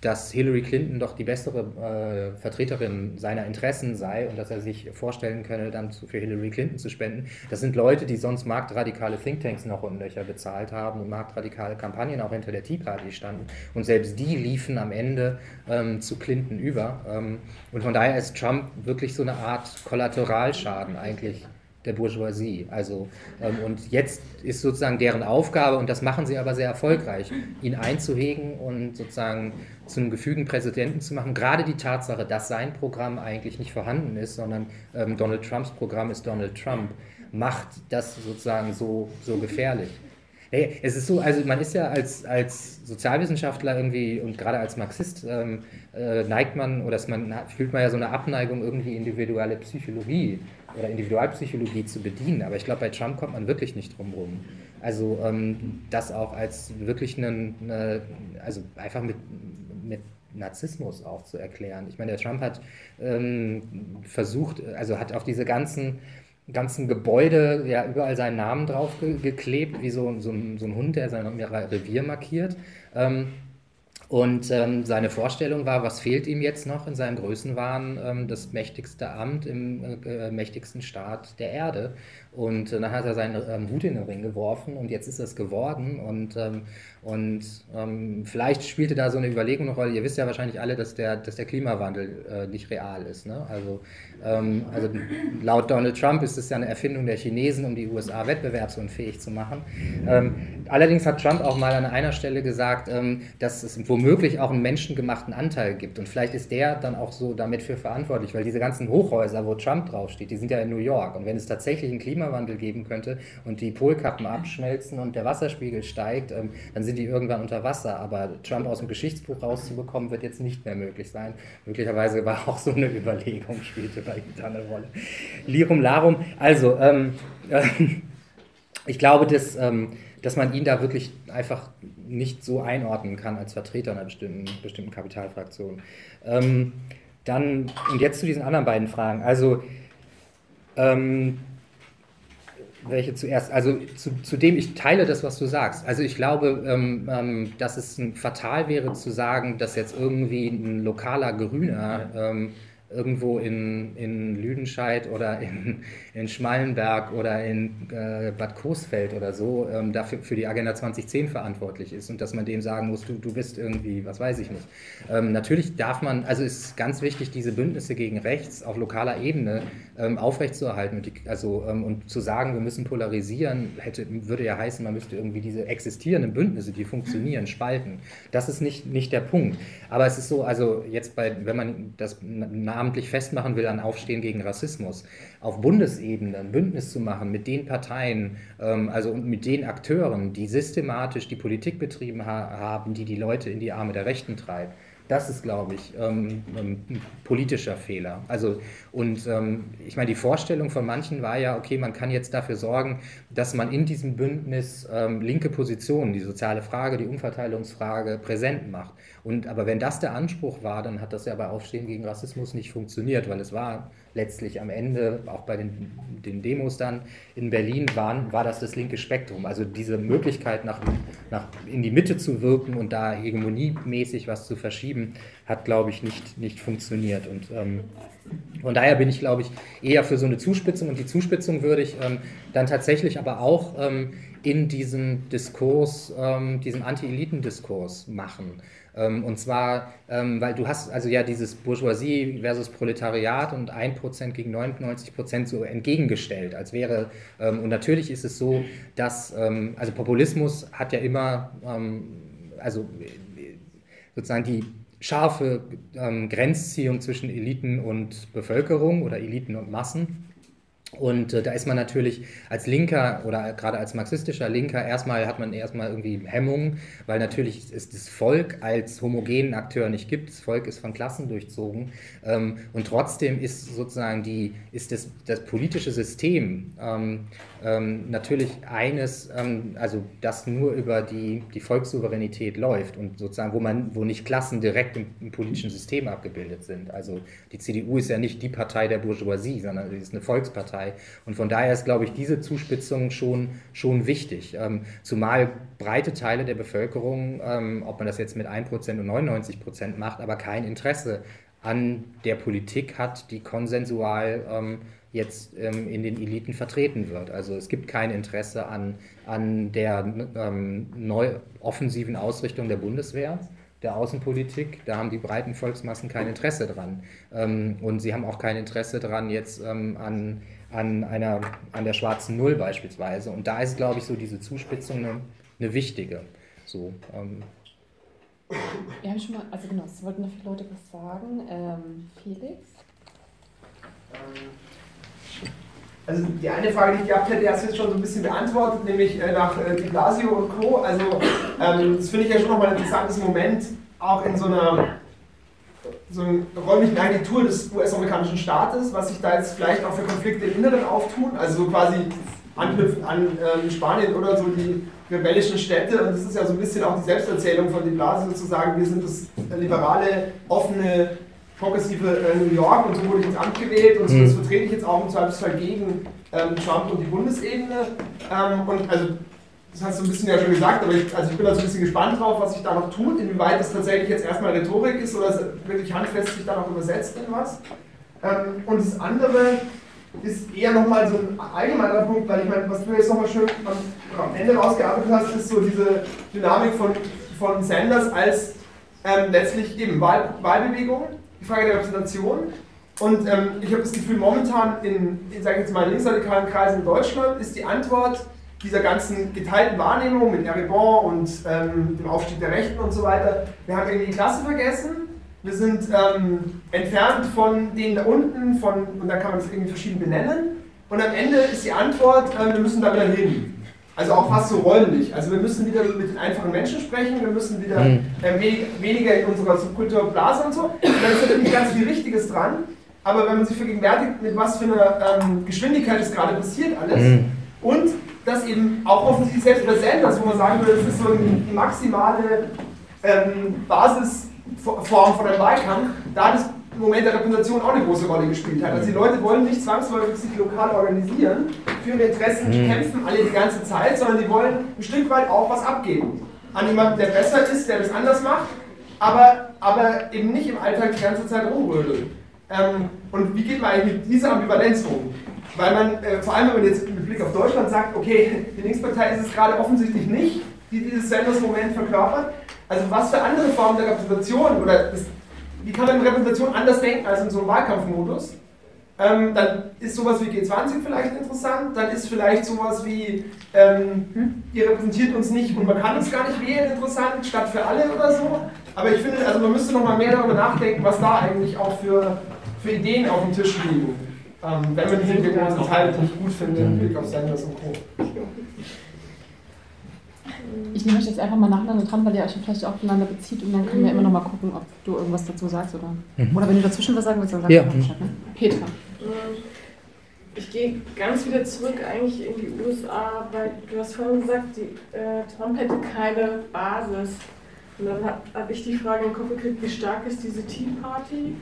Speaker 2: dass Hillary Clinton doch die bessere äh, Vertreterin seiner Interessen sei und dass er sich vorstellen könne, dann für Hillary Clinton zu spenden. Das sind Leute, die sonst marktradikale Thinktanks noch und Löcher bezahlt haben und marktradikale Kampagnen auch hinter der Tea Party standen. Und selbst die liefen am Ende ähm, zu Clinton über. Ähm, und von daher ist Trump wirklich so eine Art Kollateralschaden eigentlich der Bourgeoisie. Also, ähm, und jetzt ist sozusagen deren Aufgabe, und das machen sie aber sehr erfolgreich, ihn einzuhegen und sozusagen zu einem gefügen Präsidenten zu machen. Gerade die Tatsache, dass sein Programm eigentlich nicht vorhanden ist, sondern ähm, Donald Trumps Programm ist Donald Trump, macht das sozusagen so, so gefährlich. Hey, es ist so, also man ist ja als, als Sozialwissenschaftler irgendwie und gerade als Marxist ähm, äh, neigt man oder man, fühlt man ja so eine Abneigung, irgendwie individuelle Psychologie oder Individualpsychologie zu bedienen. Aber ich glaube, bei Trump kommt man wirklich nicht drum rum. Also ähm, das auch als wirklich einen, eine, also einfach mit, mit Narzissmus auch zu erklären. Ich meine, der Trump hat ähm, versucht, also hat auf diese ganzen ganzen Gebäude ja überall seinen Namen drauf ge geklebt, wie so, so, ein, so ein Hund, der sein Revier markiert. Ähm, und ähm, seine Vorstellung war, was fehlt ihm jetzt noch in seinem Größenwahn, ähm, das mächtigste Amt im äh, mächtigsten Staat der Erde. Und äh, dann hat er seinen ähm, Hut in den Ring geworfen und jetzt ist es geworden. Und, ähm, und ähm, vielleicht spielte da so eine Überlegung eine Rolle. Ihr wisst ja wahrscheinlich alle, dass der, dass der Klimawandel äh, nicht real ist. Ne? Also, ähm, also laut Donald Trump ist es ja eine Erfindung der Chinesen, um die USA wettbewerbsunfähig zu machen. Allerdings hat Trump auch mal an einer Stelle gesagt, dass es womöglich auch einen menschengemachten Anteil gibt. Und vielleicht ist der dann auch so damit für verantwortlich, weil diese ganzen Hochhäuser, wo Trump draufsteht, die sind ja in New York. Und wenn es tatsächlich einen Klima Klimawandel geben könnte und die Polkappen abschmelzen und der Wasserspiegel steigt, ähm, dann sind die irgendwann unter Wasser. Aber Trump aus dem Geschichtsbuch rauszubekommen, wird jetzt nicht mehr möglich sein. Möglicherweise war auch so eine Überlegung, spielte bei ihm da eine Rolle. Lirum Larum. Also, ähm, äh, ich glaube, dass, ähm, dass man ihn da wirklich einfach nicht so einordnen kann als Vertreter einer bestimmten, bestimmten Kapitalfraktion. Ähm, dann, und jetzt zu diesen anderen beiden Fragen. Also, ähm, welche zuerst? Also zu, zu dem ich teile das, was du sagst. Also ich glaube, ähm, ähm, dass es fatal wäre zu sagen, dass jetzt irgendwie ein lokaler Grüner ähm, irgendwo in, in Lüdenscheid oder in, in Schmallenberg oder in äh, Bad Coesfeld oder so ähm, dafür für die Agenda 2010 verantwortlich ist und dass man dem sagen muss, du, du bist irgendwie, was weiß ich nicht. Ähm, natürlich darf man, also es ist ganz wichtig, diese Bündnisse gegen rechts auf lokaler Ebene ähm, aufrechtzuerhalten und, die, also, ähm, und zu sagen, wir müssen polarisieren, hätte, würde ja heißen, man müsste irgendwie diese existierenden Bündnisse, die funktionieren, spalten. Das ist nicht, nicht der Punkt. Aber es ist so, also jetzt bei, wenn man das namentlich festmachen will an Aufstehen gegen Rassismus, auf Bundesebene ein Bündnis zu machen mit den Parteien, ähm, also mit den Akteuren, die systematisch die Politik betrieben ha haben, die die Leute in die Arme der Rechten treibt, das ist, glaube ich, ähm, ein politischer Fehler. Also, und ähm, ich meine, die Vorstellung von manchen war ja, okay, man kann jetzt dafür sorgen, dass man in diesem Bündnis ähm, linke Positionen, die soziale Frage, die Umverteilungsfrage präsent macht. Und, aber wenn das der Anspruch war, dann hat das ja bei Aufstehen gegen Rassismus nicht funktioniert, weil es war letztlich am Ende, auch bei den, den Demos dann in Berlin waren, war das das linke Spektrum. Also diese Möglichkeit, nach, nach in die Mitte zu wirken und da hegemoniemäßig was zu verschieben, hat, glaube ich, nicht, nicht funktioniert. Und ähm, von daher bin ich, glaube ich, eher für so eine Zuspitzung. Und die Zuspitzung würde ich ähm, dann tatsächlich aber auch ähm, in diesem Diskurs, ähm, diesem Anti-Eliten-Diskurs machen. Ähm, und zwar, ähm, weil du hast also ja dieses Bourgeoisie versus Proletariat und 1% gegen 99% so entgegengestellt, als wäre, ähm, und natürlich ist es so, dass, also Populismus hat ja immer, also sozusagen die scharfe Grenzziehung zwischen Eliten und Bevölkerung oder Eliten und Massen. Und äh, da ist man natürlich als Linker oder gerade als marxistischer Linker erstmal hat man erstmal irgendwie Hemmungen, weil natürlich es das Volk als homogenen Akteur nicht gibt. Das Volk ist von Klassen durchzogen ähm, und trotzdem ist sozusagen die ist das, das politische System ähm, ähm, natürlich eines, ähm, also das nur über die, die Volkssouveränität läuft und sozusagen, wo man, wo nicht Klassen direkt im, im, politischen System abgebildet sind. Also die CDU ist ja nicht die Partei der Bourgeoisie, sondern sie ist eine Volkspartei. Und von daher ist, glaube ich, diese Zuspitzung schon, schon wichtig. Ähm, zumal breite Teile der Bevölkerung, ähm, ob man das jetzt mit 1% und 99% macht, aber kein Interesse an der Politik hat, die konsensual ähm, jetzt ähm, in den Eliten vertreten wird. Also es gibt kein Interesse an, an der ähm, neu offensiven Ausrichtung der Bundeswehr, der Außenpolitik. Da haben die breiten Volksmassen kein Interesse dran. Ähm, und sie haben auch kein Interesse dran jetzt ähm, an, an, einer, an der schwarzen Null beispielsweise. Und da ist, glaube ich, so diese Zuspitzung eine, eine wichtige. So, ähm,
Speaker 6: wir haben schon mal, also genau, es wollten noch viele Leute was sagen. Ähm, Felix?
Speaker 7: Also die eine Frage, die ich gehabt hätte, hast du jetzt schon so ein bisschen beantwortet, nämlich äh, nach äh, Di Blasio und Co. Also ähm, das finde ich ja schon nochmal ein interessantes Moment, auch in so einer so einer räumlichen Architektur des US-amerikanischen Staates, was sich da jetzt vielleicht auch für Konflikte im Inneren auftun, also so quasi anknüpfen an ähm, Spanien oder so die rebellischen Städte und das ist ja so ein bisschen auch die Selbsterzählung von Di Blasio sozusagen, wir sind das liberale, offene progressive äh, New York und so wurde ich ins Amt gewählt und so, das mhm. vertrete ich jetzt auch im Zweifelsfall gegen ähm, Trump und die Bundesebene. Ähm, und also, das hast du ein bisschen ja schon gesagt, aber ich, also ich bin da so ein bisschen gespannt drauf, was sich da noch tut, inwieweit das tatsächlich jetzt erstmal Rhetorik ist oder wirklich handfest sich da noch übersetzt in was. Ähm, und das andere ist eher nochmal so ein allgemeiner Punkt, weil ich meine, was du jetzt nochmal schön am, am, Ende rausgearbeitet hast, ist so diese Dynamik von, von Sanders als ähm, letztlich eben Wahl, Wahlbewegung die Frage der Repräsentation. Und ähm, ich habe das Gefühl, momentan in, in sage jetzt mal, linksradikalen Kreisen in Deutschland ist die Antwort dieser ganzen geteilten Wahrnehmung mit Eribon und ähm, dem Aufstieg der Rechten und so weiter, wir haben irgendwie die Klasse vergessen, wir sind ähm, entfernt von denen da unten, von, und da kann man das irgendwie verschieden benennen, und am Ende ist die Antwort, äh, wir müssen da wieder hin. Also auch fast so räumlich. Also wir müssen wieder mit den einfachen Menschen sprechen, wir müssen wieder mhm. äh, wenig, weniger in unserer Subkultur blasen und so. Und da ist natürlich ganz viel Richtiges dran. Aber wenn man sich vergegenwärtigt, mit was für einer ähm, Geschwindigkeit es gerade passiert alles mhm. und das eben auch offensichtlich selbst über Sanders, wo man sagen würde, das ist so die maximale ähm, Basisform von einem Wahlkampf, da das im Moment der Repräsentation auch eine große Rolle gespielt hat. Also die Leute wollen nicht zwangsläufig sich lokal organisieren, für ihre Interessen mhm. kämpfen alle die ganze Zeit, sondern die wollen ein Stück weit auch was abgeben. An jemanden, der besser ist, der das anders macht, aber, aber eben nicht im Alltag die ganze Zeit rumrödeln. Ähm, und wie geht man eigentlich mit dieser Ambivalenz um? Weil man, äh, vor allem wenn man jetzt mit Blick auf Deutschland sagt, okay, die Linkspartei ist es gerade offensichtlich nicht, die dieses Sanders-Moment verkörpert. Also was für andere Formen der Repräsentation oder das wie kann man Repräsentation anders denken als in so einem Wahlkampfmodus? Ähm, dann ist sowas wie G20 vielleicht interessant, dann ist vielleicht sowas wie, ähm, ihr repräsentiert uns nicht und man kann uns gar nicht wählen interessant, statt für alle oder so. Aber ich finde, also man müsste noch mal mehr darüber nachdenken, was da eigentlich auch für, für Ideen auf dem Tisch liegen. Ähm, wenn man diese Teile nicht gut findet, im Blick auf Sanders und Co.
Speaker 6: Ich nehme euch jetzt einfach mal nacheinander dran, weil ihr euch vielleicht auch voneinander bezieht und dann können wir immer noch mal gucken, ob du irgendwas dazu sagst oder. Mhm. Oder wenn du dazwischen was sagen willst, dann sag
Speaker 2: ja.
Speaker 6: Bescheid, ne? Petra.
Speaker 8: Ähm, ich gehe ganz wieder zurück eigentlich in die USA, weil du hast vorhin gesagt, die, äh, Trump hätte keine Basis. Und dann habe hab ich die Frage im Kopf gekriegt, wie stark ist diese Tea Party?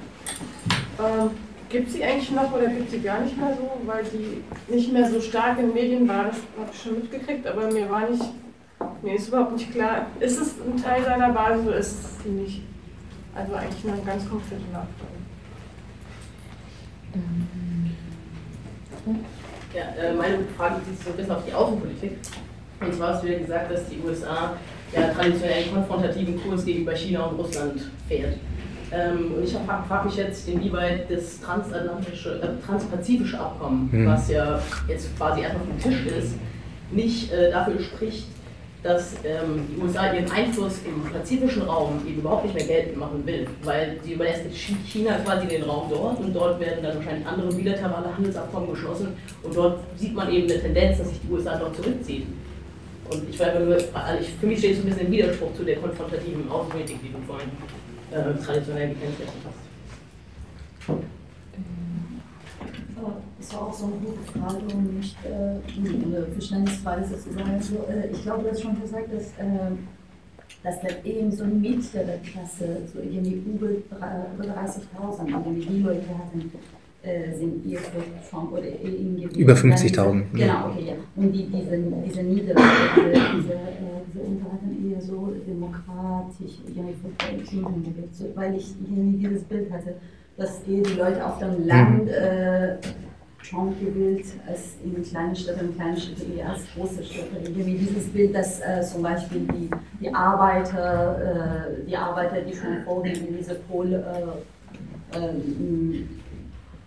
Speaker 8: Ähm, gibt sie eigentlich noch oder gibt sie gar nicht mehr so, weil die nicht mehr so stark in Medien war? Das habe ich schon mitgekriegt, aber mir war nicht mir ist überhaupt nicht klar, ist es ein Teil seiner Basis oder ist es nicht? Also eigentlich eine ganz konkrete Nachfrage.
Speaker 9: Ja, äh, meine Frage bezieht sich so ein bisschen auf die Außenpolitik. Und zwar hast du ja gesagt, dass die USA ja traditionell einen konfrontativen Kurs gegenüber China und Russland fährt. Ähm, und ich frage mich jetzt, inwieweit das transatlantische, äh, transpazifische Abkommen, mhm. was ja jetzt quasi erstmal auf dem Tisch ist, nicht äh, dafür spricht, dass ähm, die USA ihren Einfluss im pazifischen Raum eben überhaupt nicht mehr geltend machen will, weil sie überlässt China quasi den Raum dort und dort werden dann wahrscheinlich andere bilaterale Handelsabkommen geschlossen und dort sieht man eben eine Tendenz, dass sich die USA dort zurückziehen. Und ich war nur, also für mich steht es ein bisschen im Widerspruch zu der konfrontativen Außenpolitik, die du vorhin äh, traditionell gekennzeichnet hast.
Speaker 10: Das war auch so eine gute Frage und nicht äh, eine Verständnisfrage sozusagen. Also, äh, ich glaube, du hast schon gesagt, dass, äh, dass das eben so eine mittlere Klasse, so irgendwie über 30.000, irgendwie die Leute hatten, äh, sind eher für Trump oder gewählt.
Speaker 2: Über 50.000.
Speaker 10: Genau, okay, ja. Und die, diese, diese Niederlage, diese, diese, äh, diese Unterhaltung eher so demokratisch, irgendwie gewählt. So, weil ich irgendwie dieses Bild hatte, dass eher die Leute auf dem Land äh, Trump gewählt als in kleinen Städten kleinen Städten eher als große Städte. Irgendwie dieses Bild, dass äh, zum Beispiel die, die Arbeiter, äh, die Arbeiter, die schon vorhin in diese Pol, äh, ähm,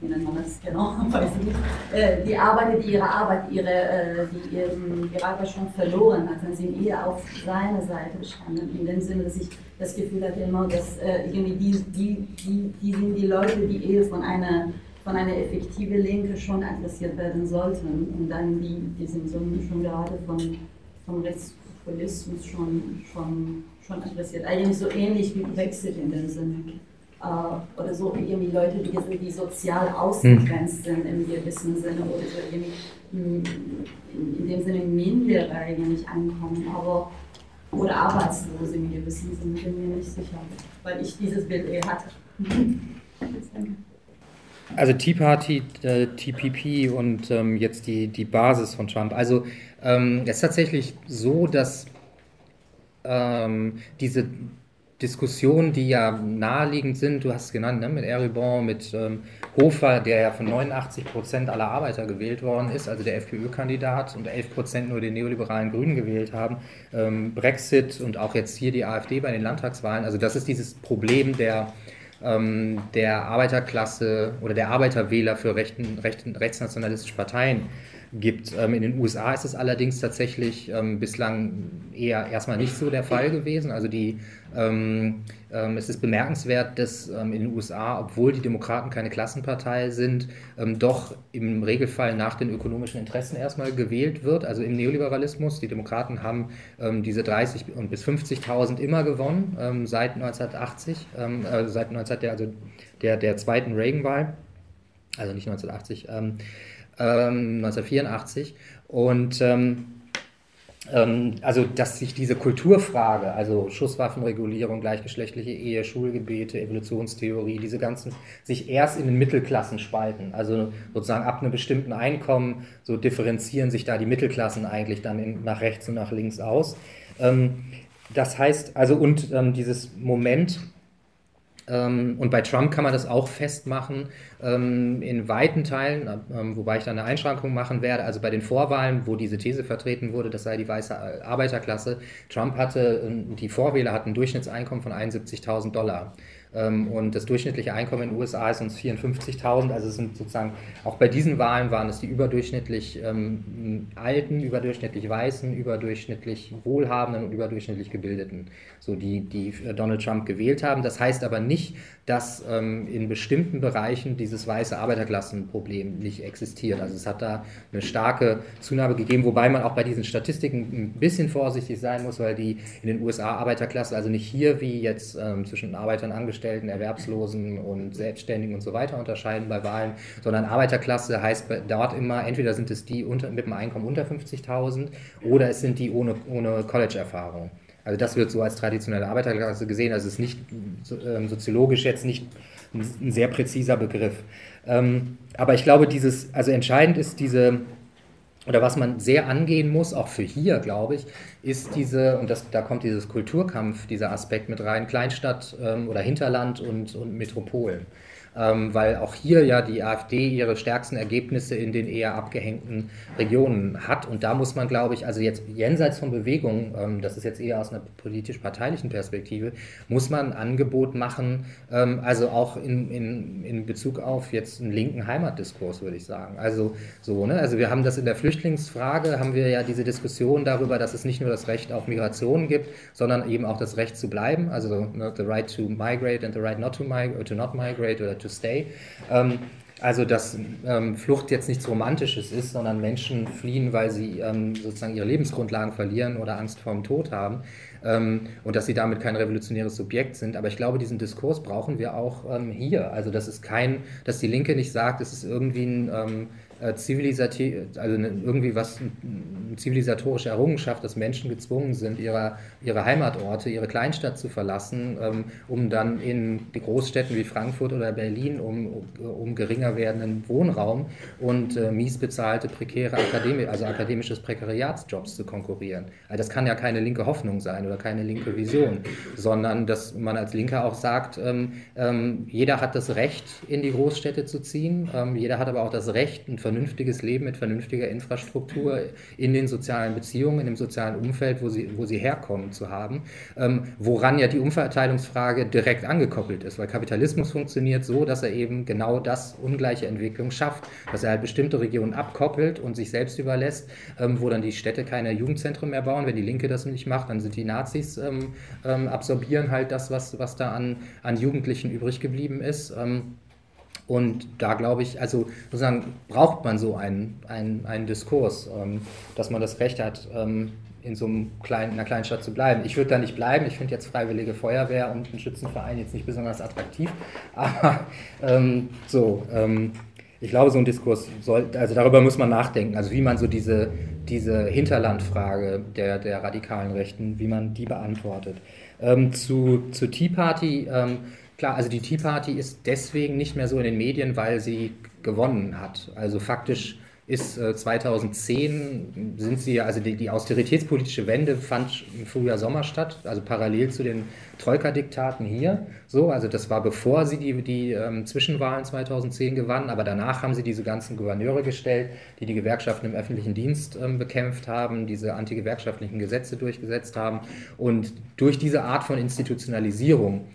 Speaker 10: wie nennt man das genau, weiß ich nicht, äh, die Arbeiter, die ihre Arbeit, ihre, äh, die ihren, ihre Arbeit schon verloren hatten, sind eher auf seiner Seite gestanden. In dem Sinne, dass ich das Gefühl hatte immer, dass äh, irgendwie die, die, die, die sind die Leute, die eher von einer von einer effektiven Linke schon adressiert werden sollten. Und dann die, die sind so schon gerade von, vom Rechtspopulismus schon, schon, schon adressiert. Eigentlich so ähnlich wie Brexit in dem Sinne. Äh, oder so irgendwie Leute, die, die sozial ausgegrenzt sind im gewissen Sinne oder so irgendwie in, in dem Sinne minder eigentlich ankommen. Aber oder Arbeitslose im gewissen Sinne, bin mir nicht sicher, weil ich dieses Bild eher hatte.
Speaker 2: Also Tea Party, äh, TPP und ähm, jetzt die, die Basis von Trump. Also ähm, es ist tatsächlich so, dass ähm, diese Diskussionen, die ja naheliegend sind, du hast es genannt, ne, mit Eribon, mit ähm, Hofer, der ja von 89 Prozent aller Arbeiter gewählt worden ist, also der FPÖ-Kandidat, und 11 Prozent nur den neoliberalen Grünen gewählt haben, ähm, Brexit und auch jetzt hier die AfD bei den Landtagswahlen. Also das ist dieses Problem der ähm, der Arbeiterklasse oder der Arbeiterwähler für rechten, rechten, rechtsnationalistische Parteien gibt. Ähm, in den USA ist es allerdings tatsächlich ähm, bislang eher erstmal nicht so der Fall gewesen. Also die, ähm, es ist bemerkenswert, dass in den USA, obwohl die Demokraten keine Klassenpartei sind, doch im Regelfall nach den ökonomischen Interessen erstmal gewählt wird. Also im Neoliberalismus, die Demokraten haben diese 30 und bis 50.000 immer gewonnen seit 1980, äh, seit 19, der, also der, der zweiten Reagan-Wahl, also nicht 1980. 1984. Ähm, Und ähm, ähm, also, dass sich diese Kulturfrage, also Schusswaffenregulierung, gleichgeschlechtliche Ehe, Schulgebete, Evolutionstheorie, diese ganzen, sich erst in den Mittelklassen spalten. Also sozusagen ab einem bestimmten Einkommen, so differenzieren sich da die Mittelklassen eigentlich dann in, nach rechts und nach links aus. Ähm, das heißt, also und dieses Moment, und bei Trump kann man das auch festmachen, ähm, in weiten Teilen, ähm, wobei ich da eine Einschränkung machen werde, also bei den Vorwahlen, wo diese These vertreten wurde, das sei die weiße Arbeiterklasse. Trump hatte, die Vorwähler hatten ein Durchschnittseinkommen von 71.000 Dollar. Ähm, und das durchschnittliche Einkommen in den USA ist uns 54.000. Also es sind sozusagen, auch bei diesen Wahlen waren es die überdurchschnittlich ähm, Alten, überdurchschnittlich Weißen, überdurchschnittlich Wohlhabenden und überdurchschnittlich Gebildeten, so die, die Donald Trump gewählt haben. Das heißt aber nicht, dass ähm, in bestimmten Bereichen dieses weiße Arbeiterklassenproblem nicht existiert. Also es hat da eine starke Zunahme gegeben, wobei man auch bei diesen Statistiken ein bisschen vorsichtig sein muss, weil die in den USA Arbeiterklasse, also nicht hier wie jetzt ähm, zwischen Arbeitern, Angestellten, Erwerbslosen und Selbstständigen und so weiter unterscheiden bei Wahlen, sondern Arbeiterklasse heißt dort immer, entweder sind es die unter, mit einem Einkommen unter 50.000 oder es sind die ohne, ohne College-Erfahrung. Also das wird so als traditionelle Arbeiterklasse gesehen. Es ist nicht ähm, soziologisch jetzt nicht ein, sehr präziser Begriff. Ähm, aber ich glaube, dieses, also entscheidend ist diese, oder was man sehr angehen muss, auch für hier, glaube ich, ist diese, und das, da kommt dieses Kulturkampf, dieser Aspekt mit rein, Kleinstadt ähm, oder Hinterland und, und Metropolen ähm, weil auch hier ja die AfD ihre stärksten Ergebnisse in den eher abgehängten Regionen hat. Und da muss man, glaube ich, also jetzt jenseits von Bewegungen, ähm, das ist jetzt eher aus einer politisch-parteilichen Perspektive, muss man ein Angebot machen, ähm, also auch in, in, in Bezug auf jetzt einen linken Heimatdiskurs, würde ich sagen. Also so, ne? Also wir haben das in der Flüchtlingsfrage, haben wir ja diese Diskussion darüber, dass es nicht nur das Recht auf Migration gibt, sondern eben auch das Recht zu bleiben, also ne, the right to migrate and the right not to, migrate, to not migrate oder to to stay. Ähm, also, dass ähm, Flucht jetzt nichts Romantisches ist, sondern Menschen fliehen, weil sie ähm, sozusagen ihre Lebensgrundlagen verlieren oder Angst vor dem Tod haben ähm, und dass sie damit kein revolutionäres Subjekt sind. Aber ich glaube, diesen Diskurs brauchen wir auch ähm, hier. Also, das ist kein, dass die Linke nicht sagt, es ist irgendwie ein äh, zivilisativ, also ne, irgendwie was, ein zivilisatorische Errungenschaft, dass Menschen gezwungen sind, ihre, ihre Heimatorte, ihre Kleinstadt zu verlassen, ähm, um dann in die Großstädten wie Frankfurt oder Berlin um, um geringer werdenden Wohnraum und äh, mies bezahlte prekäre Akademie, also akademisches Prekariatsjobs zu konkurrieren. Also das kann ja keine linke Hoffnung sein oder keine linke Vision, sondern dass man als Linker auch sagt, ähm, ähm, jeder hat das Recht, in die Großstädte zu ziehen, ähm, jeder hat aber auch das Recht, ein vernünftiges Leben mit vernünftiger Infrastruktur in den sozialen Beziehungen, dem sozialen Umfeld, wo sie, wo sie herkommen, zu haben, ähm, woran ja die Umverteilungsfrage direkt angekoppelt ist, weil Kapitalismus funktioniert so, dass er eben genau das ungleiche Entwicklung schafft, dass er halt bestimmte Regionen abkoppelt und sich selbst überlässt, ähm, wo dann die Städte keine Jugendzentren mehr bauen. Wenn die Linke das nicht macht, dann sind die Nazis ähm, ähm, absorbieren halt das, was, was da an, an Jugendlichen übrig geblieben ist. Ähm, und da glaube ich, also sozusagen braucht man so einen, einen, einen Diskurs, ähm, dass man das Recht hat, ähm, in so einem kleinen, einer kleinen Stadt zu bleiben. Ich würde da nicht bleiben. Ich finde jetzt Freiwillige Feuerwehr und einen Schützenverein jetzt nicht besonders attraktiv. Aber ähm, so, ähm, ich glaube, so ein Diskurs soll, also darüber muss man nachdenken. Also wie man so diese, diese Hinterlandfrage der, der radikalen Rechten, wie man die beantwortet. Ähm, zu, zu Tea Party ähm, Klar, also die Tea Party ist deswegen nicht mehr so in den Medien, weil sie gewonnen hat. Also faktisch ist äh, 2010 sind sie also die, die, austeritätspolitische Wende fand im Frühjahr Sommer statt, also parallel zu den Troika-Diktaten hier. So, also das war bevor sie die, die ähm, Zwischenwahlen 2010 gewannen, aber danach haben sie diese ganzen Gouverneure gestellt, die die Gewerkschaften im öffentlichen Dienst ähm, bekämpft haben, diese antigewerkschaftlichen Gesetze durchgesetzt haben und durch diese Art von Institutionalisierung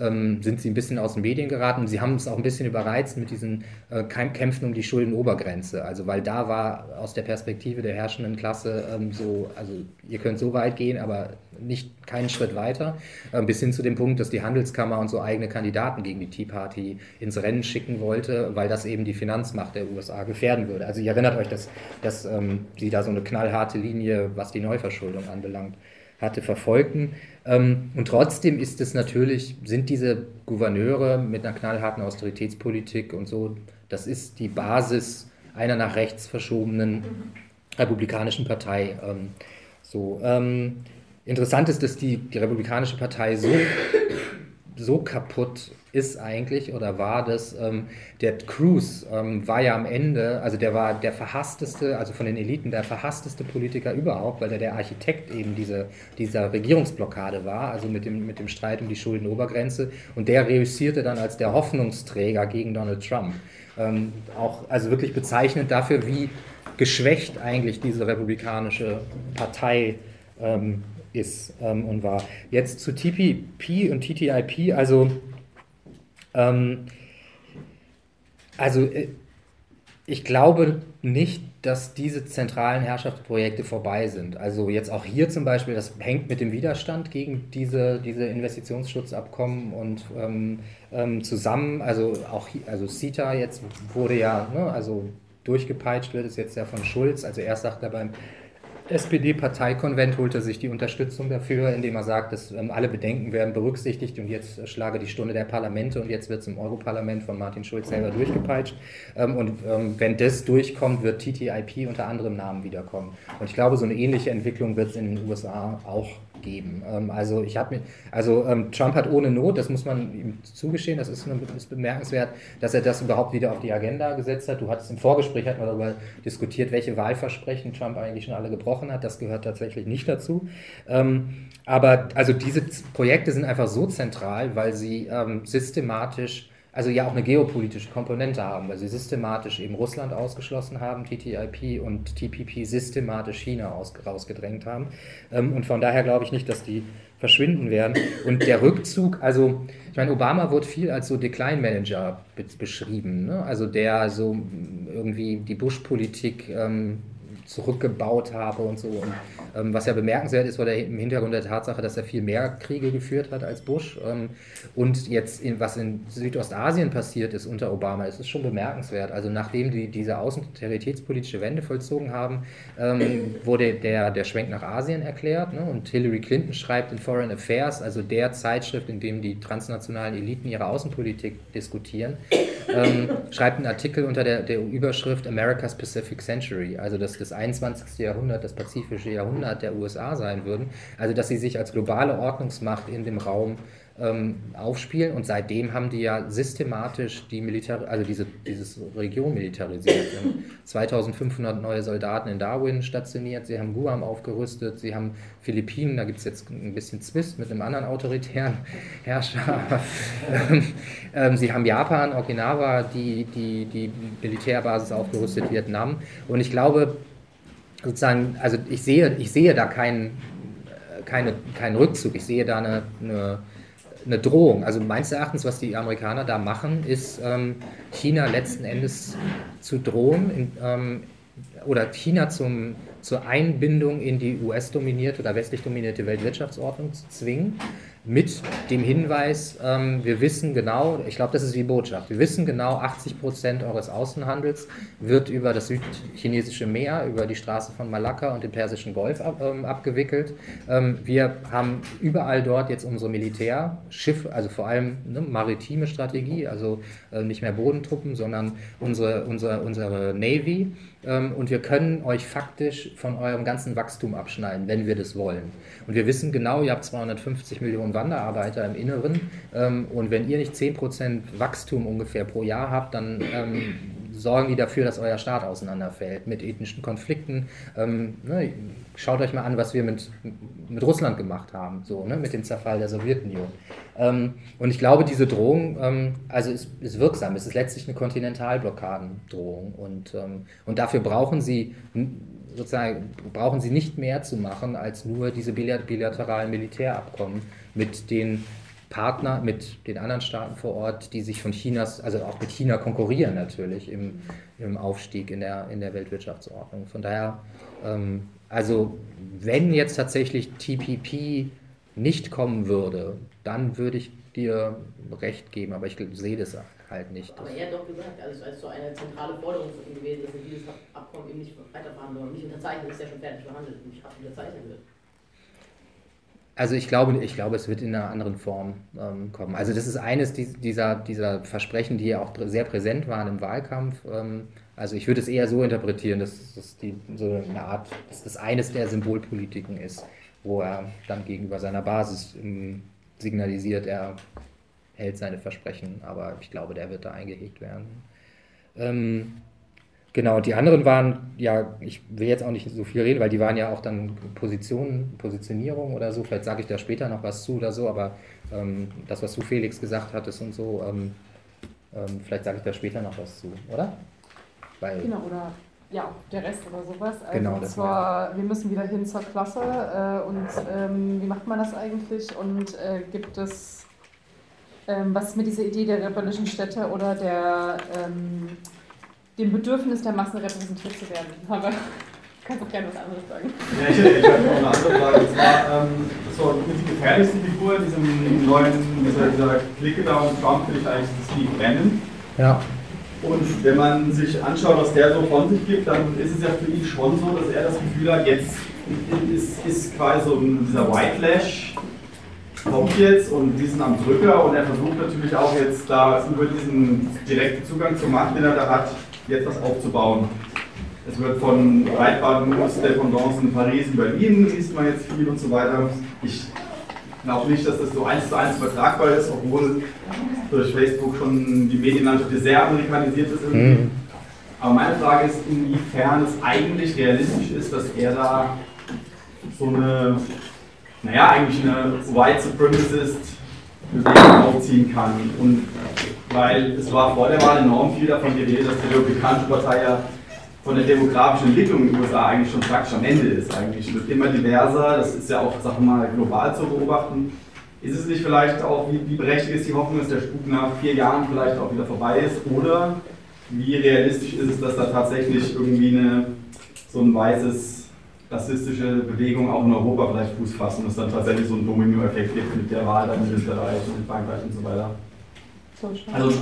Speaker 2: ähm, sind sie ein bisschen aus den Medien geraten. Sie haben es auch ein bisschen überreizt mit diesen äh, Kämpfen um die Schuldenobergrenze. Also weil da war aus der Perspektive der herrschenden Klasse ähm, so, also ihr könnt so weit gehen, aber nicht keinen Schritt weiter, äh, bis hin zu dem Punkt, dass die Handelskammer und so eigene Kandidaten gegen die Tea Party ins Rennen schicken wollte, weil das eben die Finanzmacht der USA gefährden würde. Also ihr erinnert euch, dass, dass ähm, sie da so eine knallharte Linie, was die Neuverschuldung anbelangt, hatte verfolgten. Ähm, und trotzdem ist es natürlich, sind diese Gouverneure mit einer knallharten Austeritätspolitik und so, das ist die Basis einer nach rechts verschobenen republikanischen Partei. Ähm, so, ähm, interessant ist, dass die, die Republikanische Partei so, so kaputt ist eigentlich oder war das, ähm, der Cruz ähm, war ja am Ende, also der war der verhassteste, also von den Eliten der verhassteste Politiker überhaupt, weil er der Architekt eben diese, dieser Regierungsblockade war, also mit dem, mit dem Streit um die Schuldenobergrenze und der reüssierte dann als der Hoffnungsträger gegen Donald Trump. Ähm, auch also wirklich bezeichnend dafür, wie geschwächt eigentlich diese republikanische Partei ähm, ist ähm, und war. Jetzt zu TPP und TTIP, also ähm, also äh, ich glaube nicht, dass diese zentralen Herrschaftsprojekte vorbei sind. Also jetzt auch hier zum Beispiel, das hängt mit dem Widerstand gegen diese, diese Investitionsschutzabkommen und ähm, ähm, zusammen, also auch also CETA jetzt wurde ja, ne, also durchgepeitscht wird es jetzt ja von Schulz, also erst sagt er beim SPD-Parteikonvent holt er sich die Unterstützung dafür, indem er sagt, dass ähm, alle Bedenken werden berücksichtigt und jetzt äh, schlage die Stunde der Parlamente und jetzt wird es im Europarlament von Martin Schulz selber durchgepeitscht. Ähm, und ähm, wenn das durchkommt, wird TTIP unter anderem Namen wiederkommen. Und ich glaube, so eine ähnliche Entwicklung wird es in den USA auch geben. Ähm, also ich habe mir, also ähm, Trump hat ohne Not, das muss man ihm zugestehen, das ist, ist, bemerkenswert, dass er das überhaupt wieder auf die Agenda gesetzt hat. Du hattest im Vorgespräch hat man darüber diskutiert, welche Wahlversprechen Trump eigentlich schon alle gebrochen hat. Das gehört tatsächlich nicht dazu. Ähm, aber also diese Projekte sind einfach so zentral, weil sie systematisch also ja auch eine geopolitische Komponente haben, weil sie systematisch eben Russland ausgeschlossen haben, TTIP und TPP systematisch China aus, rausgedrängt haben. Ähm, und von daher glaube ich nicht, dass die verschwinden werden. Und der Rückzug, also ich meine, Obama wird viel als so Decline Manager beschrieben, ne? also der so irgendwie die Bush-Politik ähm, zurückgebaut habe und so. Und ähm, was ja bemerkenswert ist, war der, im Hintergrund der Tatsache, dass er viel mehr Kriege geführt hat als Bush. Ähm, und jetzt, in, was in Südostasien passiert ist unter Obama, ist es schon bemerkenswert. Also nachdem die diese außenteritätspolitische Wende vollzogen haben, ähm, wurde der, der Schwenk nach Asien erklärt. Ne? Und Hillary Clinton schreibt in Foreign Affairs, also der Zeitschrift, in dem die transnationalen Eliten ihre Außenpolitik diskutieren, ähm, schreibt einen Artikel unter der, der Überschrift America's Pacific Century, also das, das 21. Jahrhundert das pazifische Jahrhundert der USA sein würden. Also dass sie sich als globale Ordnungsmacht in dem Raum ähm, aufspielen und seitdem haben die ja systematisch die Militär, also diese dieses Region militarisiert. Sie haben 2500 neue Soldaten in Darwin stationiert, sie haben Guam aufgerüstet, sie haben Philippinen, da gibt es jetzt ein bisschen Zwist mit einem anderen autoritären Herrscher. ähm, sie haben Japan, Okinawa, die, die, die Militärbasis aufgerüstet, Vietnam. Und ich glaube, sozusagen, also ich sehe, ich sehe da keinen, keine, keinen Rückzug, ich sehe da eine, eine eine Drohung. Also meines Erachtens, was die Amerikaner da machen, ist ähm, China letzten Endes zu drohen in, ähm, oder China zum, zur Einbindung in die US-dominierte oder westlich dominierte Weltwirtschaftsordnung zu zwingen mit dem Hinweis, ähm, wir wissen genau, ich glaube, das ist die Botschaft, wir wissen genau, 80 Prozent eures Außenhandels wird über das südchinesische Meer, über die Straße von Malakka und den Persischen Golf ab, ähm, abgewickelt. Ähm, wir haben überall dort jetzt unsere Militärschiffe, also vor allem ne, maritime Strategie, also äh, nicht mehr Bodentruppen, sondern unsere, unsere, unsere Navy. Ähm, und wir können euch faktisch von eurem ganzen Wachstum abschneiden, wenn wir das wollen. Und wir wissen genau, ihr habt 250 Millionen Wanderarbeiter im Inneren ähm, und wenn ihr nicht 10% Wachstum ungefähr pro Jahr habt, dann ähm, sorgen die dafür, dass euer Staat auseinanderfällt mit ethnischen Konflikten. Ähm, ne, schaut euch mal an, was wir mit, mit Russland gemacht haben, so, ne, mit dem Zerfall der Sowjetunion. Ähm, und ich glaube, diese Drohung ähm, also ist, ist, wirksam. Es ist letztlich eine Kontinentalblockadendrohung. Und, ähm, und dafür brauchen sie sozusagen brauchen sie nicht mehr zu machen als nur diese bilateralen Militärabkommen mit den Partner mit den anderen Staaten vor Ort, die sich von Chinas, also auch mit China konkurrieren natürlich im, im Aufstieg in der, in der Weltwirtschaftsordnung. Von daher, ähm, also wenn jetzt tatsächlich TPP nicht kommen würde, dann würde ich dir recht geben, aber ich sehe das halt nicht.
Speaker 9: Aber er hat doch gesagt, also als so eine zentrale Forderung von ihm gewesen, dass er dieses Abkommen eben nicht weiterverhandeln und nicht unterzeichnen, ist ja schon fertig verhandelt und nicht unterzeichnet wird.
Speaker 2: Also ich glaube, ich glaube, es wird in einer anderen Form ähm, kommen. Also das ist eines dieser, dieser Versprechen, die ja auch sehr präsent waren im Wahlkampf. Ähm, also ich würde es eher so interpretieren, dass das so eine Art, dass das eines der Symbolpolitiken ist, wo er dann gegenüber seiner Basis ähm, signalisiert, er hält seine Versprechen, aber ich glaube, der wird da eingehegt werden. Genau, die anderen waren, ja, ich will jetzt auch nicht so viel reden, weil die waren ja auch dann Positionen, Positionierung oder so. Vielleicht sage ich da später noch was zu oder so, aber ähm, das, was du Felix gesagt hattest und so, ähm, ähm, vielleicht sage ich da später noch was zu, oder?
Speaker 6: Weil genau, oder ja, der Rest oder sowas. Also
Speaker 2: genau,
Speaker 6: und zwar, wir müssen wieder hin zur Klasse äh, und ähm, wie macht man das eigentlich und äh, gibt es ähm, was mit dieser Idee der rebellischen Städte oder der ähm, dem Bedürfnis der Massen repräsentiert zu werden. Aber du kannst auch gerne was anderes sagen.
Speaker 11: Ja, ich hätte, ich noch eine andere Frage. Und zwar, ähm, so mit die gefährlichste Figur in diesem neuen, dieser, dieser Clique da um Trump finde ich eigentlich das Steve Bannon.
Speaker 2: Ja.
Speaker 11: Und wenn man sich anschaut, was der so von sich gibt, dann ist es ja für ihn schon so, dass er das Gefühl hat, jetzt ist, ist quasi so dieser White Lash kommt jetzt und die sind am Drücker und er versucht natürlich auch jetzt da über diesen direkten Zugang zur Macht, den er da hat, jetzt was aufzubauen. Es wird von Breitbandmoves, Dependance in Paris, in Berlin, liest man jetzt viel und so weiter. Ich glaube nicht, dass das so eins zu eins übertragbar ist, obwohl durch Facebook schon die Medienlandschaft sehr amerikanisiert ist. Mhm. Aber meine Frage ist, inwiefern es eigentlich realistisch ist, dass er da so eine, naja, eigentlich eine White Supremacist Bewegung aufziehen kann. Und weil es war vor der Wahl enorm viel davon die Rede, dass die Republikanische Partei ja von der demografischen Entwicklung in den USA eigentlich schon praktisch am Ende ist. Eigentlich wird immer diverser, das ist ja auch, wir mal, global zu beobachten. Ist es nicht vielleicht auch, wie, wie berechtigt ist die Hoffnung, dass der Spuk nach vier Jahren vielleicht auch wieder vorbei ist? Oder wie realistisch ist es, dass da tatsächlich irgendwie eine, so ein weißes rassistische Bewegung auch in Europa vielleicht Fuß fassen und es dann tatsächlich so einen Domino-Effekt gibt mit der Wahl dann in Österreich und in Frankreich und so weiter? Also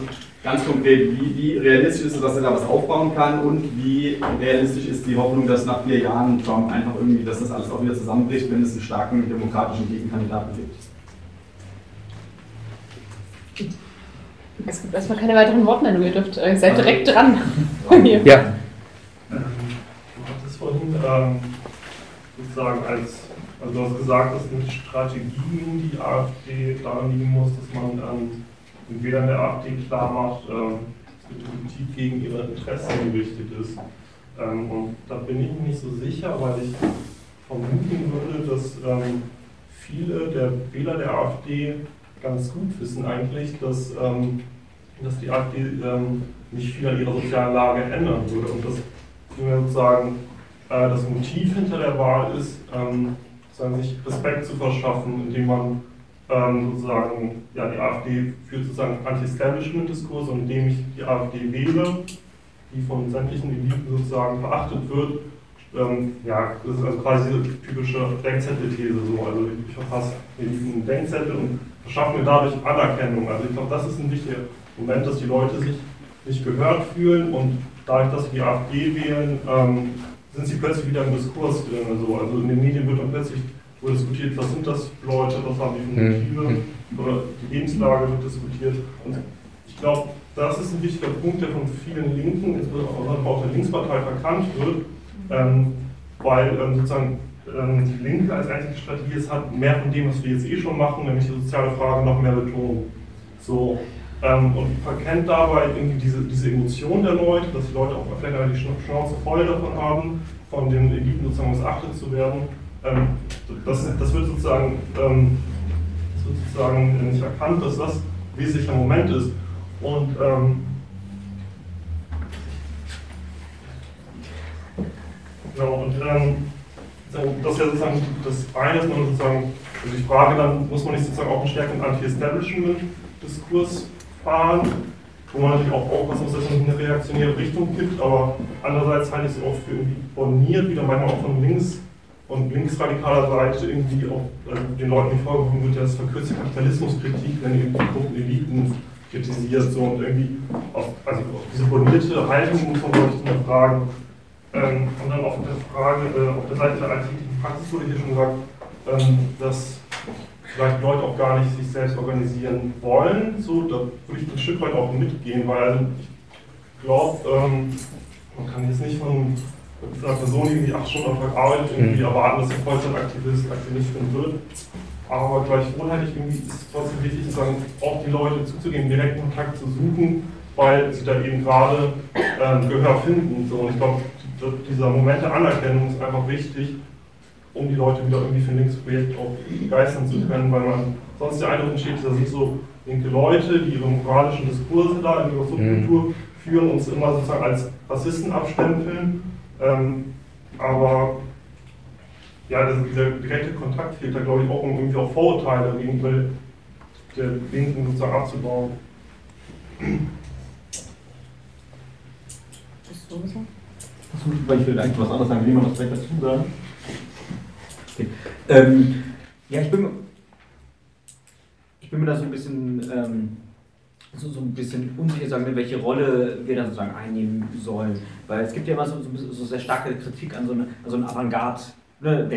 Speaker 11: ganz konkret, wie, wie, realistisch ist es, dass er da was aufbauen kann und wie realistisch ist die Hoffnung, dass nach vier Jahren Trump einfach irgendwie, dass das alles auch wieder zusammenbricht, wenn es einen starken demokratischen Gegenkandidaten gibt?
Speaker 6: Es gibt erstmal keine weiteren Wortmeldungen, ihr dürft, ihr seid direkt dran.
Speaker 2: Ja.
Speaker 12: Du hattest vorhin ähm, sozusagen als, also du hast gesagt, dass eine Strategie die AfD daran liegen muss, dass man ähm, entweder der AfD klar macht, ähm, dass die Politik gegen ihre Interessen gerichtet ist. Ähm, und da bin ich nicht so sicher, weil ich vermuten würde, dass ähm, viele der Wähler der AfD ganz gut wissen eigentlich, dass, dass die AfD nicht viel an ihrer sozialen Lage ändern würde und dass sozusagen äh, das Motiv hinter der Wahl ist, sich Respekt zu verschaffen, indem man ähm, sozusagen, ja, die AfD führt sozusagen Anti-Establishment-Diskurs und indem ich die AfD wähle, die von sämtlichen Eliten sozusagen verachtet wird, ähm, ja, das ist also quasi diese typische Denkzettel-These so. Also ich verfasse diesen Denkzettel und verschaffe mir dadurch Anerkennung. Also ich glaube, das ist ein wichtiger Moment, dass die Leute sich nicht gehört fühlen und dadurch, dass sie die AfD wählen, ähm, sind sie plötzlich wieder im Diskurs drin. Also, also in den Medien wird dann plötzlich wo diskutiert, was sind das für Leute, was haben die für mhm. Motive, oder die Lebenslage wird diskutiert. Und ich glaube, das ist ein wichtiger Punkt, der von vielen Linken, insbesondere auch der Linkspartei, verkannt wird, ähm, weil ähm, sozusagen ähm, die Linke als einzige Strategie es hat, mehr von dem, was wir jetzt eh schon machen, nämlich die soziale Frage noch mehr betonen. So, ähm, und verkennt dabei irgendwie diese, diese Emotion der Leute, dass die Leute auch vielleicht die Schnauze voll davon haben, von den Eliten sozusagen missachtet zu werden. Ähm, das, das, wird sozusagen, ähm, das wird sozusagen nicht erkannt, dass das wesentlicher Moment ist. Und ähm, genau, und ähm, das ist ja sozusagen das eine, dass man sozusagen, also die Frage dann, muss man nicht sozusagen auch einen stärkeren Anti-Establishment-Diskurs fahren, wo man natürlich auch aufpassen muss, dass es eine reaktionäre Richtung gibt, aber andererseits halte ich es auch für irgendwie borniert, wieder manchmal auch von links und linksradikaler Seite irgendwie auch also den Leuten vorgeworfen wird, ja, das verkürzte Kapitalismuskritik, wenn irgendwie korrupten Eliten kritisiert so und irgendwie auf, also auf diese bornierte Haltung muss man glaube ich hinterfragen. Ähm, und dann auf der Frage, äh, auf der Seite der alltäglichen Praxis wurde hier schon gesagt, ähm, dass vielleicht Leute auch gar nicht sich selbst organisieren wollen. So, da würde ich ein Stück weit auch mitgehen, weil ich glaube, ähm, man kann jetzt nicht von einer Person, die irgendwie acht Stunden am Tag arbeitet, irgendwie mhm. erwarten, dass sie Vollzeitaktivist, Aktivistin wird. Aber gleichwohl halt irgendwie ist es trotzdem wichtig, sozusagen auch die Leute zuzugeben, direkten Kontakt zu suchen, weil sie da eben gerade ähm, Gehör finden. So. Und ich glaube, dieser Moment der Anerkennung ist einfach wichtig, um die Leute wieder irgendwie für ein linkes Projekt auch begeistern zu können, weil man sonst der Eindruck entsteht, da sind so linke Leute, die ihre moralischen Diskurse da in ihrer Subkultur mhm. führen und sie immer sozusagen als Rassisten abstempeln ähm, aber ja, das, dieser direkte Kontakt fehlt da, glaube ich, auch, um irgendwie auch Vorurteile gegenüber der Linken sozusagen abzubauen.
Speaker 13: Achso, ich will eigentlich was anderes sagen. Will jemand was vielleicht dazu sagen? Okay. Ähm, ja, ich bin, ich bin mir da so ein bisschen ähm, so, so ein bisschen unsicher sagen, welche Rolle wir da sozusagen einnehmen sollen. Weil es gibt ja immer so, so, sehr starke Kritik an so, eine, an so einem Avantgarde. Ne,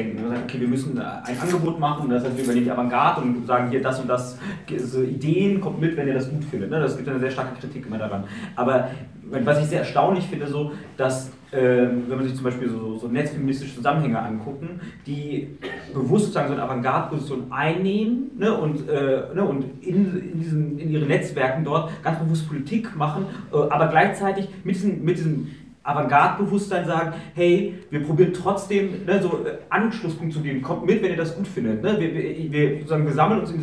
Speaker 13: okay, wir müssen ein Angebot machen, das heißt, wir übernehmen die Avantgarde und sagen hier das und das, so Ideen, kommt mit, wenn ihr das gut findet. Ne? Das gibt eine sehr starke Kritik immer daran. Aber was ich sehr erstaunlich finde, so, dass ähm, wenn man sich zum Beispiel so, so netzfeministische Zusammenhänge angucken, die bewusst sozusagen so eine Avantgarde-Position einnehmen ne, und, äh, ne, und in, in, diesen, in ihren Netzwerken dort ganz bewusst Politik machen, äh, aber gleichzeitig mit diesem, mit diesem Avantgarde-Bewusstsein sagen, hey, wir probieren trotzdem ne, so äh, Anschlusspunkt zu geben, kommt mit, wenn ihr das gut findet. Ne? Wir, wir, wir, sagen, wir sammeln uns in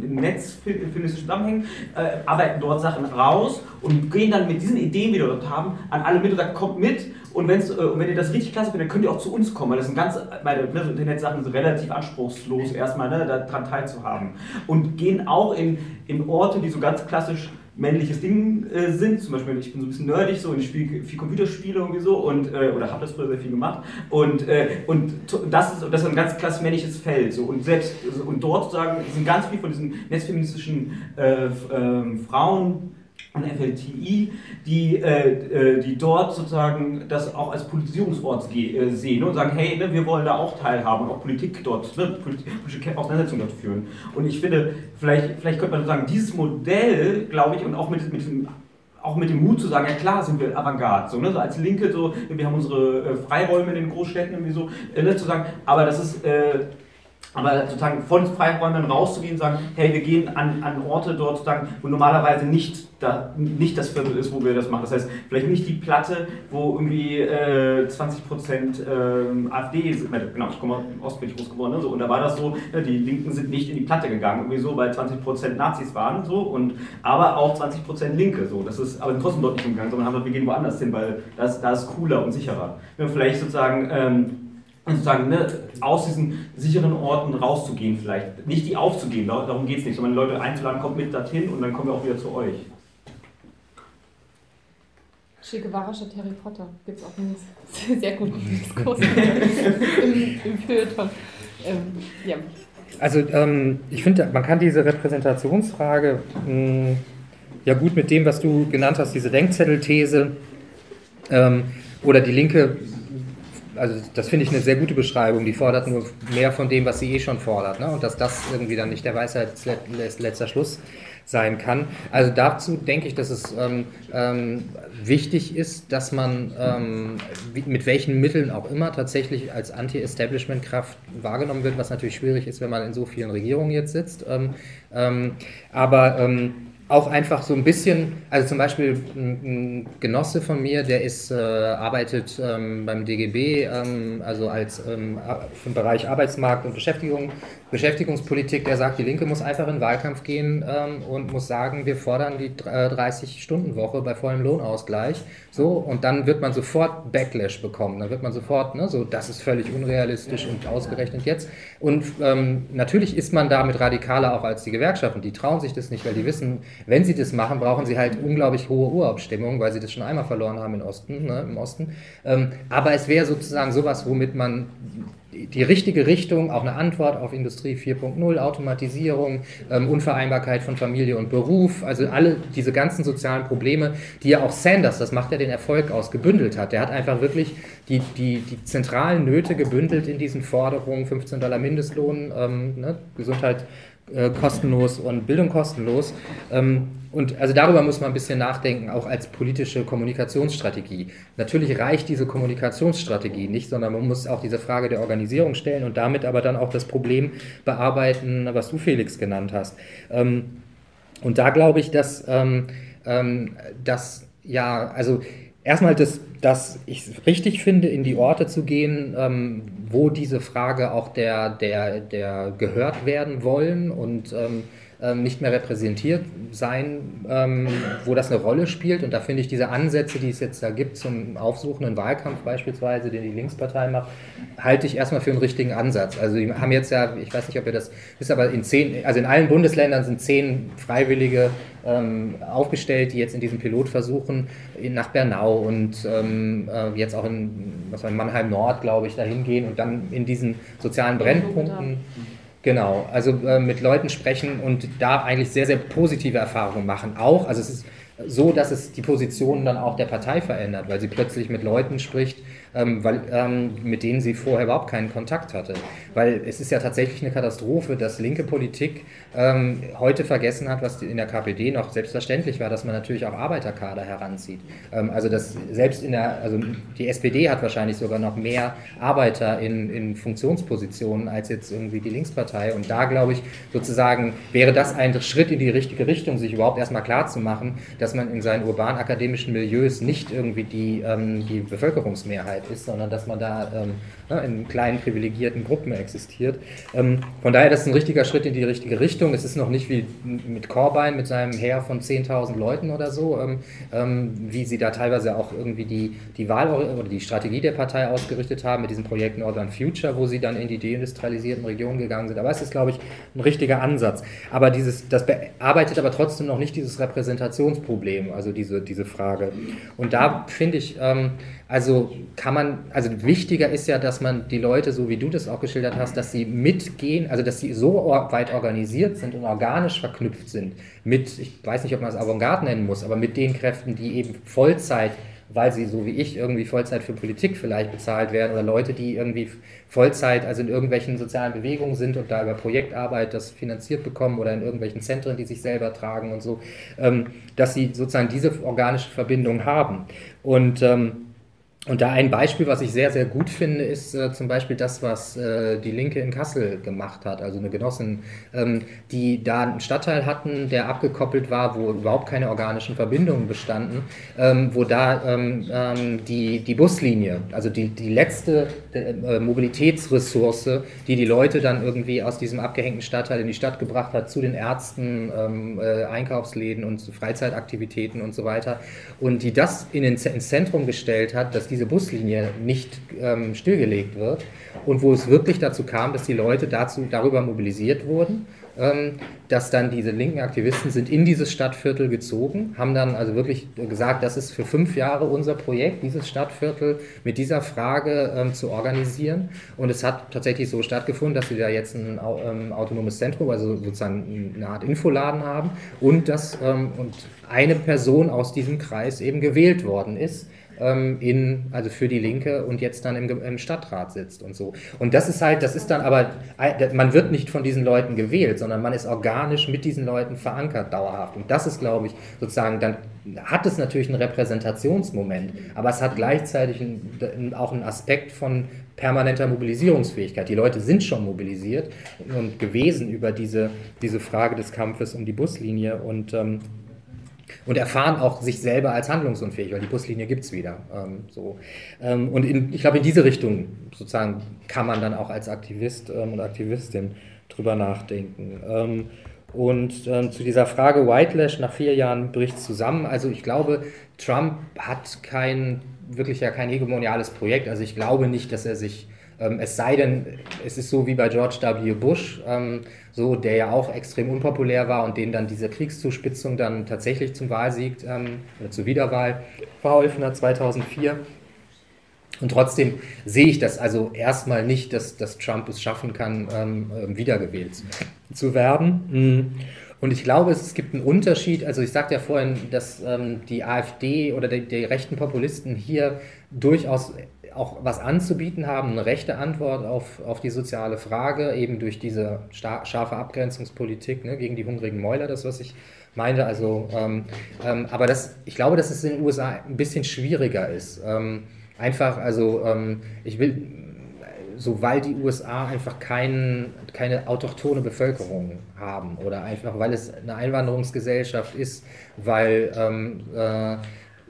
Speaker 13: diesem Netz feministischen Zusammenhängen, äh, arbeiten dort Sachen raus und gehen dann mit diesen Ideen, die wir dort haben, an alle mit und sagen, kommt mit und, wenn's, äh, und wenn ihr das richtig klasse findet, dann könnt ihr auch zu uns kommen, weil das sind ganz, meine ne, so Internetsachen sind relativ anspruchslos, erstmal ne, daran teilzuhaben. Und gehen auch in, in Orte, die so ganz klassisch männliches Ding äh, sind. Zum Beispiel, ich bin so ein bisschen nerdig so und ich spiele viel Computerspiele irgendwie so und, äh, oder habe das früher sehr viel gemacht. Und, äh, und das, ist, das ist ein ganz klassisch männliches Feld. So. Und, selbst, und dort sozusagen sind ganz viele von diesen netzfeministischen äh, ähm, Frauen und FLTI, die, äh, äh, die dort sozusagen das auch als Politisierungsort äh, sehen und sagen, hey, ne, wir wollen da auch teilhaben und auch Politik dort, ne, politische Auseinandersetzung dort führen. Und ich finde, vielleicht, vielleicht könnte man sagen, dieses Modell, glaube ich, und auch mit, mit diesem auch mit dem Mut zu sagen, ja klar sind wir Avantgarde, so, ne? so als Linke, so, wir haben unsere äh, Freiräume in den Großstädten irgendwie so, äh, ne? zu sagen, aber das ist, äh, aber sozusagen von Freiräumen rauszugehen und sagen, hey, wir gehen an, an Orte dort, sozusagen, wo normalerweise nicht, da, nicht das Viertel ist, wo wir das machen. Das heißt, vielleicht nicht die Platte, wo irgendwie äh, 20% äh, AfD sind. Genau, ich komme im Osten, bin ich groß geworden. Ne, so, und da war das so, ne, die Linken sind nicht in die Platte gegangen, irgendwie so, weil 20% Nazis waren, so, und, aber auch 20% Linke. So. Das ist aber trotzdem dort nicht umgegangen, sondern haben gesagt, wir gehen woanders hin, weil das, das ist cooler und sicherer. Wir vielleicht sozusagen... Ähm, sozusagen ne, aus diesen sicheren Orten rauszugehen vielleicht. Nicht die aufzugeben, darum geht es nicht, sondern Leute einzuladen, kommt mit dorthin und dann kommen wir auch wieder zu euch.
Speaker 6: Che Guevara statt Harry Potter gibt es auch einen sehr guten Diskurs im, im Feuilleton. Ähm, ja.
Speaker 2: Also ähm, ich finde, man kann diese Repräsentationsfrage mh, hm, ja gut mit dem, was du genannt hast, diese Denkzettelthese ähm, oder die Linke also das finde ich eine sehr gute Beschreibung. Die fordert nur mehr von dem, was sie eh schon fordert. Ne? Und dass das irgendwie dann nicht der Weisheit letzter Schluss sein kann. Also dazu denke ich, dass es ähm, ähm, wichtig ist, dass man ähm, mit welchen Mitteln auch immer tatsächlich als Anti-Establishment-Kraft wahrgenommen wird, was natürlich schwierig ist, wenn man in so vielen Regierungen jetzt sitzt. Ähm, ähm, aber ähm, auch einfach so ein bisschen, also zum Beispiel ein, Genosse von mir, der ist, äh, arbeitet ähm, beim DGB, ähm, also als ähm, im Bereich Arbeitsmarkt und Beschäftigung, Beschäftigungspolitik, der sagt, die Linke muss einfach in den Wahlkampf gehen ähm, und muss sagen, wir fordern die äh, 30-Stunden-Woche bei vollem Lohnausgleich. So, und dann wird man sofort Backlash bekommen. Dann wird man sofort, ne, so, das ist völlig unrealistisch und ausgerechnet jetzt. Und ähm, natürlich ist man damit radikaler auch als die Gewerkschaften. Die trauen sich das nicht, weil die wissen, wenn sie das machen, brauchen sie halt unglaublich hohe Urabstimmung, weil sie das schon einmal verloren haben im Osten. Ne, im Osten. Ähm, aber es wäre sozusagen sowas, womit man die richtige Richtung, auch eine Antwort auf Industrie 4.0, Automatisierung, ähm, Unvereinbarkeit von Familie und Beruf, also alle diese ganzen sozialen Probleme, die ja auch Sanders, das macht ja den Erfolg aus, gebündelt hat. Der hat einfach wirklich die, die, die zentralen Nöte gebündelt in diesen Forderungen, 15 Dollar Mindestlohn, ähm, ne, Gesundheit äh, kostenlos und Bildung kostenlos. Ähm, und also darüber muss man ein bisschen nachdenken, auch als politische Kommunikationsstrategie. Natürlich reicht diese Kommunikationsstrategie nicht, sondern man muss auch diese Frage der Organisierung stellen und damit aber dann auch das Problem bearbeiten, was du Felix genannt hast. Ähm, und da glaube ich, dass, ähm, dass ja, also erstmal, dass, dass ich es richtig finde, in die Orte zu gehen, ähm, wo diese Frage auch der, der, der gehört werden wollen. Und ähm, nicht mehr repräsentiert sein, ähm, wo das eine Rolle spielt. Und da finde ich diese Ansätze, die es jetzt da gibt zum aufsuchenden Wahlkampf beispielsweise, den die Linkspartei macht, halte ich erstmal für einen richtigen Ansatz. Also die haben jetzt ja, ich weiß nicht, ob ihr das wisst, aber in zehn, also in allen Bundesländern sind zehn Freiwillige ähm, aufgestellt, die jetzt in diesem Pilotversuchen nach Bernau und ähm, äh, jetzt auch in, was war, in Mannheim Nord, glaube ich, dahin gehen und dann in diesen sozialen Brennpunkten. Genau, also äh, mit Leuten sprechen und da eigentlich sehr, sehr positive Erfahrungen machen. Auch, also es ist so, dass es die Positionen dann auch der Partei verändert, weil sie plötzlich mit Leuten spricht, ähm, weil, ähm, mit denen sie vorher überhaupt keinen Kontakt hatte. Weil es ist ja tatsächlich eine Katastrophe, dass linke Politik ähm, heute vergessen hat, was in der KPD noch selbstverständlich war, dass man natürlich auch Arbeiterkader heranzieht. Ähm, also dass selbst in der, also die SPD hat wahrscheinlich sogar noch mehr Arbeiter in, in Funktionspositionen als jetzt irgendwie die Linkspartei. Und da glaube ich sozusagen wäre das ein Schritt in die richtige Richtung, sich überhaupt erstmal klar zu machen, dass man in seinen urban-akademischen Milieus nicht irgendwie die, ähm, die Bevölkerungsmehrheit ist, sondern dass man da ähm, ne, in kleinen privilegierten Gruppen existiert. Ähm, von daher, das ist ein richtiger Schritt in die richtige Richtung. Es ist noch nicht wie mit Corbein, mit seinem Heer von 10.000 Leuten oder so, ähm, ähm, wie sie da teilweise auch irgendwie die, die Wahl oder die Strategie der Partei ausgerichtet haben mit diesem Projekt Northern Future, wo sie dann in die deindustrialisierten Regionen gegangen sind. Aber es ist, glaube ich, ein richtiger Ansatz. Aber dieses, das bearbeitet aber trotzdem noch nicht dieses Repräsentationsproblem, also diese, diese Frage. Und da finde ich, ähm, also kann man, also wichtiger ist ja, dass man die Leute, so wie du das auch geschildert hast, dass sie mitgehen, also dass sie so weit organisiert sind und organisch verknüpft sind mit, ich weiß nicht, ob man es Avantgarde nennen muss, aber mit den Kräften, die eben Vollzeit weil sie so wie ich irgendwie Vollzeit für Politik vielleicht bezahlt werden oder Leute, die irgendwie Vollzeit, also in irgendwelchen sozialen Bewegungen sind und da über Projektarbeit das finanziert bekommen oder in irgendwelchen Zentren, die sich selber tragen und so, ähm, dass sie sozusagen diese organische Verbindung haben. Und ähm, und da ein Beispiel, was ich sehr, sehr gut finde, ist äh, zum Beispiel das, was äh, die Linke in Kassel gemacht hat. Also eine Genossin, ähm, die da einen Stadtteil hatten, der abgekoppelt war, wo überhaupt keine organischen Verbindungen bestanden, ähm, wo da ähm, ähm die, die Buslinie, also die, die letzte äh, Mobilitätsressource, die die Leute dann irgendwie aus diesem abgehängten Stadtteil in die Stadt gebracht hat, zu den Ärzten, ähm, äh, Einkaufsläden und Freizeitaktivitäten und so weiter, und die das in den, ins Zentrum gestellt hat, dass die diese Buslinie nicht ähm, stillgelegt wird. Und wo es wirklich dazu kam, dass die Leute dazu, darüber mobilisiert wurden, dass dann diese linken Aktivisten sind in dieses Stadtviertel gezogen, haben dann also wirklich gesagt, das ist für fünf Jahre unser Projekt, dieses Stadtviertel mit dieser Frage ähm, zu organisieren. Und es hat tatsächlich so stattgefunden, dass sie da jetzt ein ähm, autonomes Zentrum, also sozusagen eine Art Infoladen haben und dass ähm, und eine Person aus diesem Kreis eben gewählt worden ist ähm, in, also für die Linke und jetzt dann im, im, Stadtrat sitzt und so. Und das ist halt, das ist dann aber, man wird nicht von diesen Leuten gewählt, sondern man ist organisch mit diesen Leuten verankert dauerhaft. Und das ist, glaube ich, sozusagen, dann hat es natürlich einen Repräsentationsmoment, aber es hat gleichzeitig ein, auch einen Aspekt von permanenter Mobilisierungsfähigkeit. Die Leute sind schon mobilisiert und gewesen über diese, diese Frage des Kampfes um die Buslinie und ähm, und erfahren auch sich selber als handlungsunfähig, weil die Buslinie gibt es wieder. Ähm, so. Ähm, und in, ich glaube, in diese Richtung sozusagen kann man dann auch als Aktivist ähm, und Aktivistin drüber nachdenken. Ähm, und ähm, zu dieser Frage Whitelash nach vier Jahren bricht zusammen. Also ich glaube, Trump hat kein wirklich ja kein hegemoniales Projekt. Also ich glaube nicht, dass er sich es sei denn, es ist so wie bei George W. Bush, ähm, so, der ja auch extrem unpopulär war und den dann diese Kriegszuspitzung dann tatsächlich zum Wahlsieg ähm, oder zur Wiederwahl verholfen hat 2004. Und trotzdem sehe ich das also erstmal nicht, dass, dass Trump es schaffen kann, ähm, ähm wiedergewählt zu werden. Mhm. Und ich glaube, es gibt einen Unterschied. Also ich sagte ja vorhin, dass ähm, die AfD oder die, die, rechten Populisten hier durchaus auch was anzubieten haben, eine rechte Antwort auf, auf die soziale Frage, eben durch diese scharfe Abgrenzungspolitik ne, gegen die hungrigen Mäuler, das, was ich meinte. Also, ähm, ähm, aber das, ich glaube, dass es in den USA ein bisschen schwieriger ist. Ähm, einfach, also ähm, ich will, so weil die USA einfach kein, keine autochtone Bevölkerung haben oder einfach weil es eine Einwanderungsgesellschaft ist, weil ähm, äh,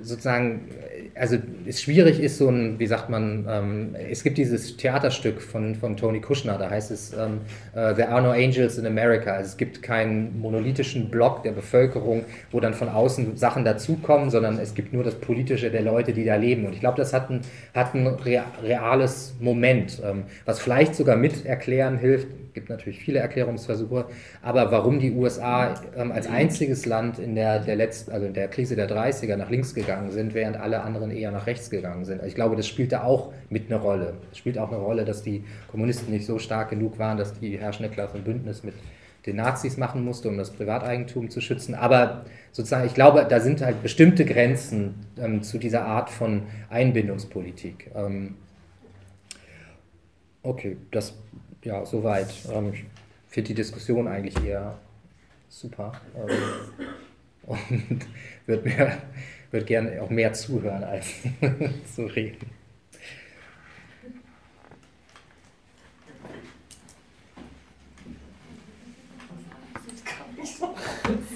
Speaker 2: sozusagen, also es schwierig ist so ein, wie sagt man, ähm, es gibt dieses Theaterstück von, von Tony Kushner, da heißt es ähm, uh, There are no angels in America. Also es gibt keinen monolithischen Block der Bevölkerung, wo dann von außen Sachen dazukommen, sondern es gibt nur das Politische der Leute, die da leben. Und ich glaube, das hat ein, hat ein reales Moment, ähm, was vielleicht sogar mit erklären hilft, gibt natürlich viele Erklärungsversuche, aber warum die USA ähm, als einziges Land in der, der letzten, also in der Krise der 30er nach links gegangen sind, während alle anderen eher nach rechts gegangen sind. Also ich glaube, das spielt da auch mit eine Rolle. Es spielt auch eine Rolle, dass die Kommunisten nicht so stark genug waren, dass die herrschende Klasse ein Bündnis mit den Nazis machen musste, um das Privateigentum zu schützen. Aber sozusagen, ich glaube, da sind halt bestimmte Grenzen ähm, zu dieser Art von Einbindungspolitik. Ähm, okay, das ja, soweit. Ähm, ich finde die Diskussion eigentlich eher super ähm, und würde würd gerne auch mehr zuhören als zu reden.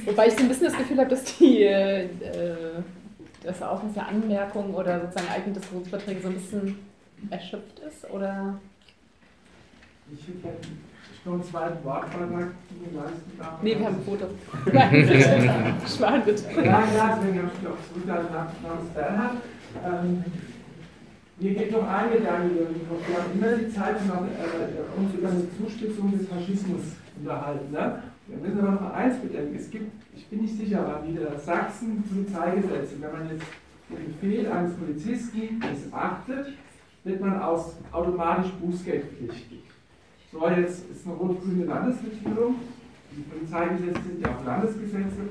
Speaker 1: Wobei ich so ein bisschen das Gefühl habe, dass die äh, das auch eine Anmerkung oder sozusagen eigene Diskussionsbeiträge so ein bisschen erschöpft ist oder
Speaker 3: ich gerne noch einen zweiten Wortbeitrag leisten darf.
Speaker 1: Nee, wir haben ein Foto. Nein, bitte. Schwan, bitte.
Speaker 3: Ja, ja, deswegen habe ich auch zurück nach, Bernhard. Ähm, mir geht noch ein Gedanke durch den Kopf. Wir haben immer die Zeit, noch, äh, uns über eine Zuspitzung des Faschismus unterhalten. Ne? Wir müssen aber noch eins bedenken. Es gibt, ich bin nicht sicher, aber wieder Sachsen-Polizeigesetze. Wenn man jetzt den Befehl eines Polizisten missachtet, wird man aus automatisch bußgeldpflichtig. So, jetzt ist eine rot-grüne Landesregierung. Die Polizeigesetze sind ja auch Landesgesetze.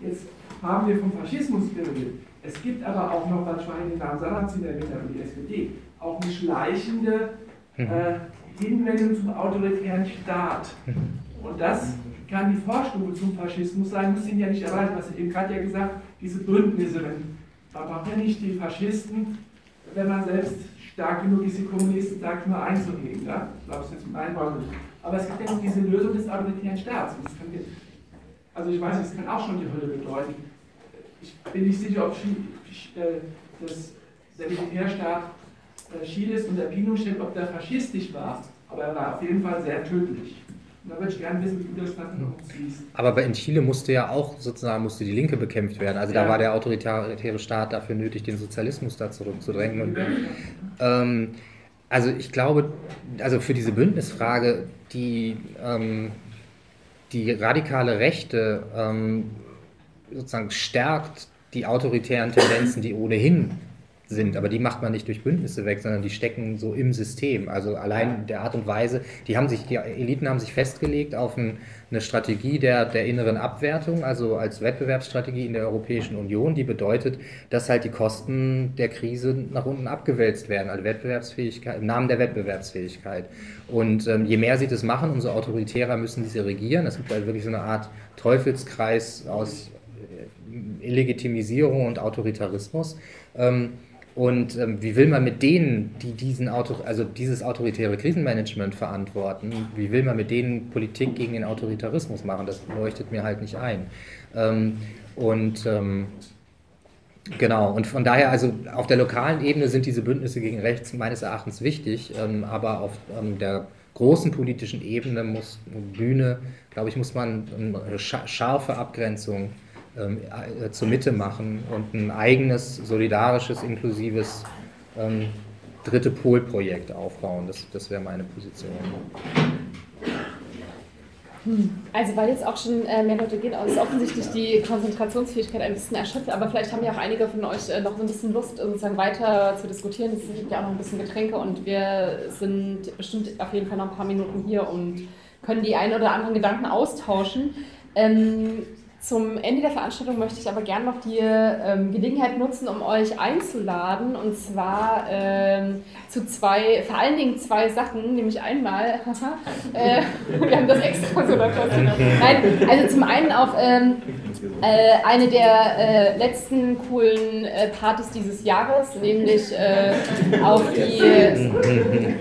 Speaker 3: Jetzt haben wir vom Faschismus geredet. Es gibt aber auch noch, was vorhin den Namen Sarrazin erwähnt hat, die SPD, auch eine schleichende
Speaker 2: Mhm.
Speaker 3: äh, Hinwendung zum autoritären Staat. Und das kann die Vorstufe zum Faschismus sein, muss ihn ja nicht erreichen. Was eben gerade ja gesagt, diese Bündnisse, man braucht ja nicht die Faschisten, wenn man selbst stark genug ist, die Kommunisten stark nur einzuhegen. Ja? Ich glaube, es ist jetzt im Einbau nicht. Aber es gibt ja noch diese Lösung des autoritären Staats. Kann, also ich weiß, das kann auch schon die Hölle bedeuten. Ich bin nicht sicher, ob äh, das, der Militärstaat äh, Chiles und der Pinochet, ob der faschistisch war, aber er war auf jeden Fall sehr tödlich. Da würde ich gerne wissen, wie du das dann siehst.
Speaker 2: Aber in Chile musste ja auch sozusagen musste die Linke bekämpft werden. Also da
Speaker 3: Ja.
Speaker 2: war der autoritäre Staat dafür nötig, den Sozialismus da zurückzudrängen. Und, ähm, also ich glaube, also für diese Bündnisfrage, die, ähm, die radikale Rechte ähm, sozusagen stärkt die autoritären Tendenzen, die ohnehin sind, aber die macht man nicht durch Bündnisse weg, sondern die stecken so im System. Also allein der Art und Weise, die haben sich, die Eliten haben sich festgelegt auf ein, eine Strategie der, der inneren Abwertung, also als Wettbewerbsstrategie in der Europäischen Union, die bedeutet, dass halt die Kosten der Krise nach unten abgewälzt werden, also Wettbewerbsfähigkeit, im Namen der Wettbewerbsfähigkeit. Und ähm, je mehr sie das machen, umso autoritärer müssen sie regieren. Es gibt halt wirklich so eine Art Teufelskreis aus äh, Illegitimisierung und Autoritarismus. Ähm, und ähm, wie will man mit denen, die diesen Auto, also dieses autoritäre Krisenmanagement verantworten, wie will man mit denen Politik gegen den Autoritarismus machen? Das leuchtet mir halt nicht ein. Ähm, und ähm, genau, und von daher, also auf der lokalen Ebene sind diese Bündnisse gegen rechts meines Erachtens wichtig, ähm, aber auf ähm, der großen politischen Ebene muss Bühne, glaube ich, muss man eine scha- scharfe Abgrenzung äh, zur Mitte machen und ein eigenes, solidarisches, inklusives ähm, dritte Polprojekt aufbauen. Das, das wäre meine Position.
Speaker 1: Hm. Also weil jetzt auch schon äh, mehr Leute gehen, ist offensichtlich die Konzentrationsfähigkeit ein bisschen erschöpft, aber vielleicht haben ja auch einige von euch äh, noch so ein bisschen Lust, sozusagen weiter zu diskutieren. Es gibt ja auch noch ein bisschen Getränke und wir sind bestimmt auf jeden Fall noch ein paar Minuten hier und können die ein oder anderen Gedanken austauschen. Ähm, zum Ende der Veranstaltung möchte ich aber gerne noch die ähm, Gelegenheit nutzen, um euch einzuladen. Und zwar ähm, zu zwei, vor allen Dingen zwei Sachen, nämlich einmal, äh, wir haben das extra so. Nein, also zum einen auf ähm, äh, eine der äh, letzten coolen äh, Partys dieses Jahres, nämlich äh, auf die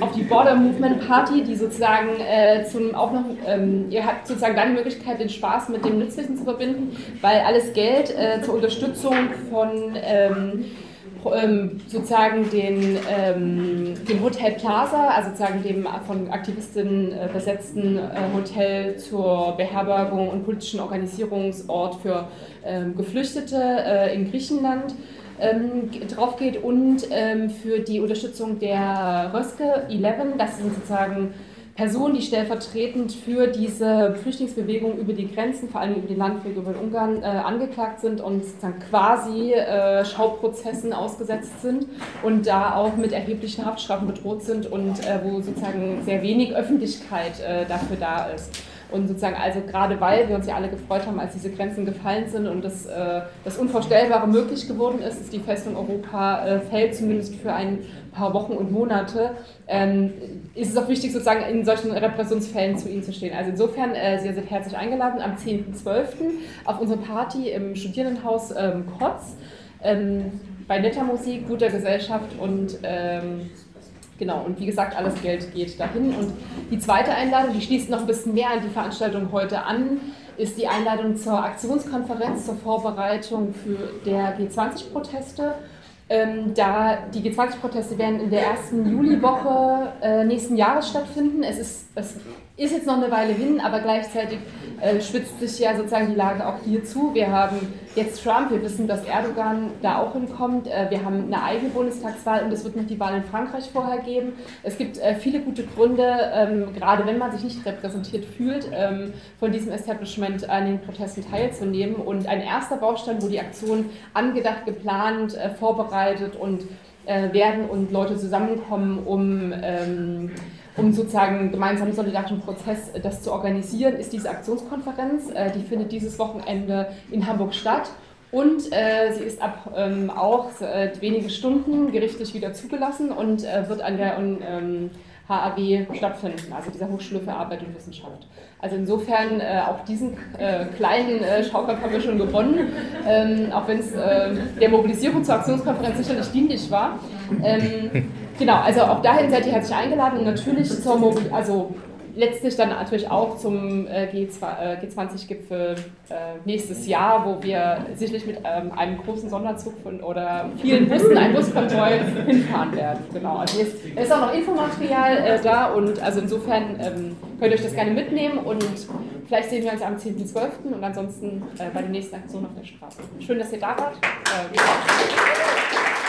Speaker 1: auf die Border Movement Party, die sozusagen äh, zum auch noch, ähm, ihr habt sozusagen dann die Möglichkeit, den Spaß mit dem Nützlichen zu verbinden, weil alles Geld äh, zur Unterstützung von ähm, ähm, sozusagen den, ähm, dem Hotel Plaza, also sozusagen dem von Aktivistinnen äh, besetzten äh, Hotel zur Beherbergung und politischen Organisierungsort für ähm, Geflüchtete äh, in Griechenland ähm, drauf geht und ähm, für die Unterstützung der Röske 11. Das sind sozusagen Personen, die stellvertretend für diese Flüchtlingsbewegung über die Grenzen, vor allem über den Landweg über Ungarn, äh, angeklagt sind und sozusagen quasi äh, Schauprozessen ausgesetzt sind und da auch mit erheblichen Haftstrafen bedroht sind und äh, wo sozusagen sehr wenig Öffentlichkeit äh, dafür da ist. Und sozusagen, also gerade weil wir uns ja alle gefreut haben, als diese Grenzen gefallen sind und das, äh, das Unvorstellbare möglich geworden ist, dass die Festung Europa äh, fällt, zumindest für ein paar Wochen und Monate, ähm, ist es auch wichtig, sozusagen in solchen Repressionsfällen zu ihnen zu stehen. Also insofern, äh, Sie sind herzlich eingeladen am 10.12. auf unsere Party im Studierendenhaus ähm, Kotz. Ähm, bei netter Musik, guter Gesellschaft und Genau, und wie gesagt, alles Geld geht dahin. Und die zweite Einladung, die schließt noch ein bisschen mehr an die Veranstaltung heute an, ist die Einladung zur Aktionskonferenz zur Vorbereitung für der G20-Proteste. Ähm, da die G20-Proteste werden in der ersten Juliwoche äh, nächsten Jahres stattfinden. Es ist, es ist jetzt noch eine Weile hin, aber gleichzeitig äh, spitzt sich ja sozusagen die Lage auch hier zu. Wir haben jetzt Trump, wir wissen, dass Erdogan da auch hinkommt. Äh, wir haben eine eigene Bundestagswahl und es wird noch die Wahl in Frankreich vorher geben. Es gibt äh, viele gute Gründe, ähm, gerade wenn man sich nicht repräsentiert fühlt, ähm, von diesem Establishment an den Protesten teilzunehmen. Und ein erster Baustein, wo die Aktionen angedacht, geplant, äh, vorbereitet und äh, werden und Leute zusammenkommen, um, ähm, um sozusagen gemeinsam solidarischen Prozess äh, das zu organisieren, ist diese Aktionskonferenz. Äh, die findet dieses Wochenende in Hamburg statt. Und äh, sie ist ab ähm, auch seit wenige Stunden gerichtlich wieder zugelassen und äh, wird an der ähm, HAW stattfinden, also dieser Hochschule für Arbeit und Wissenschaft. Also insofern äh, auch diesen äh, kleinen äh, Schaukampf haben wir schon gewonnen, ähm, auch wenn es äh, der Mobilisierung zur Aktionskonferenz sicherlich dienlich war. Genau, also auch dahin seid ihr herzlich eingeladen und natürlich zur Mobilisierung, also letztlich dann natürlich auch zum äh, G20-Gipfel äh, nächstes Jahr, wo wir sicherlich mit ähm, einem großen Sonderzug von, oder vielen Bussen, einem Buskonvoi hinfahren werden. Genau, also hier ist, auch noch Infomaterial äh, da und also insofern ähm, könnt ihr euch das gerne mitnehmen und vielleicht sehen wir uns am 10.12. und ansonsten äh, bei der nächsten Aktion auf der Straße. Schön, dass ihr da wart. Äh,